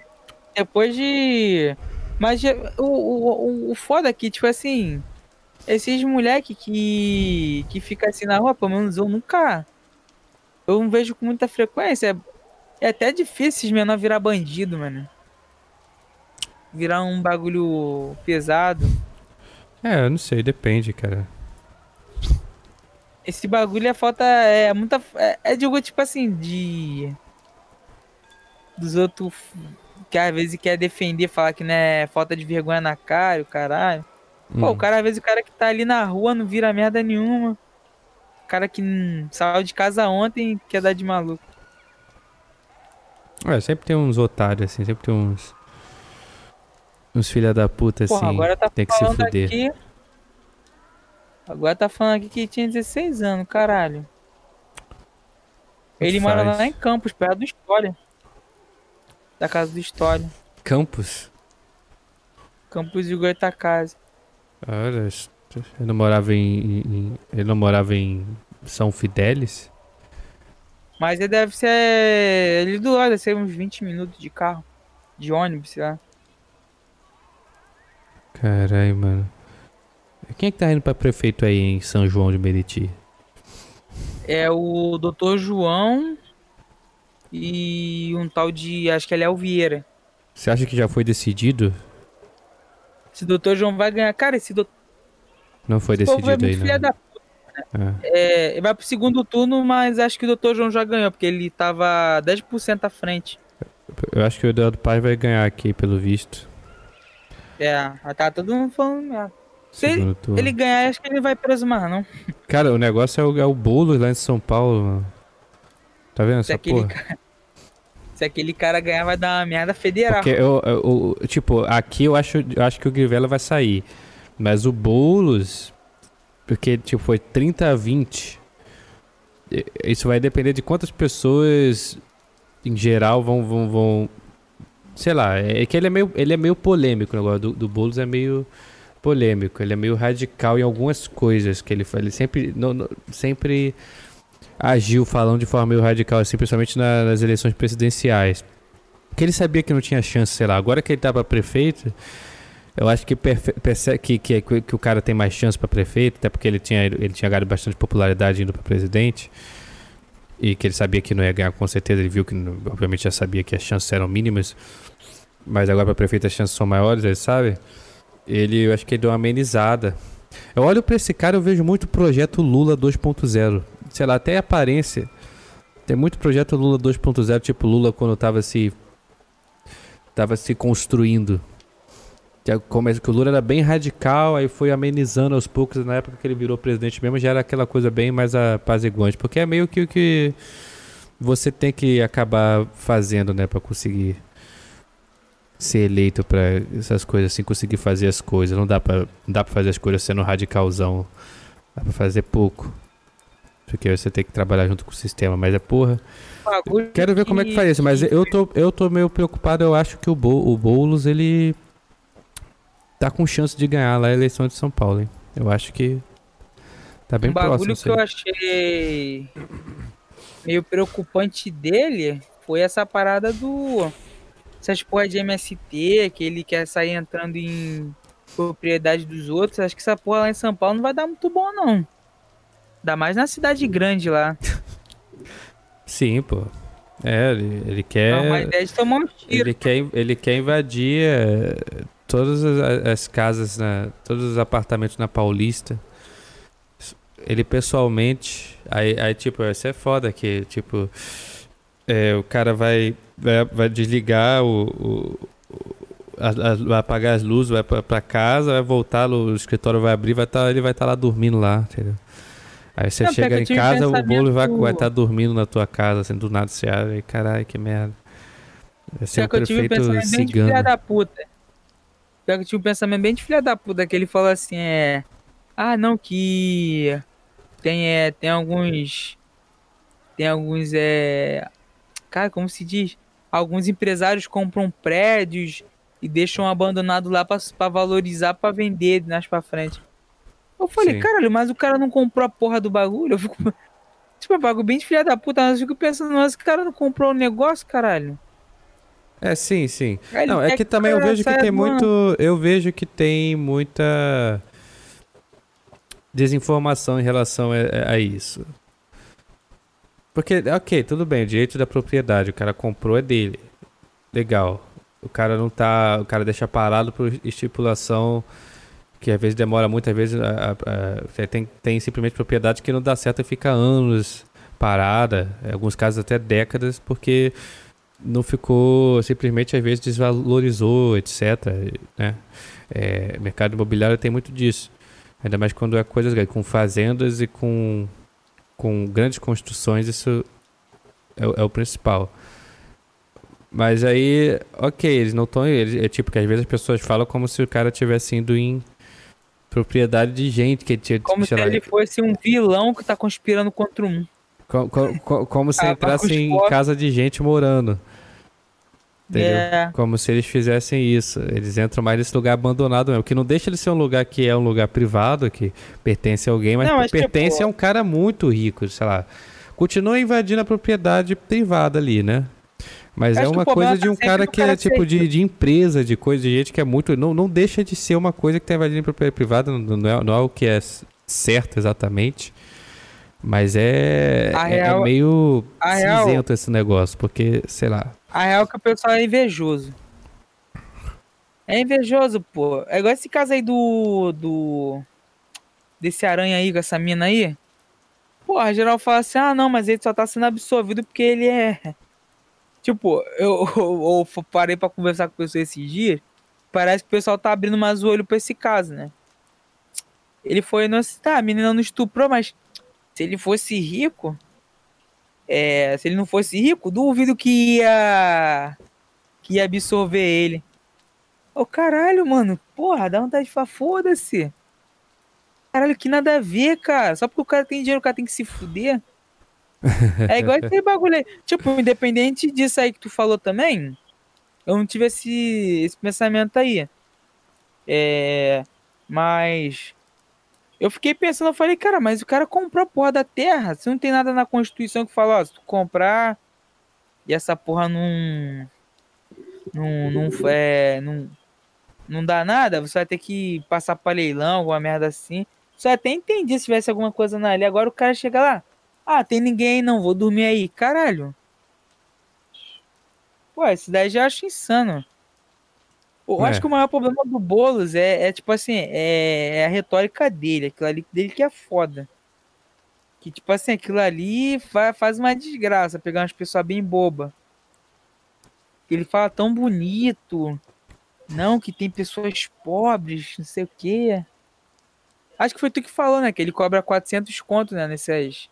depois de. Mas o, o, o, o foda é que, tipo assim, esses moleque que. que fica assim na rua, pelo menos eu nunca. Eu não vejo com muita frequência. É, é até difícil esses menores virar bandido, mano. Virar um bagulho pesado. É, eu não sei, depende, cara. Esse bagulho é falta. É muita. É, é digo, tipo assim, de. Dos outros que às vezes quer defender, falar que não é falta de vergonha na cara, o caralho. Pô, Hum. o cara, às vezes, o cara que tá ali na rua não vira merda nenhuma. O cara que saiu de casa ontem quer dar de maluco. É, sempre tem uns otários, assim, sempre tem uns. Uns filha da puta, assim. Porra, agora tá tem que se fuder. aqui. Agora tá falando aqui que tinha 16 anos, caralho. Ele mora faz. lá em Campos, perto do História. Da casa do História. Campos? Campos de Goitacazes. Olha, ele não morava em, em- Ele não morava em São Fidélis? Mas ele deve ser ali do lado, deve ser uns 20 minutos de carro. De ônibus, sei lá. Caralho, mano. Quem é que tá indo pra prefeito aí em São João de Meriti? É o Dr. João e um tal de. Acho que é Léo Vieira. Você acha que já foi decidido? Esse Dr. João vai ganhar. Cara, esse doutor Não foi é decidido muito aí, filha não. da Ah. É, ele vai pro segundo turno, mas acho que o Dr. João já ganhou, porque ele tava 10% à frente. Eu acho que o Eduardo Paz vai ganhar aqui, pelo visto. É, tá todo mundo falando merda. Se ele, ele ganhar, acho que ele vai preso mais, não. Cara, o negócio é o, é o Boulos lá em São Paulo, mano. Tá vendo essa aquele, porra? cara, se aquele cara ganhar, vai dar uma merda federal. Eu, eu- eu- tipo, aqui eu acho, eu acho que o Grivela vai sair. Mas o Boulos, porque tipo, foi 30 a 20. E- Isso vai depender de quantas pessoas em geral vão. vão, vão sei lá, é que ele é meio, ele é meio polêmico o negócio do, do Boulos é meio polêmico, ele é meio radical em algumas coisas que ele faz. Ele sempre, não- sempre agiu falando de forma meio radical, assim, principalmente na- nas eleições presidenciais. Porque ele sabia que não tinha chance, sei lá. Agora que ele tá pra prefeito, eu acho que, perfe- perce- que, que, que o cara tem mais chance pra prefeito, até porque ele tinha, ele tinha ganhado bastante popularidade indo pra presidente. E que ele sabia que não ia ganhar com certeza. Ele viu que, obviamente, já sabia que as chances eram mínimas. Mas agora pra prefeito as chances são maiores, ele sabe. Ele, eu acho que ele deu uma amenizada. Eu olho pra esse cara, eu vejo muito projeto Lula 2.0. Sei lá, até aparência. Tem muito projeto Lula 2.0, tipo Lula quando tava se tava se construindo. Que, é que o Lula era bem radical, aí foi amenizando aos poucos, na época que ele virou presidente mesmo, já era aquela coisa bem mais apaziguante, porque é meio que o que você tem que acabar fazendo, né, Pra conseguir ser eleito pra essas coisas assim, conseguir fazer as coisas. Não dá não dá para fazer as coisas sendo radicalzão. Dá pra fazer pouco. Porque você tem que trabalhar junto com o sistema, mas é porra. Bagulho Quero ver como é que faz isso, mas eu tô, eu tô meio preocupado. Eu acho que o, Bo, o Boulos, ele tá com chance de ganhar lá a eleição de São Paulo, hein? Eu acho que tá bem um próximo. bagulho isso que eu aí. achei meio preocupante dele foi essa parada do. Essas porra de MST, que ele quer sair entrando em propriedade dos outros. Acho que essa porra lá em São Paulo não vai dar muito bom, não. Ainda mais na cidade grande lá. Sim, pô. É, ele, ele quer. É uma ideia de tomar um tiro. Ele quer, ele quer invadir eh, todas as, as casas, na, todos os apartamentos na Paulista. Ele pessoalmente. Aí, aí tipo, isso é foda que, tipo. é, o cara vai, vai, vai desligar o. o- vai apagar as luzes, vai pra, pra casa, vai voltar, o escritório vai abrir, vai tá, ele vai estar lá dormindo lá, entendeu? Aí você Não, chega em casa, o bolo vai estar dormindo na tua casa, assim, do nada você abre, caralho, que merda. Vai ser Pior o que eu tive um prefeito pensamento bem de filha cigano. da puta. Pior que eu tive um pensamento bem de filha da puta, que ele falou assim, é... Ah, não, que... Tem, é, tem alguns... Tem alguns, é... Cara, como se diz? Alguns empresários compram prédios e deixam abandonado lá pra, pra valorizar, pra vender mais pra frente. Eu falei, Sim. caralho, mas o cara não comprou a porra do bagulho? Eu fico... Tipo, é um bagulho bem de filha da puta, mas eu fico pensando, mas o cara não comprou o negócio, caralho? É, sim, sim. Ele Não, é quer que também eu vejo que tem muito. Eu vejo que tem muita desinformação em relação a, a isso. Porque, ok, tudo bem, o direito da propriedade, o cara comprou é dele. Legal. O cara não tá. O cara deixa parado por estipulação que às vezes demora muitas vezes. A, a- a- tem, tem simplesmente propriedade que não dá certo e fica anos parada, em alguns casos até décadas, porque não ficou simplesmente às vezes desvalorizou, etc. Né? É, mercado imobiliário tem muito disso. Ainda mais quando é coisas com fazendas e com, com grandes construções, isso é, é o principal. Mas aí, ok, eles não estão. É tipo que às vezes as pessoas falam como se o cara tivesse indo em propriedade de gente que tinha. Como se ele fosse um vilão que tá conspirando contra um. Co- co- co- como se Ah, entrasse em Polo. casa de gente morando. Entendeu? É. Como se eles fizessem isso. Eles entram mais nesse lugar abandonado mesmo. Que não deixa ele ser um lugar que é um lugar privado, que pertence a alguém, mas Não, mas, pertence tipo, a um cara muito rico, sei lá. Continua invadindo a propriedade privada ali, né? Mas é uma coisa de tá um cara que é cara tipo ser de, de empresa, de coisa, de gente que é muito. Não, não deixa de ser uma coisa que tá invadindo a propriedade privada, não, não é, não é o que é certo exatamente. Mas é, é- é real- meio a real- cinzento esse negócio, porque, sei lá. A real é que o pessoal é invejoso. É invejoso, pô. É igual esse caso aí do. do. Desse aranha aí, com essa mina aí. Porra, geral fala assim: ah, não, mas ele só tá sendo absolvido porque ele é. Tipo, eu, eu, eu parei pra conversar com o pessoal esses dias. Parece que o pessoal tá abrindo mais o olho pra esse caso, né? Ele foi no. Tá, a menina não estuprou, mas se ele fosse rico. É, se ele não fosse rico, duvido que ia. que ia absorver ele. Ô caralho, mano. Porra, dá vontade de falar, foda-se. Caralho, que nada a ver, cara. Só porque o cara tem dinheiro, o cara tem que se fuder. É igual esse bagulho aí. Tipo, independente disso aí que tu falou também, eu não tive esse, esse pensamento aí. É. Mas. Eu fiquei pensando, eu falei, cara, mas o cara comprou a porra da terra. Se não tem nada na Constituição que fala, ó, se tu comprar e essa porra não. Não. Não, é, não, não dá nada, você vai ter que passar pra leilão, alguma merda assim. Só até entendi se tivesse alguma coisa na ali. Agora o cara chega lá. Ah, tem ninguém aí não, vou dormir aí. Caralho. Pô, isso daí já acho insano. Eu É. acho que o maior problema do Boulos é, é tipo assim, é, é a retórica dele, aquilo ali dele que é foda. Que tipo assim, aquilo ali fa- faz uma desgraça, pegar umas pessoas bem boba. Ele fala tão bonito. Não, que tem pessoas pobres, não sei o quê. Acho que foi tu que falou, né? Que ele cobra 400 conto, né? Nessas.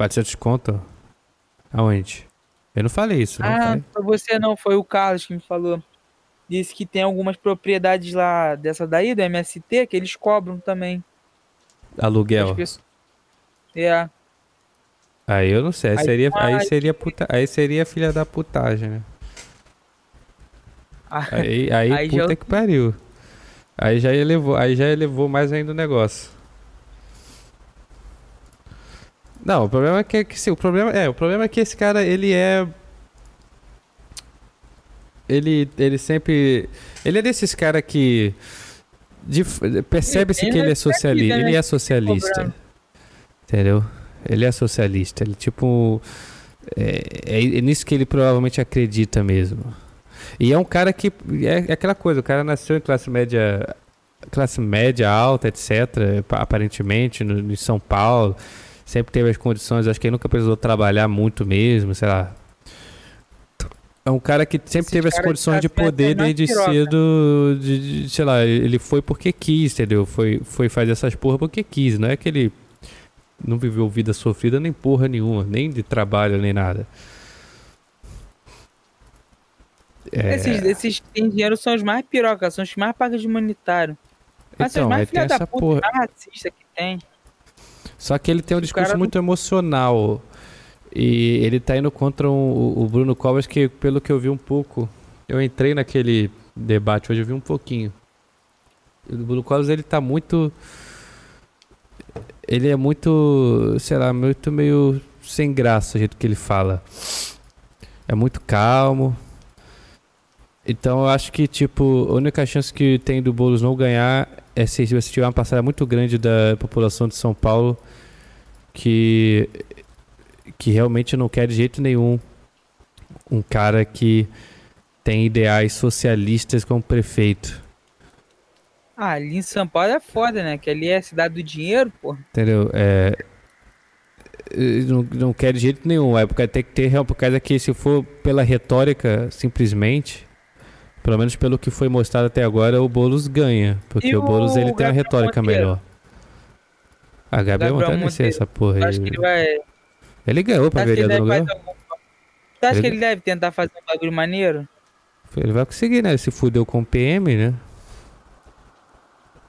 400 conto? Aonde? Eu não falei isso, não Ah, falei. foi você não, foi o Carlos que me falou. Disse que tem algumas propriedades lá dessa daí, do MST, que eles cobram também. Aluguel. Pessoas- É. Aí eu não sei, aí Aí seria, aí seria, puta, aí seria filha da putagem, né? Ah, Aí, aí, Aí já- puta que pariu. Aí já elevou, aí já elevou mais ainda o negócio. Não, o problema é que, que sim, o problema é, o problema é que esse cara ele é ele ele sempre ele é desses cara que percebe-se que ele não é socialista, né? ele é socialista. Entendeu? Ele é socialista, ele tipo é, é, é nisso que ele provavelmente acredita mesmo. E é um cara que é, é aquela coisa, o cara nasceu em classe média classe média alta, etc, pa- aparentemente no, em São Paulo, sempre teve as condições, acho que ele nunca precisou trabalhar muito mesmo, sei lá. É um cara que sempre Esses teve as condições de tá poder na desde piroca. cedo, de, de- sei lá, ele foi porque quis, entendeu? Foi, foi fazer essas porra porque quis, não é que ele não viveu vida sofrida nem porra nenhuma, nem de trabalho, nem nada. É, Esses, esses que têm dinheiro são os mais pirocas, são os que mais pagam de humanitário. Mas são então, os aí mais filha da essa puta, porra. mais racista que tem. Só que ele tem um discurso cara muito emocional. E ele tá indo contra um- o, Bruno Covas, que pelo que eu vi um pouco, eu entrei naquele debate hoje, eu vi um pouquinho. O Bruno Covas, ele tá muito. Ele é muito, sei lá, muito meio sem graça o jeito que ele fala. É muito calmo. Então eu acho que, tipo, a única chance que tem do Boulos não ganhar é se você tiver uma parcela muito grande da população de São Paulo que, que realmente não quer de jeito nenhum um cara que tem ideais socialistas como prefeito. Ah, ali em São Paulo é foda, né? Que ali é a cidade do dinheiro, pô. Entendeu? É, não, não quer de jeito nenhum. É porque tem que ter real, por causa que se for pela retórica, simplesmente, pelo menos pelo que foi mostrado até agora, o Boulos ganha. Porque E o Boulos o ele tem uma retórica Monteiro? melhor. A Gabriel Gabriel Monteiro, Monteiro. essa porra Eu aí. acho que ele vai. Ele ganhou pra Acho vereador, não fazer algum... Tu acha Ele- que ele deve tentar fazer um bagulho maneiro? Ele vai conseguir, né? Ele se fudeu com o PM, né?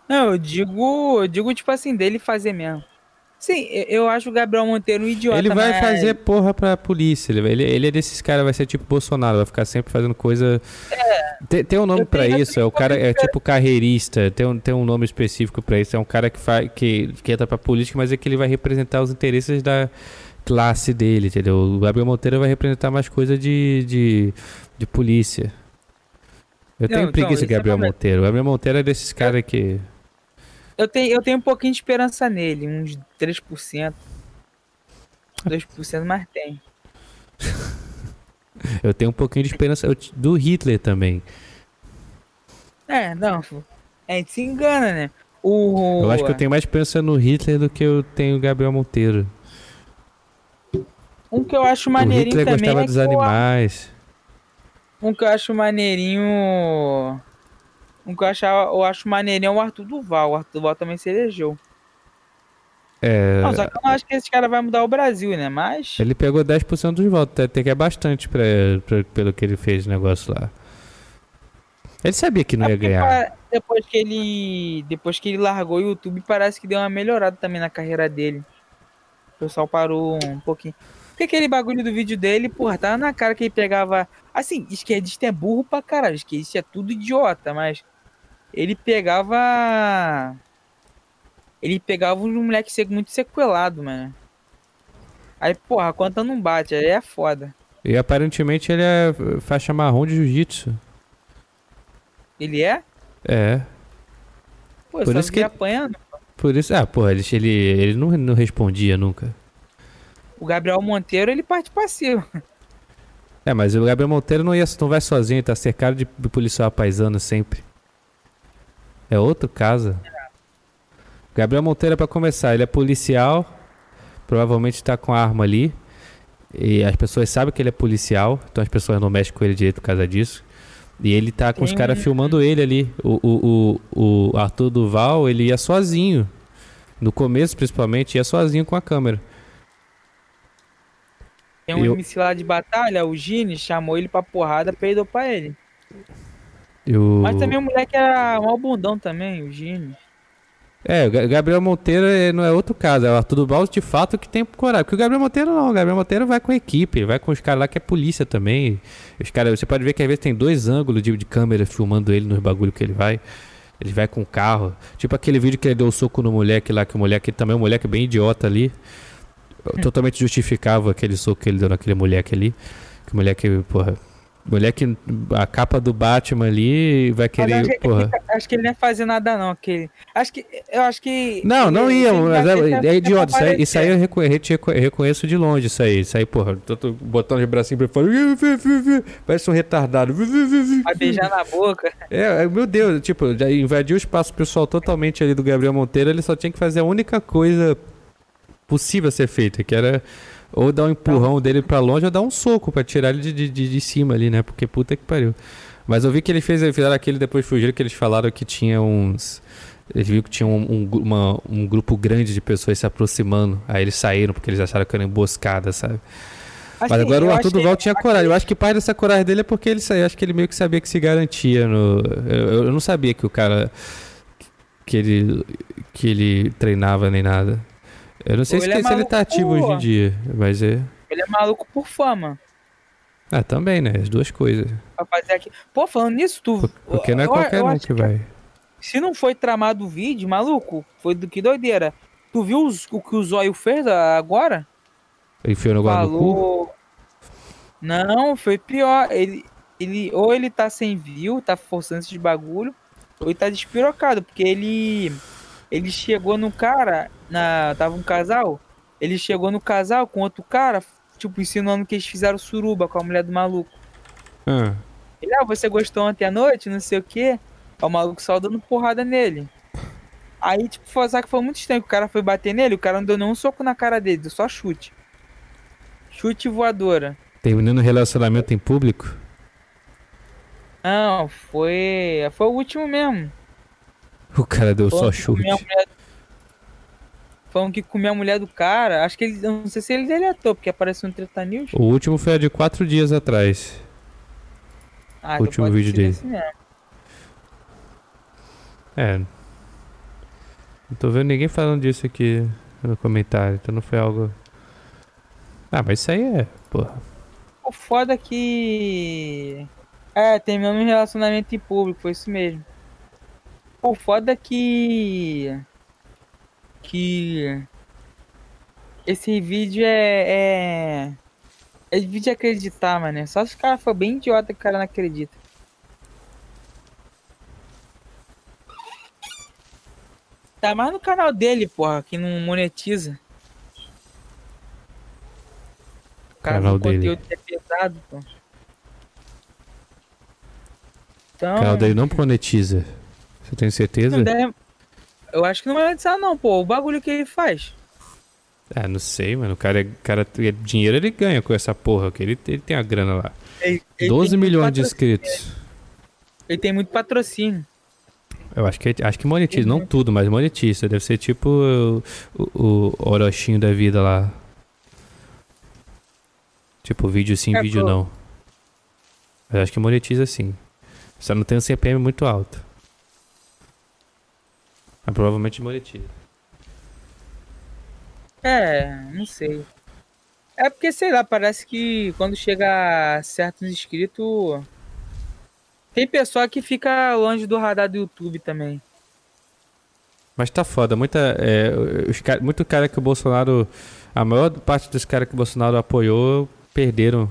Não, eu digo, eu digo tipo assim, dele fazer mesmo. Sim, eu- acho o Gabriel Monteiro um idiota. ele vai mas- fazer porra pra polícia. Ele, ele, é desses caras, vai ser tipo Bolsonaro, vai ficar sempre fazendo coisa. Tem, tem um nome eu isso, é o cara, é tipo carreirista, tem um, tem um nome específico pra isso. É um cara que, faz, que, que entra pra política, mas é que ele vai representar os interesses da classe dele, entendeu? O Gabriel Monteiro vai representar mais coisa de, de, de polícia. Eu Não, tenho então, preguiça de isso é Gabriel verdade. Monteiro. O Gabriel Monteiro é desses caras que. Eu tenho, eu tenho um pouquinho de esperança nele, uns 3%. 2%, mas tem. Eu tenho um pouquinho de esperança do Hitler também. É, não. A gente se engana, né? O... Eu acho que eu tenho mais esperança no Hitler do que eu tenho Gabriel Monteiro. Um que eu acho O maneirinho Hitler também gostava é dos eu- animais. Um que eu acho maneirinho... Um que eu, achava, eu acho maneirinho é o Arthur Duval. O Arthur Duval também se elegeu. É, Não, só que eu não acho que esse cara vai mudar o Brasil, né? Mas... ele pegou 10% dos votos, até que é bastante pra, pra- pelo que ele fez o negócio lá. Ele sabia que não É ia ganhar. Depois que ele. Depois que ele largou o YouTube, parece que deu uma melhorada também na carreira dele. O pessoal parou um pouquinho. Porque aquele bagulho do vídeo dele, porra, tava na cara que ele pegava. Assim, esquerdista é burro pra caralho. Esquerdista é tudo idiota, mas. Ele pegava. Ele pegava um moleque muito sequelado, mano. Aí, porra, a conta não bate, aí é foda. E aparentemente ele é faixa marrom de jiu-jitsu. Ele é? É. Pô, Por isso que ele- apanhando. Por isso. Ah, porra, ele, ele, ele não, não respondia nunca. O Gabriel Monteiro, ele parte passivo. É, mas o Gabriel Monteiro não, ia, não vai sozinho, tá cercado de policial paisano sempre. É outro caso. Gabriel Monteiro, pra começar, ele é policial, provavelmente tá com a arma ali. E as pessoas sabem que ele é policial, então as pessoas não mexem com ele direito por causa disso. E ele tá com os caras filmando ele ali. O, o, o, o Arthur Duval, ele ia sozinho. No começo, principalmente, ia sozinho com a câmera. Tem um Eu- MC lá de batalha, o Gini, chamou ele pra porrada, peidou pra ele. E o- Mas também o moleque era um bundão também, o Gini. É, o Ga- Gabriel Monteiro é- não é outro caso, é o Arthur Duval de fato que tem coragem. Porque o Gabriel Monteiro não, o Gabriel Monteiro vai com a equipe, vai com os caras lá que é polícia também. Os caras, você pode ver que às vezes tem dois ângulos de, de câmera filmando ele nos bagulho que ele vai. Ele vai com o carro. Tipo aquele vídeo que ele deu o soco no moleque lá, que o moleque também é um moleque bem idiota ali. Totalmente justificava aquele soco que ele deu naquele moleque ali. Que o moleque, porra. Moleque, a capa do Batman ali vai Mas querer, acho, que, porra. acho que ele não ia fazer nada não, aquele. Acho que. Eu acho que. Não, ele- não ia, mas é, é idiota. Isso aí, isso aí eu reconhe- reconhe- reconheço de longe, isso aí. Isso aí, porra. Tô, tô botando os bracinhos pra fora. Parece um retardado. Vai beijar na boca. É, é, meu Deus, tipo, já invadiu o espaço pessoal totalmente ali do Gabriel Monteiro. Ele só tinha que fazer a única coisa possível a ser feita, que era ou dar um empurrão dele pra longe ou dar um soco pra tirar ele de, de, de- de cima ali, né? Porque puta que pariu. Mas eu vi que ele fez, fizeram aquele depois fugiram, que eles falaram que tinha uns. Eles viram que tinha um, um, uma- um grupo grande de pessoas se aproximando. Aí eles saíram porque eles acharam que era emboscada, sabe? Mas agora o Arthur Duval tinha coragem. Eu acho que parte dessa coragem dele é porque ele saiu. Acho que ele meio que sabia que se garantia no. Eu, eu não sabia que o cara. Que ele. Que ele treinava nem nada. Eu não sei se, ele é se ele tá ativo hoje em dia. Mas é. Ele é maluco por fama. Ah, também, né? As duas coisas. Pra fazer aqui. Pô, falando nisso, tu. Por- Porque não é eu- qualquer eu um que vai. Se não foi tramado o vídeo, maluco, foi do que doideira. Tu viu os- o que o Zóio fez agora? Enfiou no guarda no cu? Falou. Não, foi pior. Ele, ele, ou ele tá sem view, tá forçando esses bagulho, ou ele tá despirocado, porque ele. Ele chegou no cara, na, tava um casal, ele chegou no casal com outro cara, tipo, ensinando que eles fizeram suruba com a mulher do maluco. Ah, Ele, ah, você gostou ontem à noite, não sei o quê. O maluco só dando porrada nele. Aí, tipo, foi, sabe que foi muito estranho que o cara foi bater nele, o cara não deu nenhum soco na cara dele, deu só chute. Chute voadora. terminando o relacionamento em público? Não, foi. Foi o último mesmo. O cara deu só Falando que chute. mulher- Falando que comia a mulher do cara. Acho que ele. Não sei se ele deletou, porque apareceu no Treta News. O último foi a de quatro dias atrás. Ah, último pode vídeo dele. É. Não tô vendo ninguém falando disso aqui. no comentário, então não foi algo. Ah, mas isso aí é. Porra. O foda é que. É, terminamos um relacionamento em público, foi isso mesmo. O foda é que. Que. Esse vídeo é. É, é vídeo de acreditar, mano. Só se o cara for bem idiota que o cara não acredita. Tá mais no canal dele, porra, que não monetiza. O cara Canal dele. conteúdo é pesado, pô. Então. O canal dele não monetiza. Você tem certeza? deve- Eu acho que não vai monetizar, não, pô. O bagulho que ele faz. Ah, não sei, mano. O cara, é- cara ele- dinheiro ele ganha com essa porra, que ele, ele tem a grana lá. Ele, ele 12 tem muito milhões de inscritos. Ele tem muito patrocínio. Eu acho que, acho que monetiza, Uhum. não tudo, mas monetiza. Deve ser tipo o, o, o Orochinho da vida lá. Tipo, vídeo sim, É, vídeo pô. não. Mas acho que monetiza sim. Só não tem um CPM muito alto. Mas provavelmente monetiza. É, não sei. É porque, sei lá, parece que quando chega certos inscritos. Tem pessoa que fica longe do radar do YouTube também. Mas tá foda, muita, é, os muito cara que o Bolsonaro. A maior parte dos caras que o Bolsonaro apoiou perderam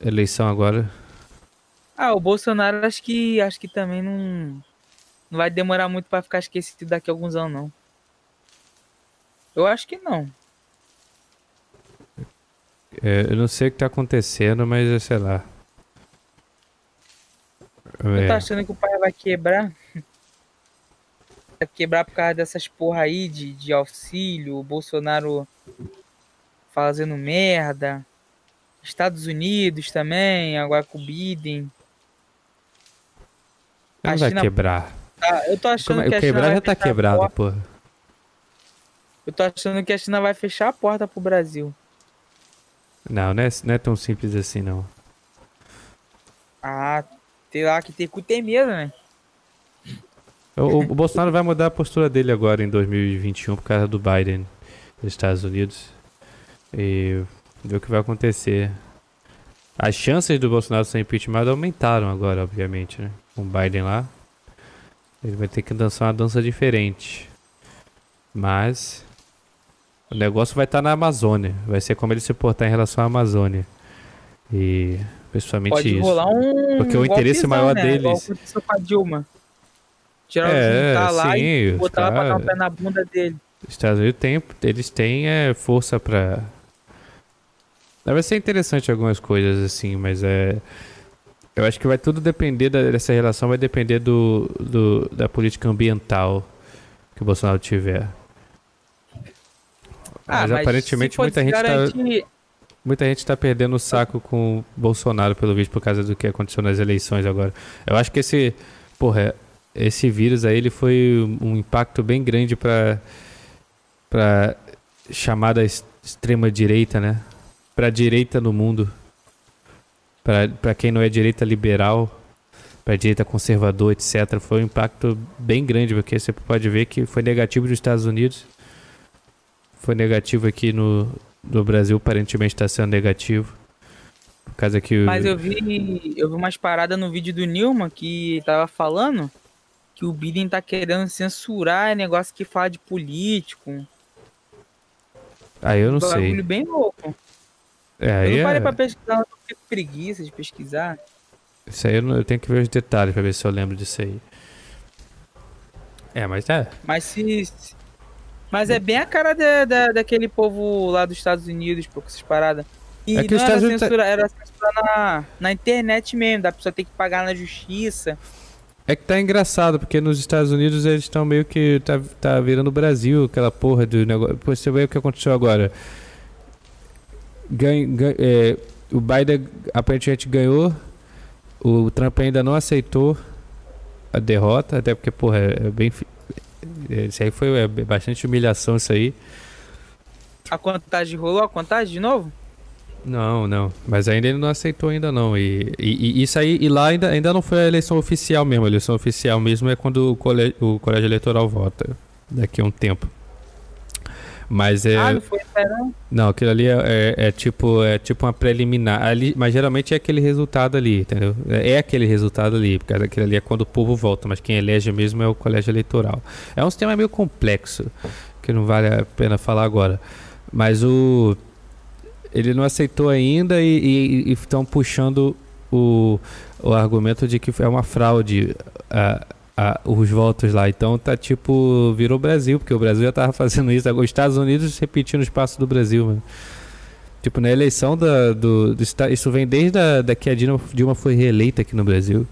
eleição agora. Ah, o Bolsonaro acho que acho que também não não vai demorar muito pra ficar esquecido daqui a alguns anos não. Eu acho que não. É, eu não sei o que tá acontecendo, mas é, sei lá. Eu É, tô achando que o pai vai quebrar. Vai quebrar por causa dessas porra aí de, de auxílio, o Bolsonaro fazendo merda. Estados Unidos também, agora com o Biden. não vai China- quebrar. Ah, eu tô achando Como é- que a China quebrar vai já tá quebrado, porra. Eu tô achando que a China vai fechar a porta pro Brasil. Não, não é, não é tão simples assim, não. Ah, sei lá que tem cu tem medo, né? O, o- o Bolsonaro vai mudar a postura dele agora em 2021 por causa do Biden dos Estados Unidos. E ver o que vai acontecer. As chances do Bolsonaro ser impeachment aumentaram agora, obviamente, né? Com o Biden lá. Ele vai ter que dançar uma dança diferente. Mas o negócio vai estar na Amazônia. Vai ser como ele se portar em relação à Amazônia. E principalmente Pode isso. rolar um. Porque o interesse golpezão, maior né? deles- Igual com a Dilma. Tirar É, o tá lá sim, e botar ela pra dar um cara- pé na bunda dele. Os Estados Unidos tem, eles têm é, força pra. Vai ser interessante algumas coisas assim, mas é. Eu acho que vai tudo depender da- dessa relação, vai depender do, do- da política ambiental que o Bolsonaro tiver. Ah, mas, aparentemente se for muita gente, tá, garantir- muita gente tá perdendo o saco com o Bolsonaro, pelo visto, por causa do que aconteceu nas eleições agora. Eu acho que esse. Porra, esse vírus aí ele foi um impacto bem grande pra. pra chamada es- extrema-direita, né? Pra direita no mundo. Pra, pra quem não é direita liberal, pra direita conservador, etc. Foi um impacto bem grande, porque você pode ver que foi negativo nos Estados Unidos. Foi negativo aqui no, no Brasil, aparentemente está sendo negativo. Por causa que Mas eu vi, eu vi umas paradas no vídeo do Nilma que tava falando que o Biden tá querendo censurar negócio que fala de político. Ah, eu não um bagulho sei. bem louco. É, Eu não parei é- pra pesquisar, com preguiça de pesquisar. Isso aí eu, não- eu tenho que ver os detalhes pra ver se eu lembro disso aí. É, mas é. Mas se. Mas é bem a cara da, da- daquele povo lá dos Estados Unidos, pô, com essas paradas. E É que não era tá- censura, era censura na, na internet mesmo, da pessoa ter que pagar na justiça. É que tá engraçado, porque nos Estados Unidos eles estão meio que. Tá, tá virando o Brasil, aquela porra do negócio. Você vê o que aconteceu agora. Ganha, ganha- é, o Biden aparentemente ganhou. O Trump ainda não aceitou a derrota, até porque, porra, é, é bem. é, Isso aí foi é, bastante humilhação, isso aí. A contagem rolou a contagem de novo? Não, não. Mas ainda ele não aceitou ainda não. E, e- e isso aí, e lá ainda, ainda não foi a eleição oficial mesmo. A eleição oficial mesmo é quando o colégio, o colégio eleitoral vota. Daqui a um tempo. Mas é. Ah, não foi até não? Aquilo ali é, é- é tipo é tipo uma preliminar. Ali, mas geralmente é aquele resultado ali, entendeu? É, é aquele resultado ali, porque aquilo ali é quando o povo volta, mas quem elege mesmo é o colégio eleitoral. É um sistema meio complexo, que não vale a pena falar agora. Mas o. Ele não aceitou ainda e estão puxando o, o argumento de que é uma fraude a, a, os votos lá. Então tá tipo, virou Brasil, porque o Brasil já tava fazendo isso. Os Estados Unidos repetindo o espaço do Brasil, mano. Tipo, na eleição da, do, do Isso vem desde a, da que a Dilma, Dilma foi reeleita aqui no Brasil.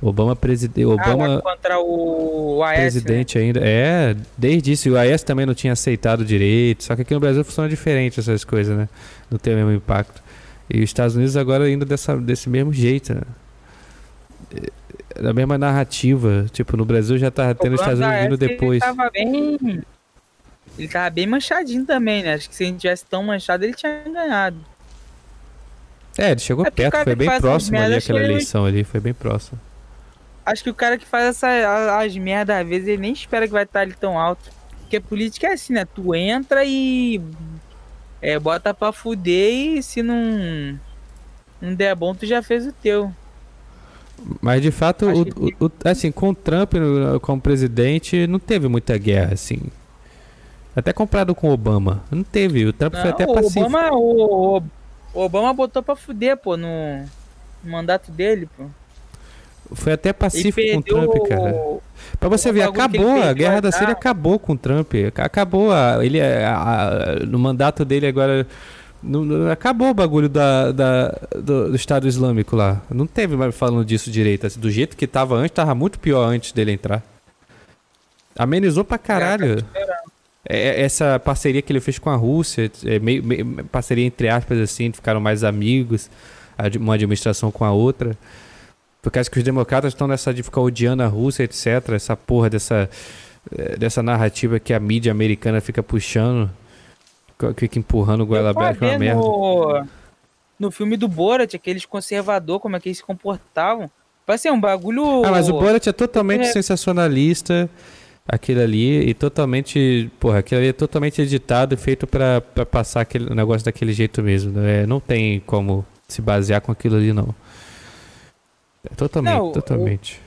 Obama presidente. Ah, Obama lá contra o Aécio. né? presidente ainda. É, desde isso. E o AES também não tinha aceitado direito. Só que aqui no Brasil funciona diferente essas coisas, né? Não tem o mesmo impacto. E os Estados Unidos agora ainda dessa, desse mesmo jeito, né? É, Da mesma narrativa. Tipo, no Brasil já O tendo os Estados Unidos depois. Ele tava bem. Ele tava bem manchadinho também, né? Acho que se a gente tivesse tão manchado, ele tinha ganhado. É, ele chegou É perto, foi bem próximo ali aquela que ele- eleição ali, foi bem próximo. Acho que o cara que faz essa, as merdas, às vezes, ele nem espera que vai estar ali tão alto. Porque política é assim, né? Tu entra e. É, bota pra fuder e se não. Não der bom, tu já fez o teu. Mas de fato, o, que- o- assim, com o Trump como presidente, não teve muita guerra, assim. Até comparado com o Obama. Não teve. O Trump foi Não, até o pacífico. Obama, o, o Obama botou pra fuder, pô, no, no mandato dele, pô. Foi até pacífico com o Trump, cara. Pra você ver, acabou. A guerra da Síria acabou com o Trump. Acabou. A, ele, a- a- no mandato dele agora. Não- acabou o bagulho da, da- do, do Estado Islâmico lá. Não teve mais falando disso direito. assim, do jeito que tava antes, tava muito pior antes dele entrar. Amenizou pra caralho. É, essa parceria que ele fez com a Rússia, é meio, meio- parceria entre aspas assim, ficaram mais amigos, uma administração com a outra. Por causa que os democratas estão nessa de ficar odiando a Rússia, etc. Essa porra dessa, eh, dessa narrativa que a mídia americana fica puxando, fica empurrando o goela aberta, é uma merda. no, no filme do Borat, aqueles conservador, como é que eles se comportavam. Ser um bagulho. Ah, mas o Borat é totalmente É. sensacionalista, aquele ali, e totalmente, porra, aquele ali é totalmente editado e feito pra, pra passar aquele negócio daquele jeito mesmo. né? não tem como se basear com aquilo ali, não. É totalmente, Não, totalmente.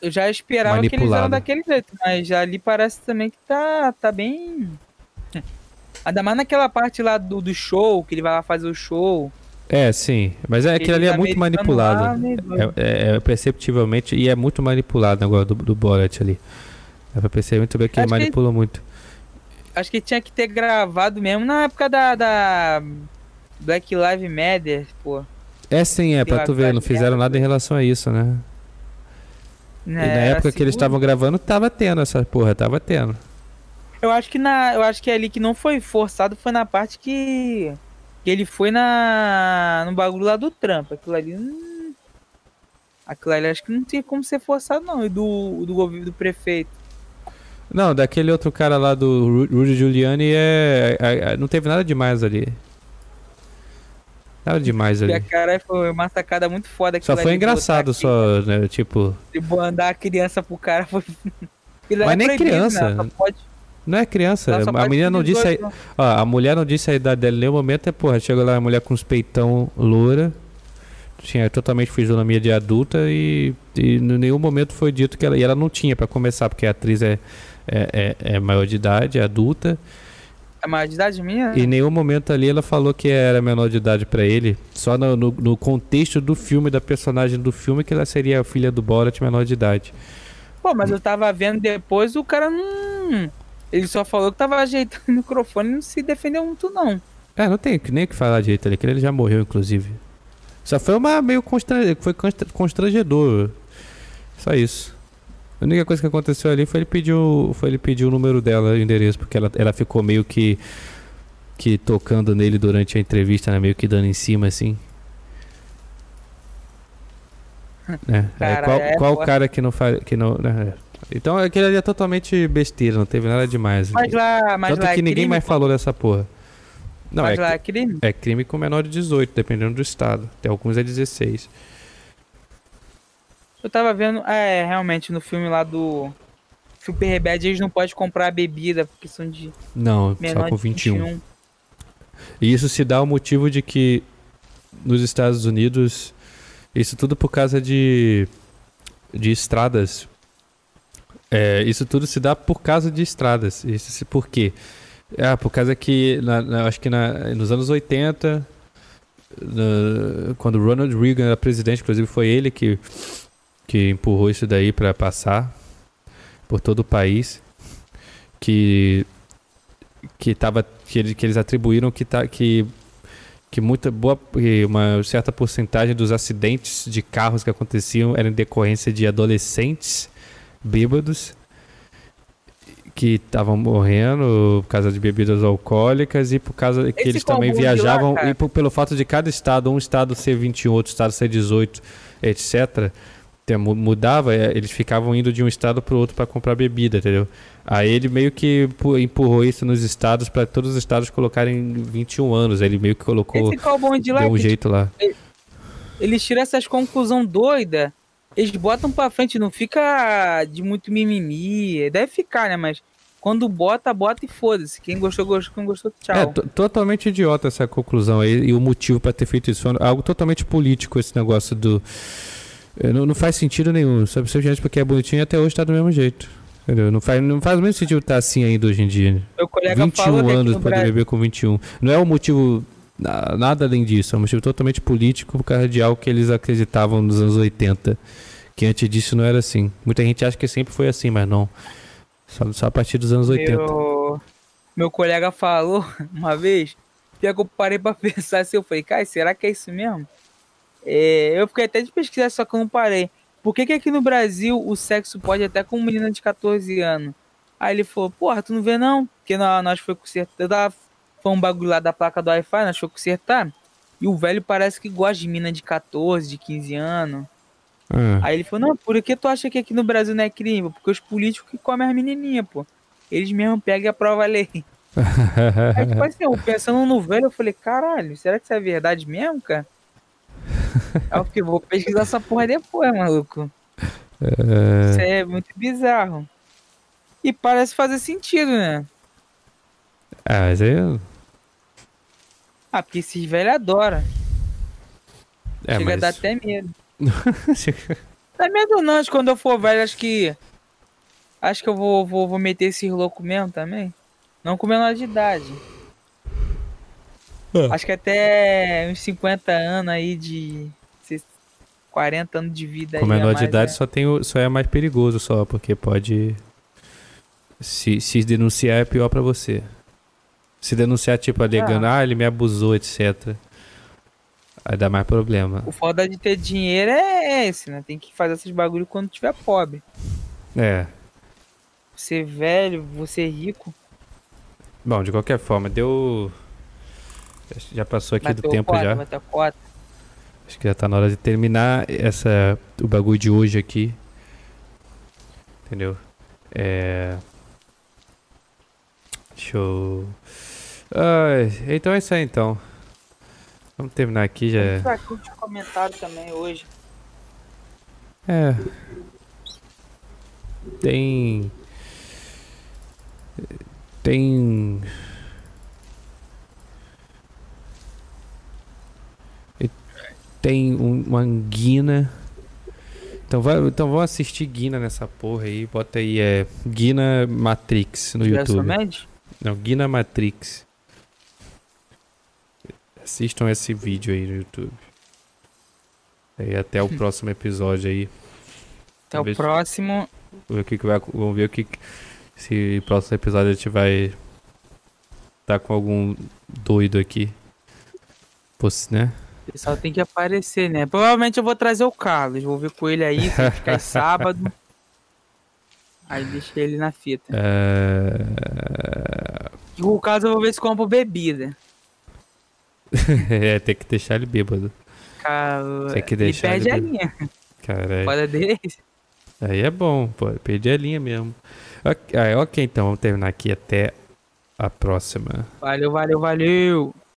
Eu já esperava que eles Manipulado. eram daquele jeito, mas ali parece também que tá, tá bem. Ainda mais naquela parte lá do, do show, que ele vai lá fazer o show. É, sim, mas é, aquilo ali é Aqueles muito manipulado. lá, doido. É, é- é perceptivelmente, e é muito manipulado agora do, do Borat ali. Dá pra perceber muito bem que ele Acho que- muito. Acho que tinha que ter gravado mesmo na época da, da Black Lives Matter, pô. É sim, é, pra tu ver, não fizeram nada em relação a isso, né? E Né, na época que eles estavam gravando, tava tendo essa porra, tava tendo. Eu acho que na, eu acho que ali que não foi forçado foi na parte que que ele foi na no bagulho lá do Trump. Aquilo ali não, aquilo ali acho que não tinha como ser forçado não, e do do governo do prefeito. Não, daquele outro cara lá do Ru- Rudy Giuliani é, é- é- não teve nada demais ali. Nada demais E a ali. cara foi uma sacada muito foda Só foi ali, engraçado, botar só, né? Tipo, aquele- de mandar a criança pro cara foi Mas é nem proibido, criança. Né? Só pode, não é criança. A pode menina não disse. 18 A, ó, a mulher não disse a idade dela em nenhum momento. É, porra, chegou lá a mulher com os peitão loura. Tinha totalmente fisionomia de adulta e, e em nenhum momento foi dito que ela. E ela não tinha pra começar, porque a atriz é, é, é, é maior de idade, é adulta. É maior de idade minha? E em nenhum momento ali ela falou que era menor de idade pra ele. Só no, no, no contexto do filme, da personagem do filme, que ela seria a filha do Borat menor de idade. Pô, mas eu tava vendo depois, o cara não. Ele só falou que tava ajeitando o microfone e não se defendeu muito, não. É, não tem nem o que falar direito ali, que ele já morreu, inclusive. Só foi uma meio constra... foi constra- constrangedor. Só isso. A única coisa que aconteceu ali foi ele pedir o, foi ele pedir o número dela, o endereço, porque ela, ela ficou meio que que tocando nele durante a entrevista, né? Meio que dando em cima, assim. É. Cara, qual é qual foda. cara que não faz. Que não, né? Então aquele ali é totalmente besteira, não teve nada demais. Mas lá, mas Tanto lá que é ninguém mais falou dessa porra. Não, mas é, lá é crime. é crime com menor de 18, dependendo do estado. Tem alguns é 16. Eu tava vendo, é, realmente, no filme lá do. Super Bad eles não podem comprar bebida porque são de Não, menor só com de 21. 21. E isso se dá o motivo de que nos Estados Unidos, isso tudo por causa de, de estradas. É, isso tudo se dá por causa de estradas. Isso por quê? Ah, por causa que, na, na- acho que na- nos anos 80, na- quando Ronald Reagan era presidente, inclusive foi ele que, que empurrou isso daí para passar por todo o país, que que tava que, ele- que eles atribuíram que tá que que muita boa que uma certa porcentagem dos acidentes de carros que aconteciam eram em decorrência de adolescentes bêbados que estavam morrendo por causa de bebidas alcoólicas e por causa que Esse eles também lá, viajavam cara. e por- pelo fato de cada estado, um estado ser 21, outro estado ser 18, etc. Mudava, é, eles ficavam indo de um estado para o outro para comprar bebida, entendeu? Aí ele meio que pu- empurrou isso nos estados para todos os estados colocarem 21 anos. Aí Ele meio que colocou, Esse de lá, deu um que, jeito lá. eles tiram essas conclusão doida, eles botam pra frente, não fica de muito mimimi. Deve ficar, né? Mas quando bota, bota e foda-se. Quem gostou, gostou. Quem gostou, tchau. É, to- totalmente idiota essa conclusão aí e o motivo para ter feito isso. É algo totalmente político esse negócio do. É, Não, não faz sentido nenhum. Sabe, simplesmente porque é bonitinho e até hoje tá do mesmo jeito. Entendeu? Não faz, não faz o mesmo sentido estar assim ainda hoje em dia. Meu colega 21 falou anos no poder Brasil, beber com 21. Não é um motivo. Na- Nada além disso. É um motivo totalmente político por causa de algo que eles acreditavam nos anos 80. Que antes disso não era assim. Muita gente acha que sempre foi assim, mas não. Só, só a partir dos anos 80. meu, meu colega falou uma vez, que eu parei pra pensar assim, eu falei, cara, será que é isso mesmo? É, eu fiquei até de pesquisar, só que eu não parei. Por que, que aqui no Brasil o sexo pode até com menina de 14 anos? Aí ele falou, porra, tu não vê não? Porque nós, nós foi consertar, eu tava- foi um bagulho lá da placa do Wi-Fi, nós foi consertar. E o velho parece que gosta de mina de 14, de 15 anos. Ah. Aí ele falou, não, por que tu acha que aqui no Brasil não é crime? Porque os políticos que comem as menininhas, pô. Eles mesmo pegam e aprovam a lei. Aí, tipo assim, eu pensando no velho, eu falei, caralho, será que isso é verdade mesmo, cara? Aí eu fiquei, vou pesquisar essa porra depois, maluco. É, Isso é muito bizarro. E parece fazer sentido, né? Ah, mas aí. eu- Ah, porque esses velhos adoram. É, Chega a mas... dar até medo. Dá medo não, acho que quando eu for velho, acho que. Acho que eu vou, vou, vou meter esses loucos mesmo também. Não com menor de idade. Ah. Acho que até uns 50 anos aí de. se- 40 anos de vida Com aí. a menor de mais, idade né? só, tem o, só é mais perigoso só, porque pode. Se, se denunciar é pior pra você. Se denunciar, tipo, alegando, ah, ele me abusou, etc. Aí dá mais problema. O foda de ter dinheiro é esse, né? Tem que fazer esses bagulho quando tiver pobre. É. Você velho, você rico. Bom, de qualquer forma, deu. Já passou aqui do bateu tempo cota, já. bateu cota. Acho que já tá na hora de terminar essa, o bagulho de hoje aqui. Entendeu? É. Deixa eu. Então é isso aí então. Vamos terminar aqui já. Pra curte comentário também hoje. É. Tem. Tem. Tem um, uma Guina. Então, vai, então vamos assistir Guina nessa porra aí. Bota aí, é. Guina Matrix no YouTube. Somente? Não, Guina Matrix. Assistam esse vídeo aí no YouTube. E até o próximo episódio aí. Até o próximo. Vamos ver o que, que vai. Vamos ver o que. Se próximo episódio a gente vai. Tá com algum doido aqui. Poss- né? O pessoal tem que aparecer, né? Provavelmente eu vou trazer o Carlos. Vou ver com ele aí, se ficar sábado. Aí deixa ele na fita. É... O caso eu vou ver se compro bebida. é, tem que deixar ele bêbado. Cara, Tem que ele deixar perde ele a linha. Cara, Foda dele. é esse. aí é bom, pô. Perdi a linha mesmo. Ok, ah, ok, então vamos terminar aqui. Até a próxima. Valeu, valeu, valeu.